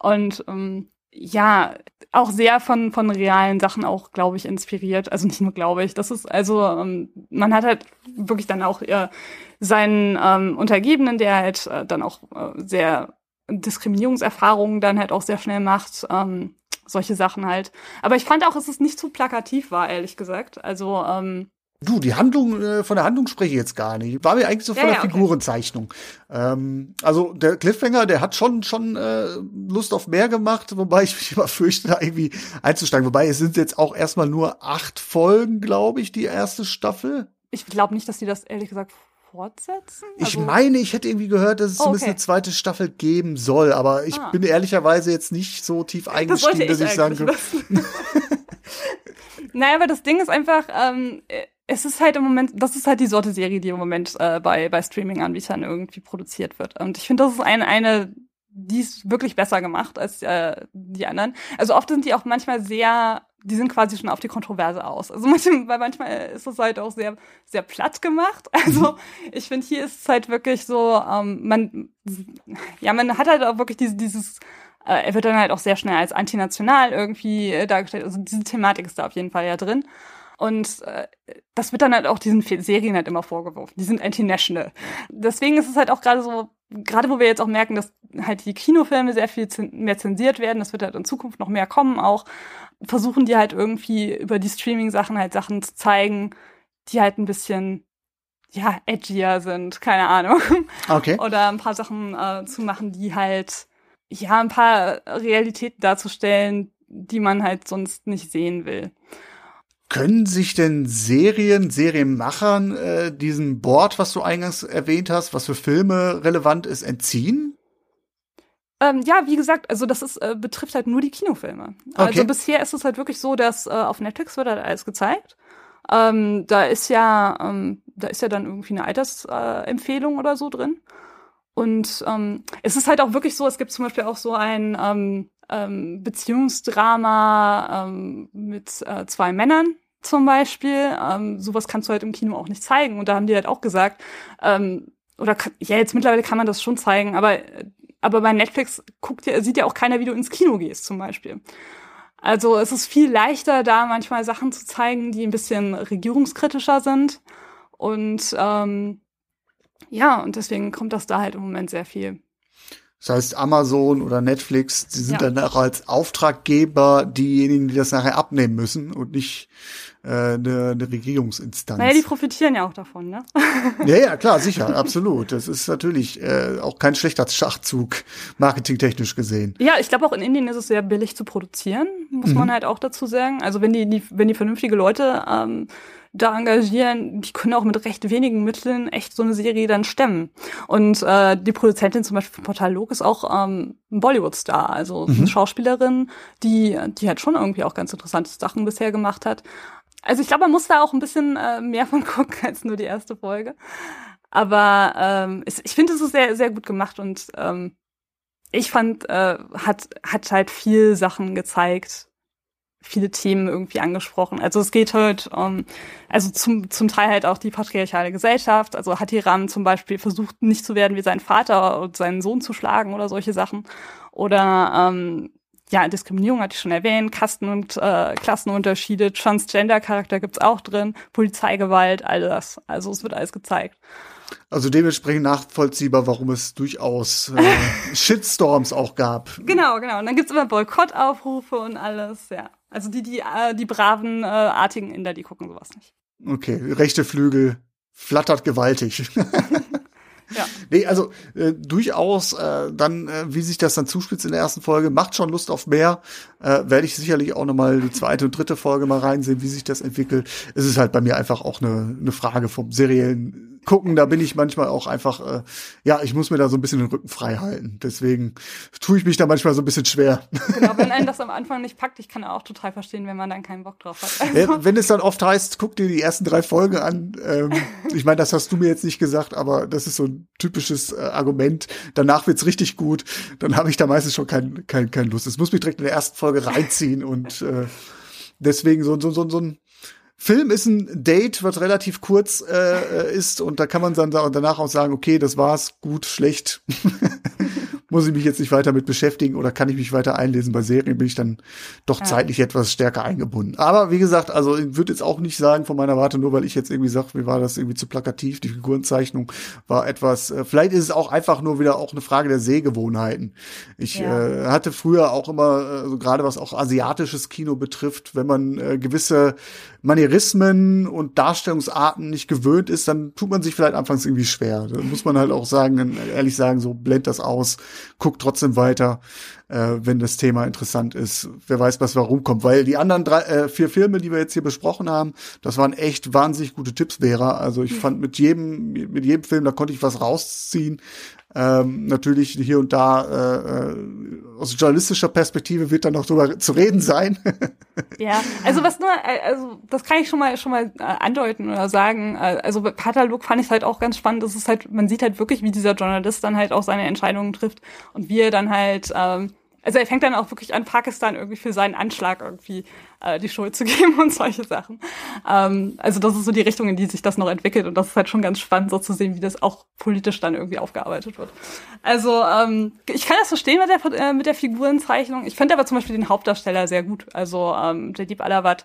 Und ähm, ja, auch sehr von, von realen Sachen auch, glaube ich, inspiriert. Also nicht nur glaube ich. Das ist, also, ähm, man hat halt wirklich dann auch äh, seinen ähm, Untergebenen, der halt äh, dann auch äh, sehr Diskriminierungserfahrungen dann halt auch sehr schnell macht. Ähm, solche Sachen halt. Aber ich fand auch, dass es nicht zu plakativ war, ehrlich gesagt. Also, ähm, Du, die Handlung, äh, von der Handlung spreche ich jetzt gar nicht. War mir eigentlich so von ja, der ja, Figurenzeichnung. Ähm, also der Cliffhanger, der hat schon schon äh, Lust auf mehr gemacht, wobei ich mich immer fürchte, da irgendwie einzusteigen. Wobei es sind jetzt auch erstmal nur acht Folgen, glaube ich, die erste Staffel. Ich glaube nicht, dass die das ehrlich gesagt fortsetzen? Ich also meine, ich hätte irgendwie gehört, dass es oh, zumindest okay. eine zweite Staffel geben soll, aber ich ah. bin ehrlicherweise jetzt nicht so tief eingestiegen, das dass ich sagen kann. naja, aber das Ding ist einfach, ähm, es ist halt im Moment, das ist halt die Sorte Serie, die im Moment äh, bei, bei Streaming-Anbietern irgendwie produziert wird. Und ich finde, das ist eine, eine die ist wirklich besser gemacht als äh, die anderen. Also oft sind die auch manchmal sehr, die sind quasi schon auf die Kontroverse aus. Also manchmal, weil manchmal ist es halt auch sehr, sehr platt gemacht. Also ich finde, hier ist es halt wirklich so, ähm, man, ja, man hat halt auch wirklich diese, dieses, äh, er wird dann halt auch sehr schnell als antinational irgendwie äh, dargestellt. Also diese Thematik ist da auf jeden Fall ja drin. Und äh, das wird dann halt auch diesen Serien halt immer vorgeworfen. Die sind anti-national. Deswegen ist es halt auch gerade so, gerade wo wir jetzt auch merken, dass halt die Kinofilme sehr viel mehr zensiert werden, das wird halt in Zukunft noch mehr kommen auch, versuchen die halt irgendwie über die Streaming-Sachen halt Sachen zu zeigen, die halt ein bisschen ja, edgier sind, keine Ahnung. Okay. Oder ein paar Sachen äh, zu machen, die halt, ja, ein paar Realitäten darzustellen, die man halt sonst nicht sehen will. Können sich denn Serien, Serienmachern äh, diesem Board, was du eingangs erwähnt hast, was für Filme relevant ist, entziehen? Ähm, ja, wie gesagt, also das ist, äh, betrifft halt nur die Kinofilme. Okay. Also bisher ist es halt wirklich so, dass äh, auf Netflix wird halt alles gezeigt. Ähm, da ist ja, ähm, da ist ja dann irgendwie eine Altersempfehlung äh, oder so drin. Und ähm, es ist halt auch wirklich so, es gibt zum Beispiel auch so ein ähm, ähm, Beziehungsdrama ähm, mit äh, zwei Männern zum Beispiel. Ähm, sowas kannst du halt im Kino auch nicht zeigen. Und da haben die halt auch gesagt, ähm, oder ja, jetzt mittlerweile kann man das schon zeigen, aber, aber bei Netflix guckt ja, sieht ja auch keiner, wie du ins Kino gehst, zum Beispiel. Also es ist viel leichter, da manchmal Sachen zu zeigen, die ein bisschen regierungskritischer sind. Und ähm, ja, und deswegen kommt das da halt im Moment sehr viel. Das heißt, Amazon oder Netflix, die sind ja. dann auch als Auftraggeber diejenigen, die das nachher abnehmen müssen und nicht äh, eine, eine Regierungsinstanz. Naja, die profitieren ja auch davon, ne? ja, ja, klar, sicher, absolut. Das ist natürlich äh, auch kein schlechter Schachzug, marketingtechnisch gesehen. Ja, ich glaube auch in Indien ist es sehr billig zu produzieren, muss mhm. man halt auch dazu sagen. Also wenn die, die wenn die vernünftige Leute ähm, da engagieren, die können auch mit recht wenigen Mitteln echt so eine Serie dann stemmen. Und äh, die Produzentin zum Beispiel von Portal Log ist auch ähm, ein Bollywood-Star, also mhm. eine Schauspielerin, die, die halt schon irgendwie auch ganz interessante Sachen bisher gemacht hat. Also ich glaube, man muss da auch ein bisschen äh, mehr von gucken als nur die erste Folge. Aber ähm, ich finde, es ist sehr, sehr gut gemacht und ähm, ich fand, äh, hat, hat halt viel Sachen gezeigt, viele Themen irgendwie angesprochen. Also es geht halt um, also zum, zum Teil halt auch die patriarchale Gesellschaft. Also Hatiram zum Beispiel versucht nicht zu werden wie sein Vater und seinen Sohn zu schlagen oder solche Sachen. Oder ähm, ja, Diskriminierung hatte ich schon erwähnt, Kasten- und äh, Klassenunterschiede, Transgender-Charakter gibt's auch drin, Polizeigewalt, all das. Also es wird alles gezeigt. Also dementsprechend nachvollziehbar, warum es durchaus äh, Shitstorms auch gab. Genau, genau. Und dann gibt's immer Boykottaufrufe und alles, ja. Also die, die, äh, die braven, äh, artigen Inder, die gucken sowas nicht. Okay, rechte Flügel flattert gewaltig. ja. Nee, also äh, durchaus äh, dann, äh, wie sich das dann zuspitzt in der ersten Folge, macht schon Lust auf mehr. Äh, Werde ich sicherlich auch nochmal die zweite und dritte Folge mal reinsehen, wie sich das entwickelt. Es ist halt bei mir einfach auch eine, eine Frage vom seriellen gucken, da bin ich manchmal auch einfach, äh, ja, ich muss mir da so ein bisschen den Rücken frei halten. Deswegen tue ich mich da manchmal so ein bisschen schwer. Genau, wenn einen das am Anfang nicht packt, ich kann auch total verstehen, wenn man dann keinen Bock drauf hat. Also. Ja, wenn es dann oft heißt, guck dir die ersten drei Folgen an. Ähm, ich meine, das hast du mir jetzt nicht gesagt, aber das ist so ein typisches äh, Argument. Danach wird's richtig gut. Dann habe ich da meistens schon kein, kein, kein Lust. Es muss mich direkt in der ersten Folge reinziehen und äh, deswegen so, so, so, so ein Film ist ein Date, was relativ kurz äh, ist und da kann man dann danach auch sagen, okay, das war's, gut, schlecht. muss ich mich jetzt nicht weiter mit beschäftigen oder kann ich mich weiter einlesen. Bei Serien bin ich dann doch zeitlich etwas stärker eingebunden. Aber wie gesagt, also ich würde jetzt auch nicht sagen von meiner Warte, nur weil ich jetzt irgendwie sage, mir war das irgendwie zu plakativ, die Figurenzeichnung war etwas, äh, vielleicht ist es auch einfach nur wieder auch eine Frage der Sehgewohnheiten. Ich ja. äh, hatte früher auch immer, äh, so gerade was auch asiatisches Kino betrifft, wenn man äh, gewisse Manierismen und Darstellungsarten nicht gewöhnt ist, dann tut man sich vielleicht anfangs irgendwie schwer. Da muss man halt auch sagen, ehrlich sagen, so blend das aus guck trotzdem weiter, äh, wenn das Thema interessant ist. Wer weiß, was warum kommt. Weil die anderen drei, äh, vier Filme, die wir jetzt hier besprochen haben, das waren echt wahnsinnig gute Tipps, Vera. Also ich fand mit jedem, mit jedem Film, da konnte ich was rausziehen. Ähm, natürlich hier und da äh, äh aus journalistischer Perspektive wird da noch drüber zu reden sein. ja, also was nur, äh, also das kann ich schon mal schon mal äh, andeuten oder sagen. Also bei Katalog fand ich halt auch ganz spannend. Das ist halt, man sieht halt wirklich, wie dieser Journalist dann halt auch seine Entscheidungen trifft und wie er dann halt ähm, also er fängt dann auch wirklich an, Pakistan irgendwie für seinen Anschlag irgendwie äh, die Schuld zu geben und solche Sachen. Ähm, also das ist so die Richtung, in die sich das noch entwickelt und das ist halt schon ganz spannend, so zu sehen, wie das auch politisch dann irgendwie aufgearbeitet wird. Also ähm, ich kann das verstehen mit der, äh, mit der Figurenzeichnung. Ich finde aber zum Beispiel den Hauptdarsteller sehr gut. Also ähm, Jadip Alawat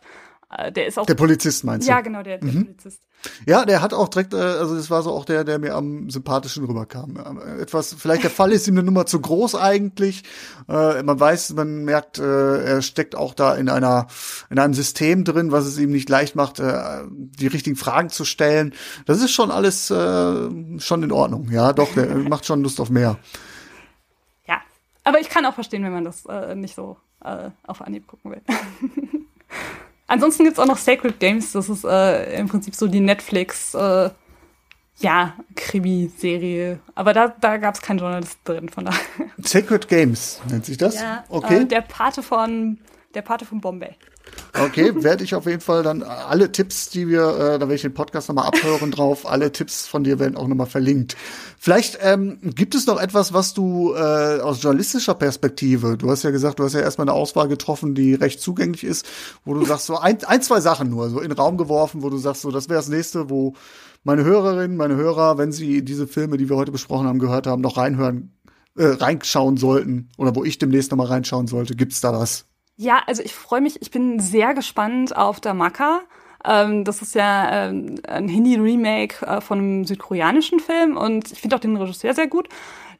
der ist auch. Der Polizist meinst du? Ja, genau, der, der mhm. Polizist. Ja, der hat auch direkt, äh, also das war so auch der, der mir am sympathischen rüberkam. Äh, etwas, vielleicht der Fall ist ihm eine Nummer zu groß eigentlich. Äh, man weiß, man merkt, äh, er steckt auch da in einer, in einem System drin, was es ihm nicht leicht macht, äh, die richtigen Fragen zu stellen. Das ist schon alles äh, schon in Ordnung. Ja, doch, der macht schon Lust auf mehr. Ja, aber ich kann auch verstehen, wenn man das äh, nicht so äh, auf Anhieb gucken will. ansonsten gibt's auch noch Sacred Games, das ist äh, im Prinzip so die Netflix, äh, ja, Krimi-Serie. Aber da, da gab es keinen Journalist drin, von daher. Sacred Games nennt sich das? Ja, okay. Äh, der Pate von der Pate von Bombay. Okay, werde ich auf jeden Fall dann alle Tipps, die wir, äh, da werde ich den Podcast nochmal abhören drauf, alle Tipps von dir werden auch nochmal verlinkt. Vielleicht ähm, gibt es noch etwas, was du äh, aus journalistischer Perspektive, du hast ja gesagt, du hast ja erstmal eine Auswahl getroffen, die recht zugänglich ist, wo du sagst, so ein, ein zwei Sachen nur, so in den Raum geworfen, wo du sagst, so das wäre das nächste, wo meine Hörerinnen, meine Hörer, wenn sie diese Filme, die wir heute besprochen haben, gehört haben, noch reinhören, äh, reinschauen sollten oder wo ich demnächst noch mal reinschauen sollte, gibt's da was? Ja, also ich freue mich, ich bin sehr gespannt auf Damaka. Ähm, das ist ja ähm, ein Hindi-Remake äh, von einem südkoreanischen Film und ich finde auch den Regisseur sehr gut.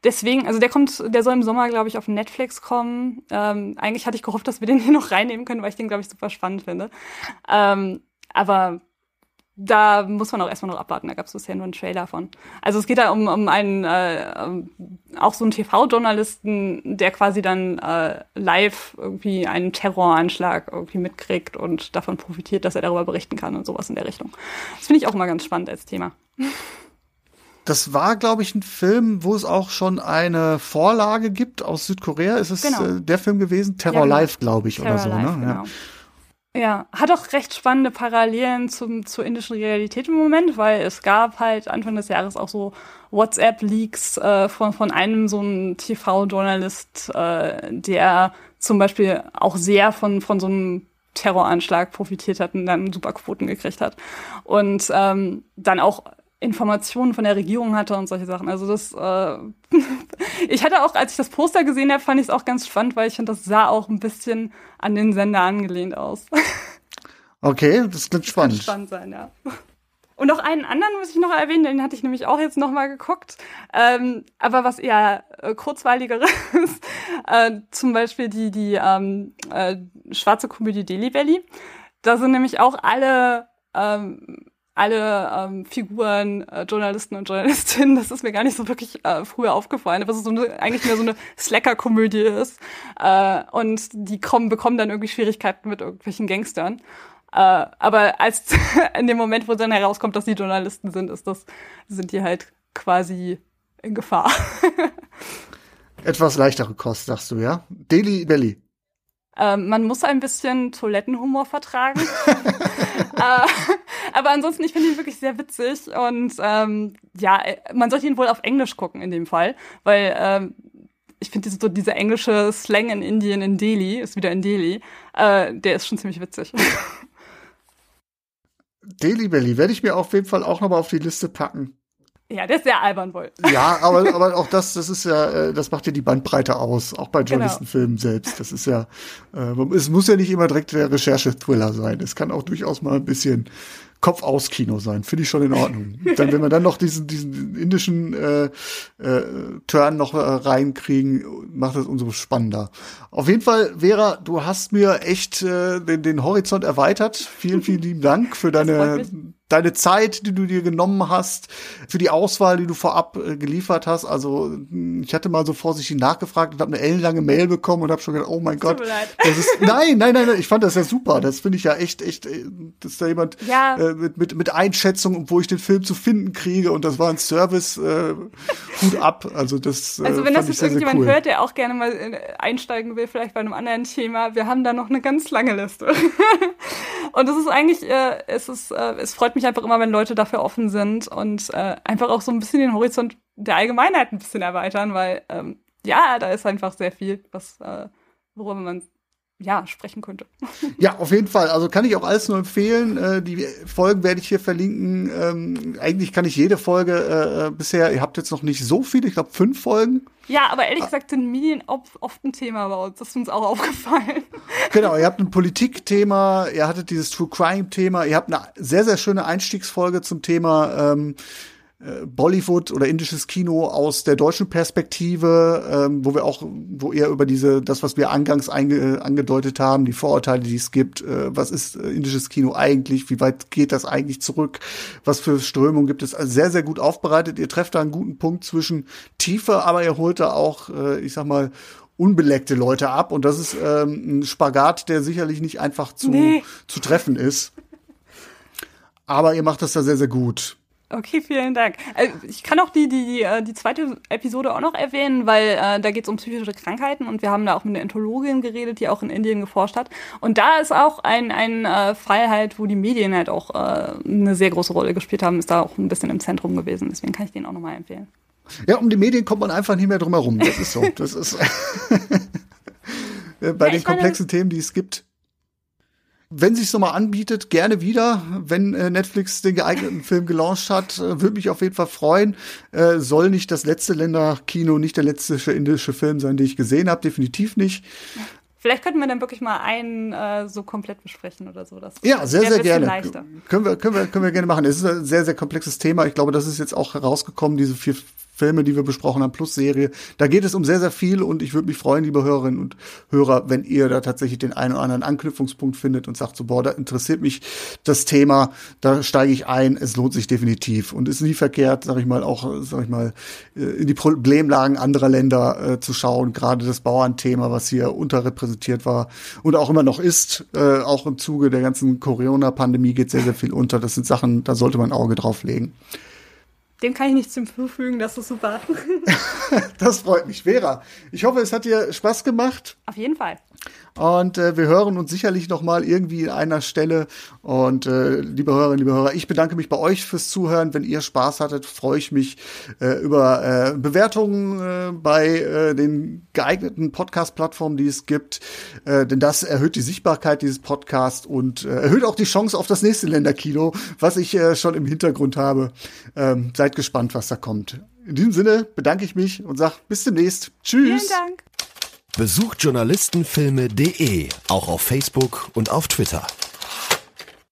Deswegen, also der kommt, der soll im Sommer, glaube ich, auf Netflix kommen. Ähm, eigentlich hatte ich gehofft, dass wir den hier noch reinnehmen können, weil ich den, glaube ich, super spannend finde. Ähm, aber da muss man auch erstmal noch abwarten, da gab es bisher nur einen Trailer von. Also es geht da um, um einen, äh, auch so einen TV-Journalisten, der quasi dann äh, live irgendwie einen Terroranschlag irgendwie mitkriegt und davon profitiert, dass er darüber berichten kann und sowas in der Richtung. Das finde ich auch immer ganz spannend als Thema. Das war, glaube ich, ein Film, wo es auch schon eine Vorlage gibt aus Südkorea. Ist es genau. äh, der Film gewesen? Terror ja, genau. Live, glaube ich, Terror oder so. Ne? Live, ne? Genau. Ja. Ja, hat auch recht spannende Parallelen zum, zur indischen Realität im Moment, weil es gab halt Anfang des Jahres auch so WhatsApp-Leaks äh, von, von einem so einem TV-Journalist, äh, der zum Beispiel auch sehr von, von so einem Terroranschlag profitiert hat und dann super Quoten gekriegt hat. Und ähm, dann auch Informationen von der Regierung hatte und solche Sachen. Also das, äh, ich hatte auch, als ich das Poster gesehen habe, fand ich es auch ganz spannend, weil ich fand, das sah auch ein bisschen an den Sender angelehnt aus. Okay, das klingt spannend. Das spannend sein, ja. Und noch einen anderen muss ich noch erwähnen, den hatte ich nämlich auch jetzt noch mal geguckt. Ähm, aber was eher äh, kurzweiligeres, äh, zum Beispiel die, die ähm, äh, schwarze Komödie Daily Belly. Da sind nämlich auch alle ähm, alle ähm, Figuren, äh, Journalisten und Journalistinnen, das ist mir gar nicht so wirklich äh, früher aufgefallen, ist so eine, eigentlich mehr so eine Slacker-Komödie ist. Äh, und die kommen, bekommen dann irgendwie Schwierigkeiten mit irgendwelchen Gangstern. Äh, aber als in dem Moment, wo dann herauskommt, dass die Journalisten sind, ist das, sind die halt quasi in Gefahr. Etwas leichtere Kost, sagst du, ja? Daily Belly. Ähm, man muss ein bisschen Toilettenhumor vertragen. äh, aber ansonsten, ich finde ihn wirklich sehr witzig und ähm, ja, man sollte ihn wohl auf Englisch gucken in dem Fall, weil ähm, ich finde diese, so diese englische Slang in Indien, in Delhi, ist wieder in Delhi, äh, der ist schon ziemlich witzig. Delhi Belly werde ich mir auf jeden Fall auch nochmal auf die Liste packen. Ja, der ist sehr albern wohl. Ja, aber, aber auch das, das ist ja, äh, das macht ja die Bandbreite aus, auch bei genau. Journalistenfilmen genau. selbst. Das ist ja, äh, es muss ja nicht immer direkt der Recherche-Thriller sein. Es kann auch durchaus mal ein bisschen Kopf-aus-Kino sein. Finde ich schon in Ordnung. dann, wenn wir dann noch diesen, diesen indischen äh, äh, Turn noch äh, reinkriegen, macht das umso spannender. Auf jeden Fall, Vera, du hast mir echt äh, den, den Horizont erweitert. Vielen, vielen lieben Dank für deine deine Zeit, die du dir genommen hast, für die Auswahl, die du vorab äh, geliefert hast. Also hm, ich hatte mal so vorsichtig nachgefragt und habe eine ellenlange Mail bekommen und habe schon gedacht, oh mein Gott, das ist nein, nein, nein, nein, ich fand das ja super. Das finde ich ja echt, echt, äh, dass da jemand ja. äh, mit, mit mit Einschätzung, wo ich den Film zu finden kriege und das war ein Service, äh, Hut ab. Also das. Äh, also wenn das jetzt irgendjemand cool. hört, der auch gerne mal einsteigen will, vielleicht bei einem anderen Thema, wir haben da noch eine ganz lange Liste. und es ist eigentlich, äh, es ist, äh, es freut mich mich einfach immer, wenn Leute dafür offen sind und äh, einfach auch so ein bisschen den Horizont der Allgemeinheit ein bisschen erweitern, weil ähm, ja, da ist einfach sehr viel, was äh, worüber man ja, sprechen könnte. Ja, auf jeden Fall. Also kann ich auch alles nur empfehlen. Äh, die Folgen werde ich hier verlinken. Ähm, eigentlich kann ich jede Folge äh, bisher, ihr habt jetzt noch nicht so viele, ich glaube fünf Folgen. Ja, aber ehrlich gesagt sind Medien oft ein Thema bei uns. Das ist uns auch aufgefallen. Genau, ihr habt ein Politikthema, ihr hattet dieses True Crime-Thema, ihr habt eine sehr, sehr schöne Einstiegsfolge zum Thema ähm, äh, Bollywood oder indisches Kino aus der deutschen Perspektive, ähm, wo wir auch, wo eher über diese, das, was wir angangs einge, angedeutet haben, die Vorurteile, die es gibt, äh, was ist äh, indisches Kino eigentlich, wie weit geht das eigentlich zurück, was für Strömungen gibt es, also sehr, sehr gut aufbereitet. Ihr trefft da einen guten Punkt zwischen Tiefe, aber ihr holt da auch, äh, ich sag mal, unbeleckte Leute ab. Und das ist ähm, ein Spagat, der sicherlich nicht einfach zu, Nee. zu treffen ist. Aber ihr macht das da sehr, sehr gut. Okay, vielen Dank. Äh, Ich kann auch die, die, äh, die zweite Episode auch noch erwähnen, weil äh, da geht es um psychische Krankheiten und wir haben da auch mit einer Entologin geredet, die auch in Indien geforscht hat. Und da ist auch ein, ein äh, Fall halt, wo die Medien halt auch äh, eine sehr große Rolle gespielt haben, ist da auch ein bisschen im Zentrum gewesen. Deswegen kann ich den auch nochmal empfehlen. Ja, um die Medien kommt man einfach nicht mehr drum herum. Das ist so. Das ist bei Ja, den ich meine- komplexen Themen, die es gibt. Wenn sich so mal anbietet, gerne wieder. Wenn äh, Netflix den geeigneten Film gelauncht hat, äh, würde mich auf jeden Fall freuen. Äh, soll nicht das letzte Länderkino, nicht der letzte indische Film sein, den ich gesehen habe, definitiv nicht. Vielleicht könnten wir dann wirklich mal einen äh, so komplett besprechen oder so. Das Ja, sehr, sehr gerne. Leichter. Können wir, können wir, können wir gerne machen. Es ist ein sehr, sehr komplexes Thema. Ich glaube, das ist jetzt auch herausgekommen, diese vier Filme, die wir besprochen haben, plus Serie. Da geht es um sehr, sehr viel und ich würde mich freuen, liebe Hörerinnen und Hörer, wenn ihr da tatsächlich den einen oder anderen Anknüpfungspunkt findet und sagt so, boah, da interessiert mich das Thema, da steige ich ein, es lohnt sich definitiv und ist nie verkehrt, sag ich mal, auch, sag ich mal, äh, in die Problemlagen anderer Länder äh, zu schauen, gerade das Bauernthema, was hier unterrepräsentiert war und auch immer noch ist, äh, auch im Zuge der ganzen Corona-Pandemie geht sehr, sehr viel unter. Das sind Sachen, da sollte man ein Auge drauf legen. Dem kann ich nichts hinzufügen, das ist super. Das freut mich. Vera, ich hoffe, es hat dir Spaß gemacht. Auf jeden Fall. Und äh, wir hören uns sicherlich noch mal irgendwie in einer Stelle. Und äh, liebe Hörerinnen, liebe Hörer, ich bedanke mich bei euch fürs Zuhören. Wenn ihr Spaß hattet, freue ich mich äh, über äh, Bewertungen äh, bei äh, den geeigneten Podcast-Plattformen, die es gibt. Äh, denn das erhöht die Sichtbarkeit dieses Podcasts und äh, erhöht auch die Chance auf das nächste Länderkino, was ich äh, schon im Hintergrund habe. Ähm, seid gespannt, was da kommt. In diesem Sinne bedanke ich mich und sage bis demnächst. Tschüss. Vielen Dank. Besucht journalistenfilme.de auch auf Facebook und auf Twitter.